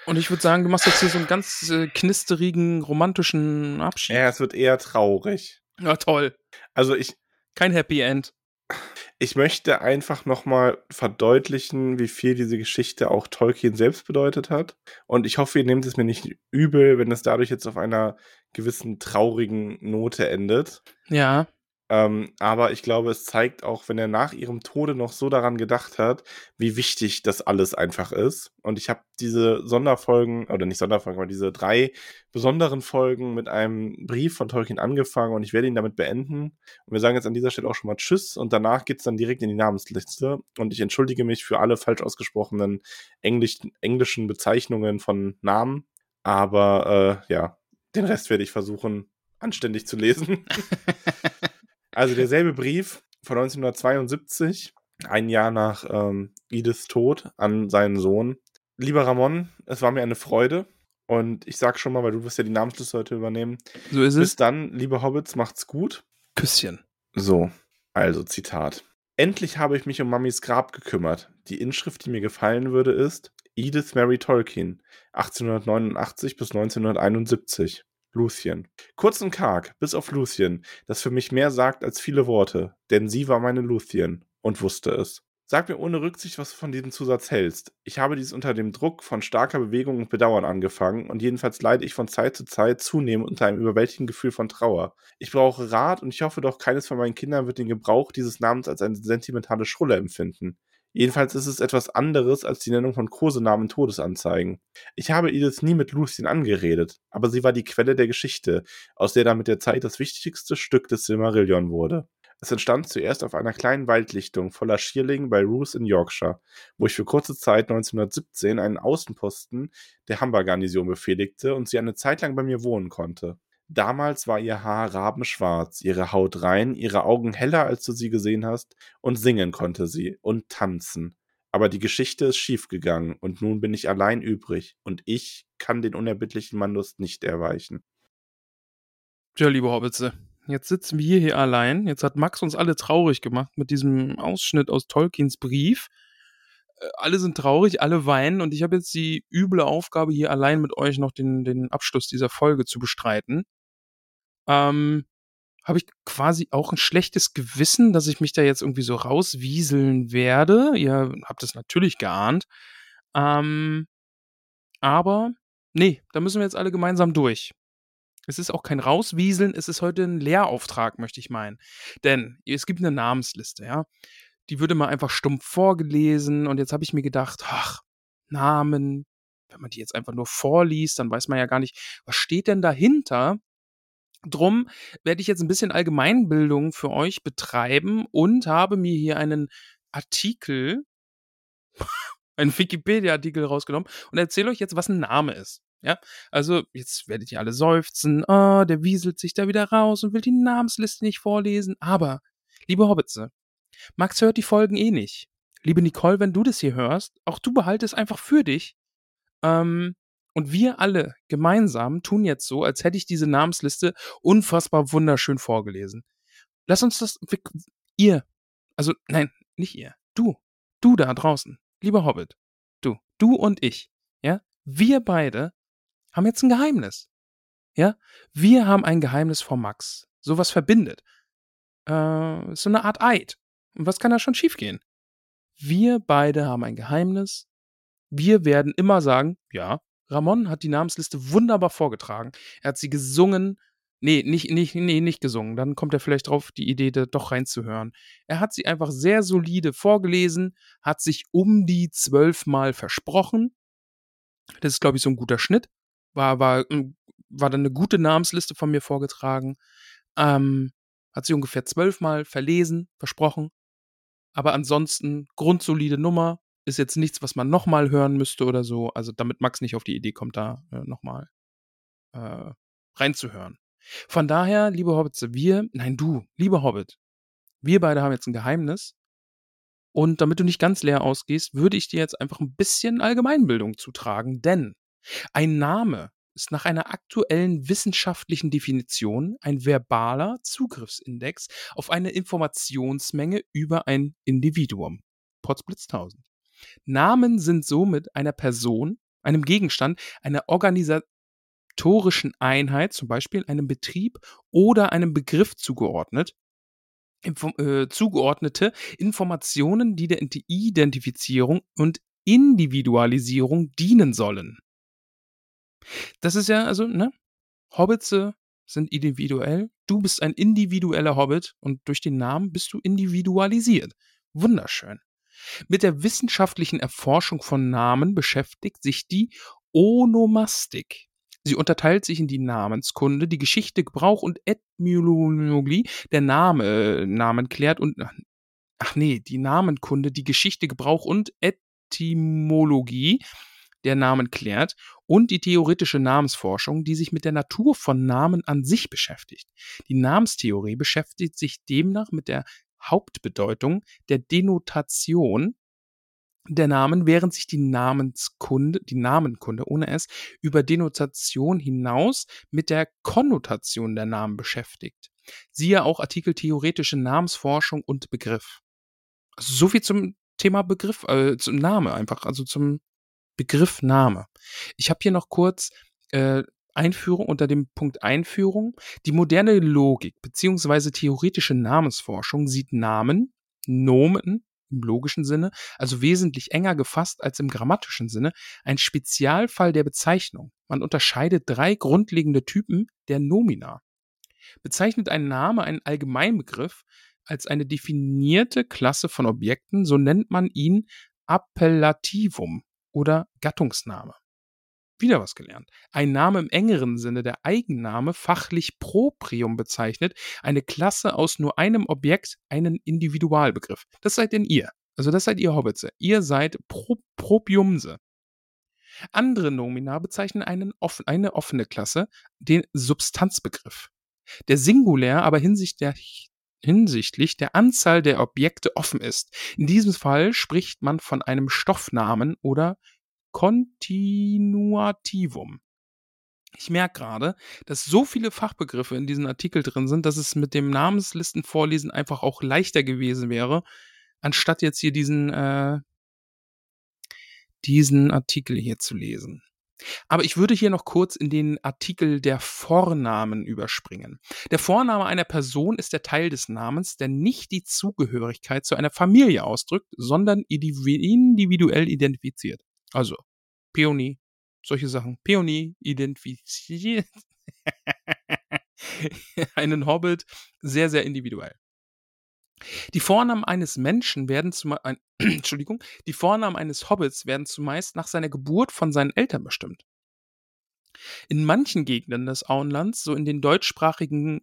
Speaker 2: Und ich würde sagen, du machst jetzt hier so einen ganz äh, knisterigen, romantischen Abschied.
Speaker 3: Ja, es wird eher traurig.
Speaker 2: Ja, toll.
Speaker 3: Also ich,
Speaker 2: Kein Happy End.
Speaker 3: ich möchte einfach nochmal verdeutlichen, wie viel diese Geschichte auch Tolkien selbst bedeutet hat. Und ich hoffe, ihr nehmt es mir nicht übel, wenn es dadurch jetzt auf einer gewissen traurigen Note endet.
Speaker 2: Ja.
Speaker 3: Ähm, aber ich glaube, es zeigt auch, wenn er nach ihrem Tode noch so daran gedacht hat, wie wichtig das alles einfach ist. Und ich habe diese Sonderfolgen, oder nicht Sonderfolgen, aber diese drei besonderen Folgen mit einem Brief von Tolkien angefangen und ich werde ihn damit beenden. Und wir sagen jetzt an dieser Stelle auch schon mal Tschüss und danach geht's dann direkt in die Namensliste. Und ich entschuldige mich für alle falsch ausgesprochenen Englisch, englischen Bezeichnungen von Namen. Aber äh, ja, den Rest werde ich versuchen, anständig zu lesen. Also derselbe Brief von 1972, ein Jahr nach ähm, Ediths Tod an seinen Sohn. Lieber Ramon, es war mir eine Freude. Und ich sag schon mal, weil du wirst ja die Namensliste heute übernehmen.
Speaker 2: So ist
Speaker 3: Bis
Speaker 2: es.
Speaker 3: dann, liebe Hobbits, macht's gut.
Speaker 2: Küsschen.
Speaker 3: So, also Zitat. Endlich habe ich mich um Mamis Grab gekümmert. Die Inschrift, die mir gefallen würde, ist Edith Mary Tolkien, 1889 bis 1971. Lucien. Kurz und karg, bis auf Lucien, das für mich mehr sagt als viele Worte, denn sie war meine Lucien und wusste es. Sag mir ohne Rücksicht, was du von diesem Zusatz hältst. Ich habe dies unter dem Druck von starker Bewegung und Bedauern angefangen und jedenfalls leide ich von Zeit zu Zeit zunehmend unter einem überwältigenden Gefühl von Trauer. Ich brauche Rat und ich hoffe doch, keines von meinen Kindern wird den Gebrauch dieses Namens als eine sentimentale Schrulle empfinden. Jedenfalls ist es etwas anderes als die Nennung von Kosenamen Todesanzeigen. Ich habe Edith nie mit Lucien angeredet, aber sie war die Quelle der Geschichte, aus der dann mit der Zeit das wichtigste Stück des Silmarillion wurde. Es entstand zuerst auf einer kleinen Waldlichtung voller Schierling bei Roos in Yorkshire, wo ich für kurze Zeit 1917 einen Außenposten der Humber-Garnison befehligte und sie eine Zeit lang bei mir wohnen konnte. Damals war ihr Haar rabenschwarz, ihre Haut rein, ihre Augen heller, als du sie gesehen hast, und singen konnte sie und tanzen. Aber die Geschichte ist schiefgegangen und nun bin ich allein übrig und ich kann den unerbittlichen Mannlust nicht erweichen.
Speaker 2: Tja, liebe Hobbitze, jetzt sitzen wir hier allein. Jetzt hat Max uns alle traurig gemacht mit diesem Ausschnitt aus Tolkiens Brief. Äh, Alle sind traurig, alle weinen und ich habe jetzt die üble Aufgabe, hier allein mit euch noch den, den Abschluss dieser Folge zu bestreiten. Ähm, habe ich quasi auch ein schlechtes Gewissen, dass ich mich da jetzt irgendwie so rauswieseln werde. Ihr habt es natürlich geahnt. Ähm, aber nee, da müssen wir jetzt alle gemeinsam durch. Es ist auch kein Rauswieseln, es ist heute ein Lehrauftrag, möchte ich meinen. Denn es gibt eine Namensliste, ja. Die würde mal einfach stumpf vorgelesen und jetzt habe ich mir gedacht, ach, Namen, wenn man die jetzt einfach nur vorliest, dann weiß man ja gar nicht, was steht denn dahinter? Drum werde ich jetzt ein bisschen Allgemeinbildung für euch betreiben und habe mir hier einen Artikel, einen Wikipedia-Artikel rausgenommen und erzähle euch jetzt, was ein Name ist. Ja, also jetzt werdet ihr alle seufzen, oh, der wieselt sich da wieder raus und will die Namensliste nicht vorlesen. Aber, liebe Hobbitze, Max hört die Folgen eh nicht. Liebe Nicole, wenn du das hier hörst, auch du behaltest einfach für dich. Ähm, und wir alle gemeinsam tun jetzt so, als hätte ich diese Namensliste unfassbar wunderschön vorgelesen. Lass uns das, ihr, also nein, nicht ihr, du, du da draußen, lieber Hobbit, du, du und ich, ja, wir beide haben jetzt ein Geheimnis. Ja, wir haben ein Geheimnis vor Max. Sowas verbindet. Äh, so eine Art Eid. Und was kann da schon schiefgehen? Wir beide haben ein Geheimnis. Wir werden immer sagen, ja, Ramon hat die Namensliste wunderbar vorgetragen. Er hat sie gesungen. Nee, nicht, nicht, nee, nicht gesungen. Dann kommt er vielleicht drauf, die Idee, da doch reinzuhören. Er hat sie einfach sehr solide vorgelesen, hat sich um die zwölfmal versprochen. Das ist, glaube ich, so ein guter Schnitt. War, war ähm, war dann eine gute Namensliste von mir vorgetragen. Ähm, hat sie ungefähr zwölfmal verlesen, versprochen. Aber ansonsten grundsolide Nummer. Ist jetzt nichts, was man nochmal hören müsste oder so. Also damit Max nicht auf die Idee kommt, da äh, nochmal äh, reinzuhören. Von daher, liebe Hobbits, wir, nein, du, lieber Hobbit, wir beide haben jetzt ein Geheimnis. Und damit du nicht ganz leer ausgehst, würde ich dir jetzt einfach ein bisschen Allgemeinbildung zutragen, denn ein Name ist nach einer aktuellen wissenschaftlichen Definition ein verbaler Zugriffsindex auf eine Informationsmenge über ein Individuum. Potsblitz 1000. Namen sind somit einer Person, einem Gegenstand, einer organisatorischen Einheit, zum Beispiel einem Betrieb oder einem Begriff zugeordnet, Info äh, zugeordnete Informationen, die der Identifizierung und Individualisierung dienen sollen. Das ist ja, also, ne? Hobbits sind individuell. Du bist ein individueller Hobbit und durch den Namen bist du individualisiert. Wunderschön. Mit der wissenschaftlichen Erforschung von Namen beschäftigt sich die Onomastik. Sie unterteilt sich in die Namenskunde, die Geschichte, Gebrauch und Etymologie der Name, äh, Namen klärt und ach nee, die Namenkunde, die Geschichte, Gebrauch und Etymologie der Namen klärt und die theoretische Namensforschung, die sich mit der Natur von Namen an sich beschäftigt. Die Namenstheorie beschäftigt sich demnach mit der Hauptbedeutung der Denotation der Namen, während sich die Namenskunde, die Namenkunde ohne es, über Denotation hinaus mit der Konnotation der Namen beschäftigt. Siehe auch Artikel theoretische Namensforschung und Begriff. Also so viel zum Thema Begriff, äh, zum Name einfach, also zum Begriff Name. Ich habe hier noch kurz äh, Einführung unter dem Punkt Einführung. Die moderne Logik bzw. theoretische Namensforschung sieht Namen, Nomen im logischen Sinne, also wesentlich enger gefasst als im grammatischen Sinne, ein Spezialfall der Bezeichnung. Man unterscheidet drei grundlegende Typen der Nomina. Bezeichnet ein Name einen Allgemeinbegriff als eine definierte Klasse von Objekten, so nennt man ihn Appellativum oder Gattungsname. Wieder was gelernt. Ein Name im engeren Sinne, der Eigenname, fachlich Proprium bezeichnet, eine Klasse aus nur einem Objekt, einen Individualbegriff. Das seid denn ihr. Also das seid ihr Hobbitze. Ihr seid Pro Propiumse. Andere Nomina bezeichnen einen, eine offene Klasse, den Substanzbegriff. Der Singulär aber hinsicht der, hinsichtlich der Anzahl der Objekte offen ist. In diesem Fall spricht man von einem Stoffnamen oder Kontinuativum. Ich merke gerade, dass so viele Fachbegriffe in diesem Artikel drin sind, dass es mit dem Namenslistenvorlesen einfach auch leichter gewesen wäre, anstatt jetzt hier diesen, äh, diesen Artikel hier zu lesen. Aber ich würde hier noch kurz in den Artikel der Vornamen überspringen. Der Vorname einer Person ist der Teil des Namens, der nicht die Zugehörigkeit zu einer Familie ausdrückt, sondern individuell identifiziert. Also Peony, solche Sachen. Peony identifiziert einen Hobbit sehr, sehr individuell. Die Vornamen eines Menschen werden zumeist, äh, Entschuldigung, die Vornamen eines Hobbits werden zumeist nach seiner Geburt von seinen Eltern bestimmt. In manchen Gegenden des Auenlands, so in den deutschsprachigen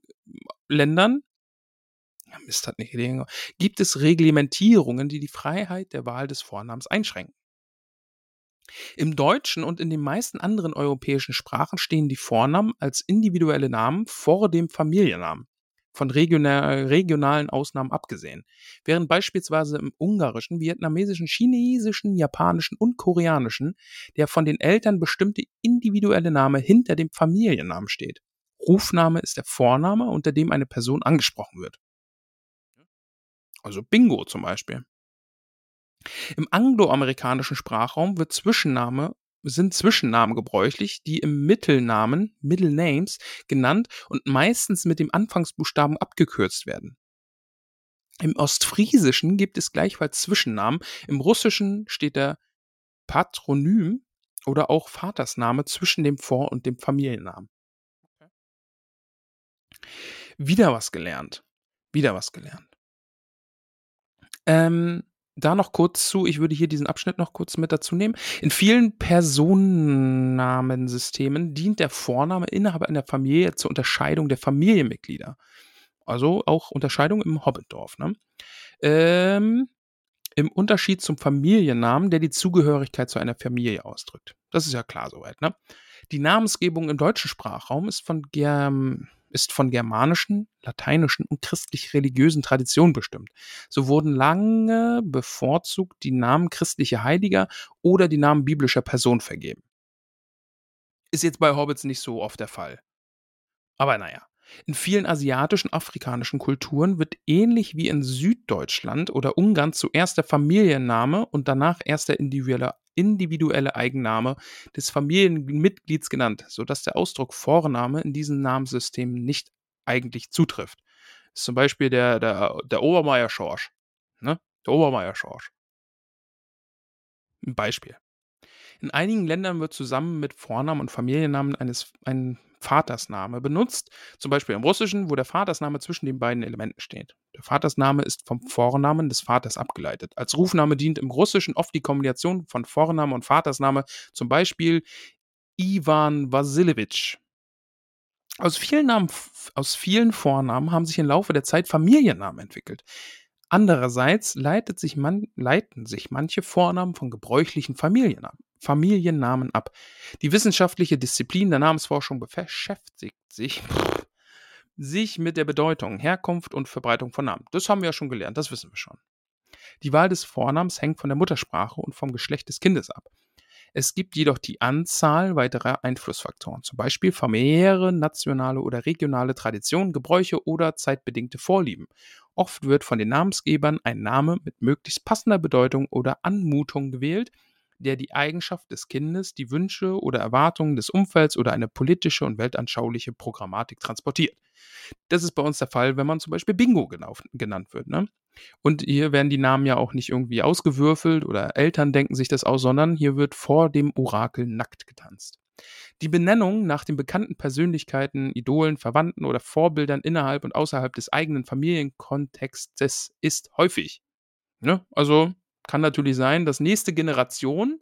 Speaker 2: Ländern, Mist hat nicht gibt es Reglementierungen, die die Freiheit der Wahl des Vornamens einschränken. Im Deutschen und in den meisten anderen europäischen Sprachen stehen die Vornamen als individuelle Namen vor dem Familiennamen von regional, regionalen Ausnahmen abgesehen. Während beispielsweise im ungarischen, vietnamesischen, chinesischen, japanischen und koreanischen der von den Eltern bestimmte individuelle Name hinter dem Familiennamen steht. Rufname ist der Vorname, unter dem eine Person angesprochen wird. Also Bingo zum Beispiel. Im angloamerikanischen Sprachraum wird Zwischenname sind Zwischennamen gebräuchlich, die im Mittelnamen, Middle Names, genannt und meistens mit dem Anfangsbuchstaben abgekürzt werden. Im Ostfriesischen gibt es gleichfalls Zwischennamen. Im Russischen steht der Patronym oder auch Vatersname zwischen dem Vor- und dem Familiennamen. Wieder was gelernt. Wieder was gelernt. Ähm, da noch kurz zu, ich würde hier diesen Abschnitt noch kurz mit dazu nehmen. In vielen Personennamensystemen dient der Vorname Inhaber in der Familie zur Unterscheidung der Familienmitglieder. Also auch Unterscheidung im Hobbitdorf. Ne? Ähm, Im Unterschied zum Familiennamen, der die Zugehörigkeit zu einer Familie ausdrückt. Das ist ja klar soweit. Ne? Die Namensgebung im deutschen Sprachraum ist von Germ ist von germanischen, lateinischen und christlich-religiösen Traditionen bestimmt. So wurden lange bevorzugt die Namen christlicher Heiliger oder die Namen biblischer Personen vergeben. Ist jetzt bei Hobbits nicht so oft der Fall. Aber naja. In vielen asiatischen, afrikanischen Kulturen wird ähnlich wie in Süddeutschland oder Ungarn zuerst der Familienname und danach erst der individuelle, individuelle Eigenname des Familienmitglieds genannt, sodass der Ausdruck Vorname in diesen Namenssystemen nicht eigentlich zutrifft. Das ist zum Beispiel der, der, der Obermeier Schorsch. Ne? Der Obermeier Schorsch. Ein Beispiel. In einigen Ländern wird zusammen mit Vornamen und Familiennamen eines, ein Vatersname benutzt, zum Beispiel im Russischen, wo der Vatersname zwischen den beiden Elementen steht. Der Vatersname ist vom Vornamen des Vaters abgeleitet. Als Rufname dient im Russischen oft die Kombination von Vorname und Vatersname, zum Beispiel Ivan Vasilevich. Aus vielen, Namen, aus vielen Vornamen haben sich im Laufe der Zeit Familiennamen entwickelt. Andererseits sich man, leiten sich manche Vornamen von gebräuchlichen Familiennamen, Familiennamen ab. Die wissenschaftliche Disziplin der Namensforschung beschäftigt sich, sich mit der Bedeutung, Herkunft und Verbreitung von Namen. Das haben wir ja schon gelernt, das wissen wir schon. Die Wahl des Vornamens hängt von der Muttersprache und vom Geschlecht des Kindes ab. Es gibt jedoch die Anzahl weiterer Einflussfaktoren, zum Beispiel familiäre, nationale oder regionale Traditionen, Gebräuche oder zeitbedingte Vorlieben. Oft wird von den Namensgebern ein Name mit möglichst passender Bedeutung oder Anmutung gewählt, der die Eigenschaft des Kindes, die Wünsche oder Erwartungen des Umfelds oder eine politische und weltanschauliche Programmatik transportiert. Das ist bei uns der Fall, wenn man zum Beispiel Bingo genannt wird. Ne? Und hier werden die Namen ja auch nicht irgendwie ausgewürfelt oder Eltern denken sich das aus, sondern hier wird vor dem Orakel nackt getanzt. Die Benennung nach den bekannten Persönlichkeiten, Idolen, Verwandten oder Vorbildern innerhalb und außerhalb des eigenen Familienkontextes ist häufig. Ne? Also kann natürlich sein, dass nächste Generation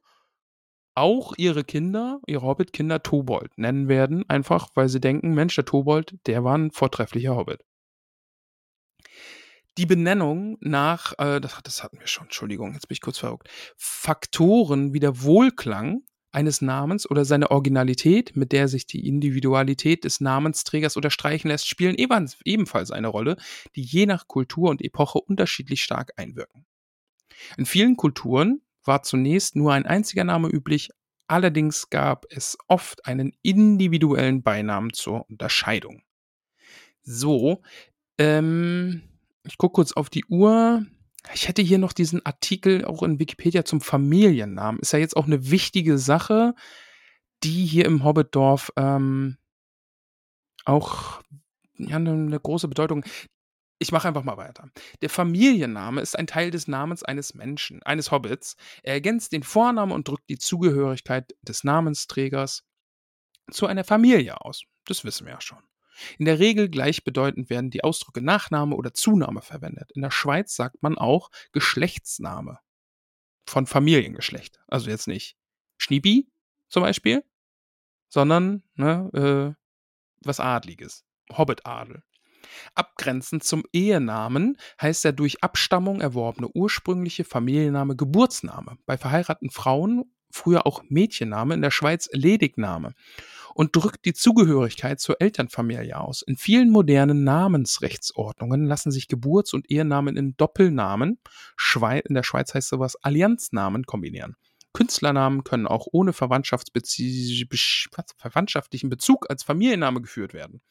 Speaker 2: auch ihre Kinder, ihre Hobbit-Kinder Tobold nennen werden, einfach weil sie denken, Mensch, der Tobold, der war ein vortrefflicher Hobbit. Die Benennung nach, äh, das, das hatten wir schon, Entschuldigung, jetzt bin ich kurz verrückt, Faktoren wie der Wohlklang eines Namens oder seine Originalität, mit der sich die Individualität des Namensträgers unterstreichen lässt, spielen ebenfalls eine Rolle, die je nach Kultur und Epoche unterschiedlich stark einwirken. In vielen Kulturen war zunächst nur ein einziger Name üblich, allerdings gab es oft einen individuellen Beinamen zur Unterscheidung. So, ähm, ich gucke kurz auf die Uhr. Ich hätte hier noch diesen Artikel auch in Wikipedia zum Familiennamen. Ist ja jetzt auch eine wichtige Sache, die hier im Hobbitdorf ähm, auch ja, eine, eine große Bedeutung. Ich mache einfach mal weiter. Der Familienname ist ein Teil des Namens eines Menschen, eines Hobbits. Er ergänzt den Vornamen und drückt die Zugehörigkeit des Namensträgers zu einer Familie aus. Das wissen wir ja schon. In der Regel gleichbedeutend werden die Ausdrücke Nachname oder Zunahme verwendet. In der Schweiz sagt man auch Geschlechtsname von Familiengeschlecht. Also jetzt nicht Schniepi zum Beispiel, sondern ne, äh, was Adliges. Hobbitadel. Abgrenzend zum Ehenamen heißt der durch Abstammung erworbene ursprüngliche Familienname Geburtsname. Bei verheirateten Frauen früher auch Mädchenname, in der Schweiz Ledigname und drückt die Zugehörigkeit zur Elternfamilie aus. In vielen modernen Namensrechtsordnungen lassen sich Geburts- und Ehenamen in Doppelnamen, in der Schweiz heißt sowas Allianznamen, kombinieren. Künstlernamen können auch ohne verwandtschaftlichen Bezug als Familienname geführt werden.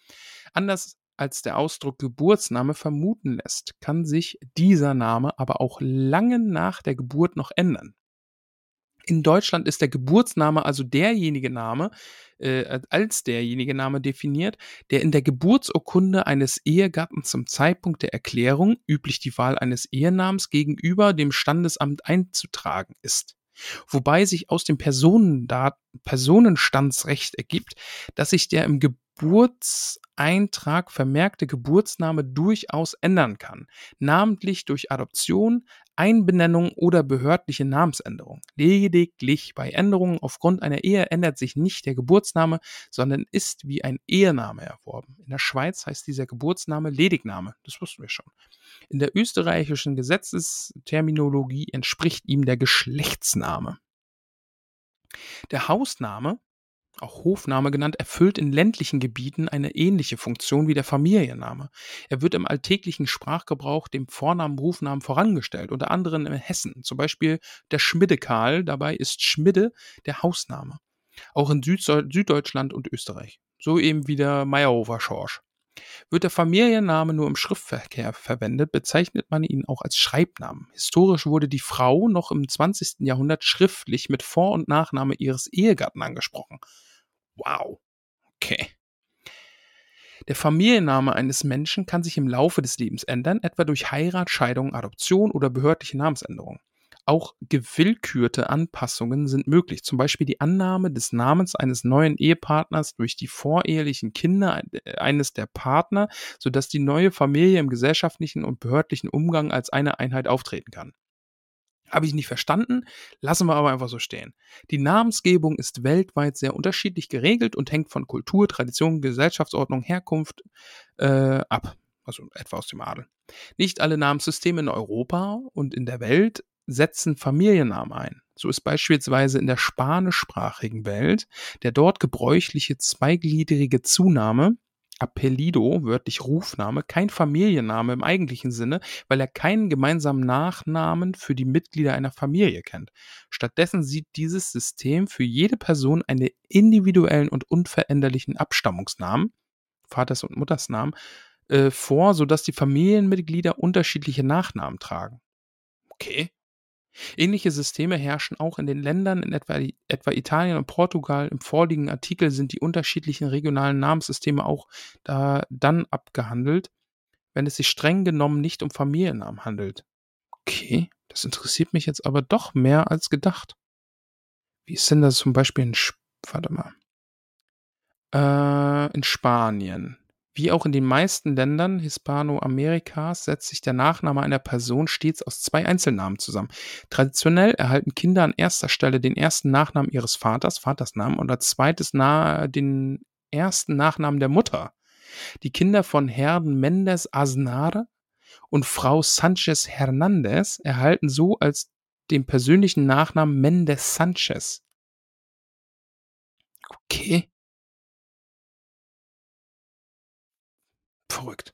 Speaker 2: Anders als der Ausdruck Geburtsname vermuten lässt, kann sich dieser Name aber auch lange nach der Geburt noch ändern. In Deutschland ist der Geburtsname also derjenige Name, äh, als derjenige Name definiert, der in der Geburtsurkunde eines Ehegatten zum Zeitpunkt der Erklärung, üblich die Wahl eines Ehenamens, gegenüber dem Standesamt einzutragen ist. Wobei sich aus dem Personenstandsrecht ergibt, dass sich der im Geburtseintrag vermerkte Geburtsname durchaus ändern kann, namentlich durch Adoption, Einbenennung oder behördliche Namensänderung. Lediglich bei Änderungen aufgrund einer Ehe ändert sich nicht der Geburtsname, sondern ist wie ein Ehename erworben. In der Schweiz heißt dieser Geburtsname Ledigname. Das wussten wir schon. In der österreichischen Gesetzesterminologie entspricht ihm der Geschlechtsname. Der Hausname auch Hofname genannt, erfüllt in ländlichen Gebieten eine ähnliche Funktion wie der Familienname. Er wird im alltäglichen Sprachgebrauch dem Vornamen, Rufnamen vorangestellt, unter anderem in Hessen, zum Beispiel der Schmiddekarl, dabei ist Schmidde der Hausname. Auch in Süd Süddeutschland und Österreich. So eben wie der Meyerhofer Schorsch. Wird der Familienname nur im Schriftverkehr verwendet, bezeichnet man ihn auch als Schreibnamen. Historisch wurde die Frau noch im 20. Jahrhundert schriftlich mit Vor- und Nachname ihres Ehegatten angesprochen. Wow. Okay. Der Familienname eines Menschen kann sich im Laufe des Lebens ändern, etwa durch Heirat, Scheidung, Adoption oder behördliche Namensänderung. Auch gewillkürte Anpassungen sind möglich, zum Beispiel die Annahme des Namens eines neuen Ehepartners durch die vorehelichen Kinder eines der Partner, sodass die neue Familie im gesellschaftlichen und behördlichen Umgang als eine Einheit auftreten kann. Habe ich nicht verstanden, lassen wir aber einfach so stehen. Die Namensgebung ist weltweit sehr unterschiedlich geregelt und hängt von Kultur, Tradition, Gesellschaftsordnung, Herkunft äh, ab. Also etwa aus dem Adel. Nicht alle Namenssysteme in Europa und in der Welt setzen Familiennamen ein. So ist beispielsweise in der spanischsprachigen Welt der dort gebräuchliche zweigliedrige Zunahme Appellido, wörtlich Rufname, kein Familienname im eigentlichen Sinne, weil er keinen gemeinsamen Nachnamen für die Mitglieder einer Familie kennt. Stattdessen sieht dieses System für jede Person einen individuellen und unveränderlichen Abstammungsnamen, Vaters- und Muttersnamen, äh, vor, sodass die Familienmitglieder unterschiedliche Nachnamen tragen. Okay, Ähnliche Systeme herrschen auch in den Ländern, in etwa, etwa Italien und Portugal. Im vorliegenden Artikel sind die unterschiedlichen regionalen Namenssysteme auch da, dann abgehandelt, wenn es sich streng genommen nicht um Familiennamen handelt. Okay, das interessiert mich jetzt aber doch mehr als gedacht. Wie ist denn das zum Beispiel in, Sp warte mal, äh, in Spanien? Wie auch in den meisten Ländern Hispanoamerikas setzt sich der Nachname einer Person stets aus zwei Einzelnamen zusammen. Traditionell erhalten Kinder an erster Stelle den ersten Nachnamen ihres Vaters, Vatersnamen, und als zweites Na den ersten Nachnamen der Mutter. Die Kinder von Herrn Mendes Aznar und Frau Sanchez Hernandez erhalten so als den persönlichen Nachnamen Mendes Sanchez. Okay. Verrückt.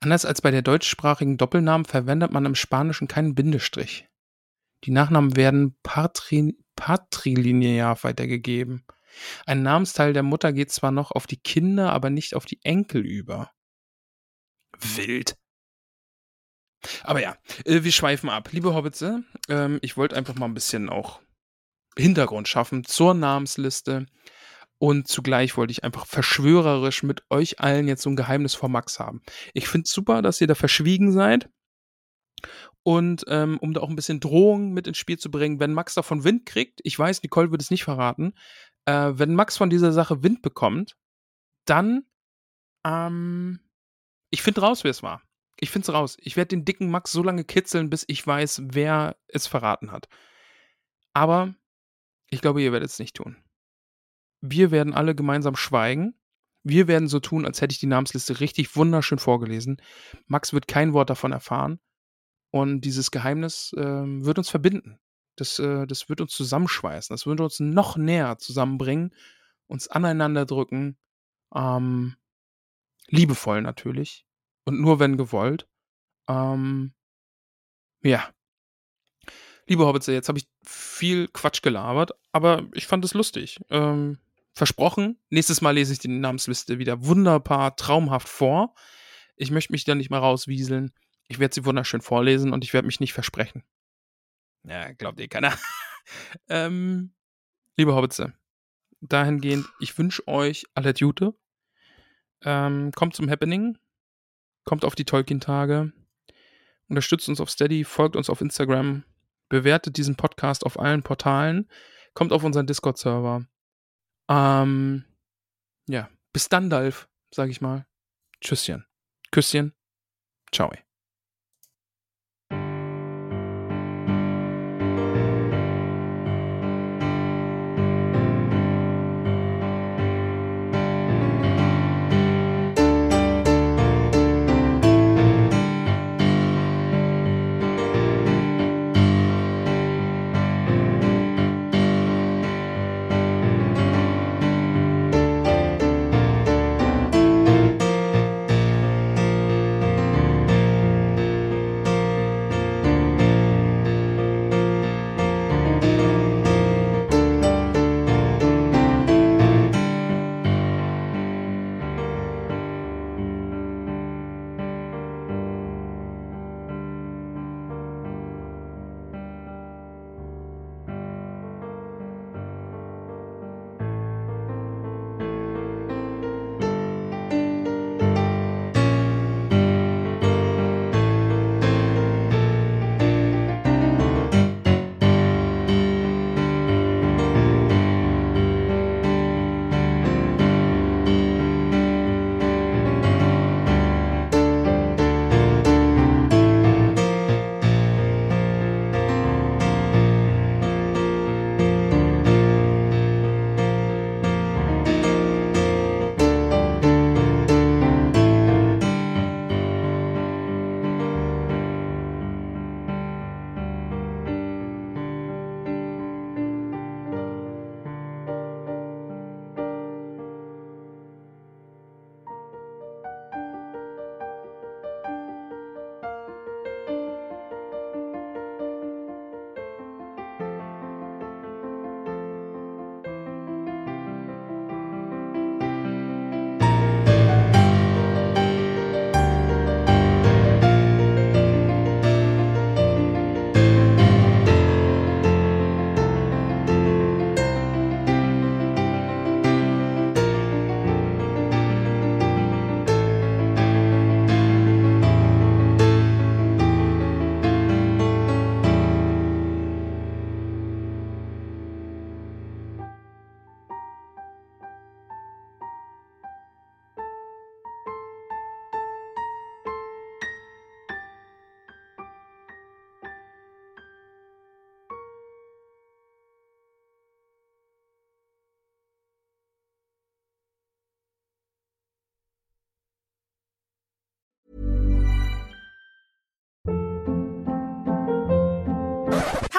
Speaker 2: Anders als bei der deutschsprachigen Doppelnamen verwendet man im Spanischen keinen Bindestrich. Die Nachnamen werden patri patrilinear weitergegeben. Ein Namensteil der Mutter geht zwar noch auf die Kinder, aber nicht auf die Enkel über. Wild. Aber ja, äh, wir schweifen ab. Liebe Hobbitze, ähm, ich wollte einfach mal ein bisschen auch Hintergrund schaffen zur Namensliste. Und zugleich wollte ich einfach verschwörerisch mit euch allen jetzt so ein Geheimnis vor Max haben. Ich finde es super, dass ihr da verschwiegen seid. Und ähm, um da auch ein bisschen Drohung mit ins Spiel zu bringen, wenn Max davon Wind kriegt, ich weiß, Nicole wird es nicht verraten, äh, wenn Max von dieser Sache Wind bekommt, dann, ähm, ich finde raus, wer es war. Ich finde es raus. Ich werde den dicken Max so lange kitzeln, bis ich weiß, wer es verraten hat. Aber ich glaube, ihr werdet es nicht tun. Wir werden alle gemeinsam schweigen. Wir werden so tun, als hätte ich die Namensliste richtig wunderschön vorgelesen. Max wird kein Wort davon erfahren. Und dieses Geheimnis äh, wird uns verbinden. Das, äh, das wird uns zusammenschweißen. Das wird uns noch näher zusammenbringen, uns aneinander drücken. Ähm, liebevoll natürlich. Und nur wenn gewollt. Ähm, ja. Liebe Hobbitze, jetzt habe ich viel Quatsch gelabert, aber ich fand es lustig. Ähm, Versprochen, nächstes Mal lese ich die Namensliste wieder wunderbar, traumhaft vor. Ich möchte mich da nicht mal rauswieseln. Ich werde sie wunderschön vorlesen und ich werde mich nicht versprechen. Ja, glaubt eh keiner. ähm, liebe Hobbitze, dahingehend, ich wünsche euch alle Jute. Ähm, kommt zum Happening. Kommt auf die Tolkien-Tage. Unterstützt uns auf Steady, folgt uns auf Instagram, bewertet diesen Podcast auf allen Portalen, kommt auf unseren Discord-Server. Ähm, ja, bis dann, Dalf, sag ich mal. Tschüsschen. Küsschen. Ciao.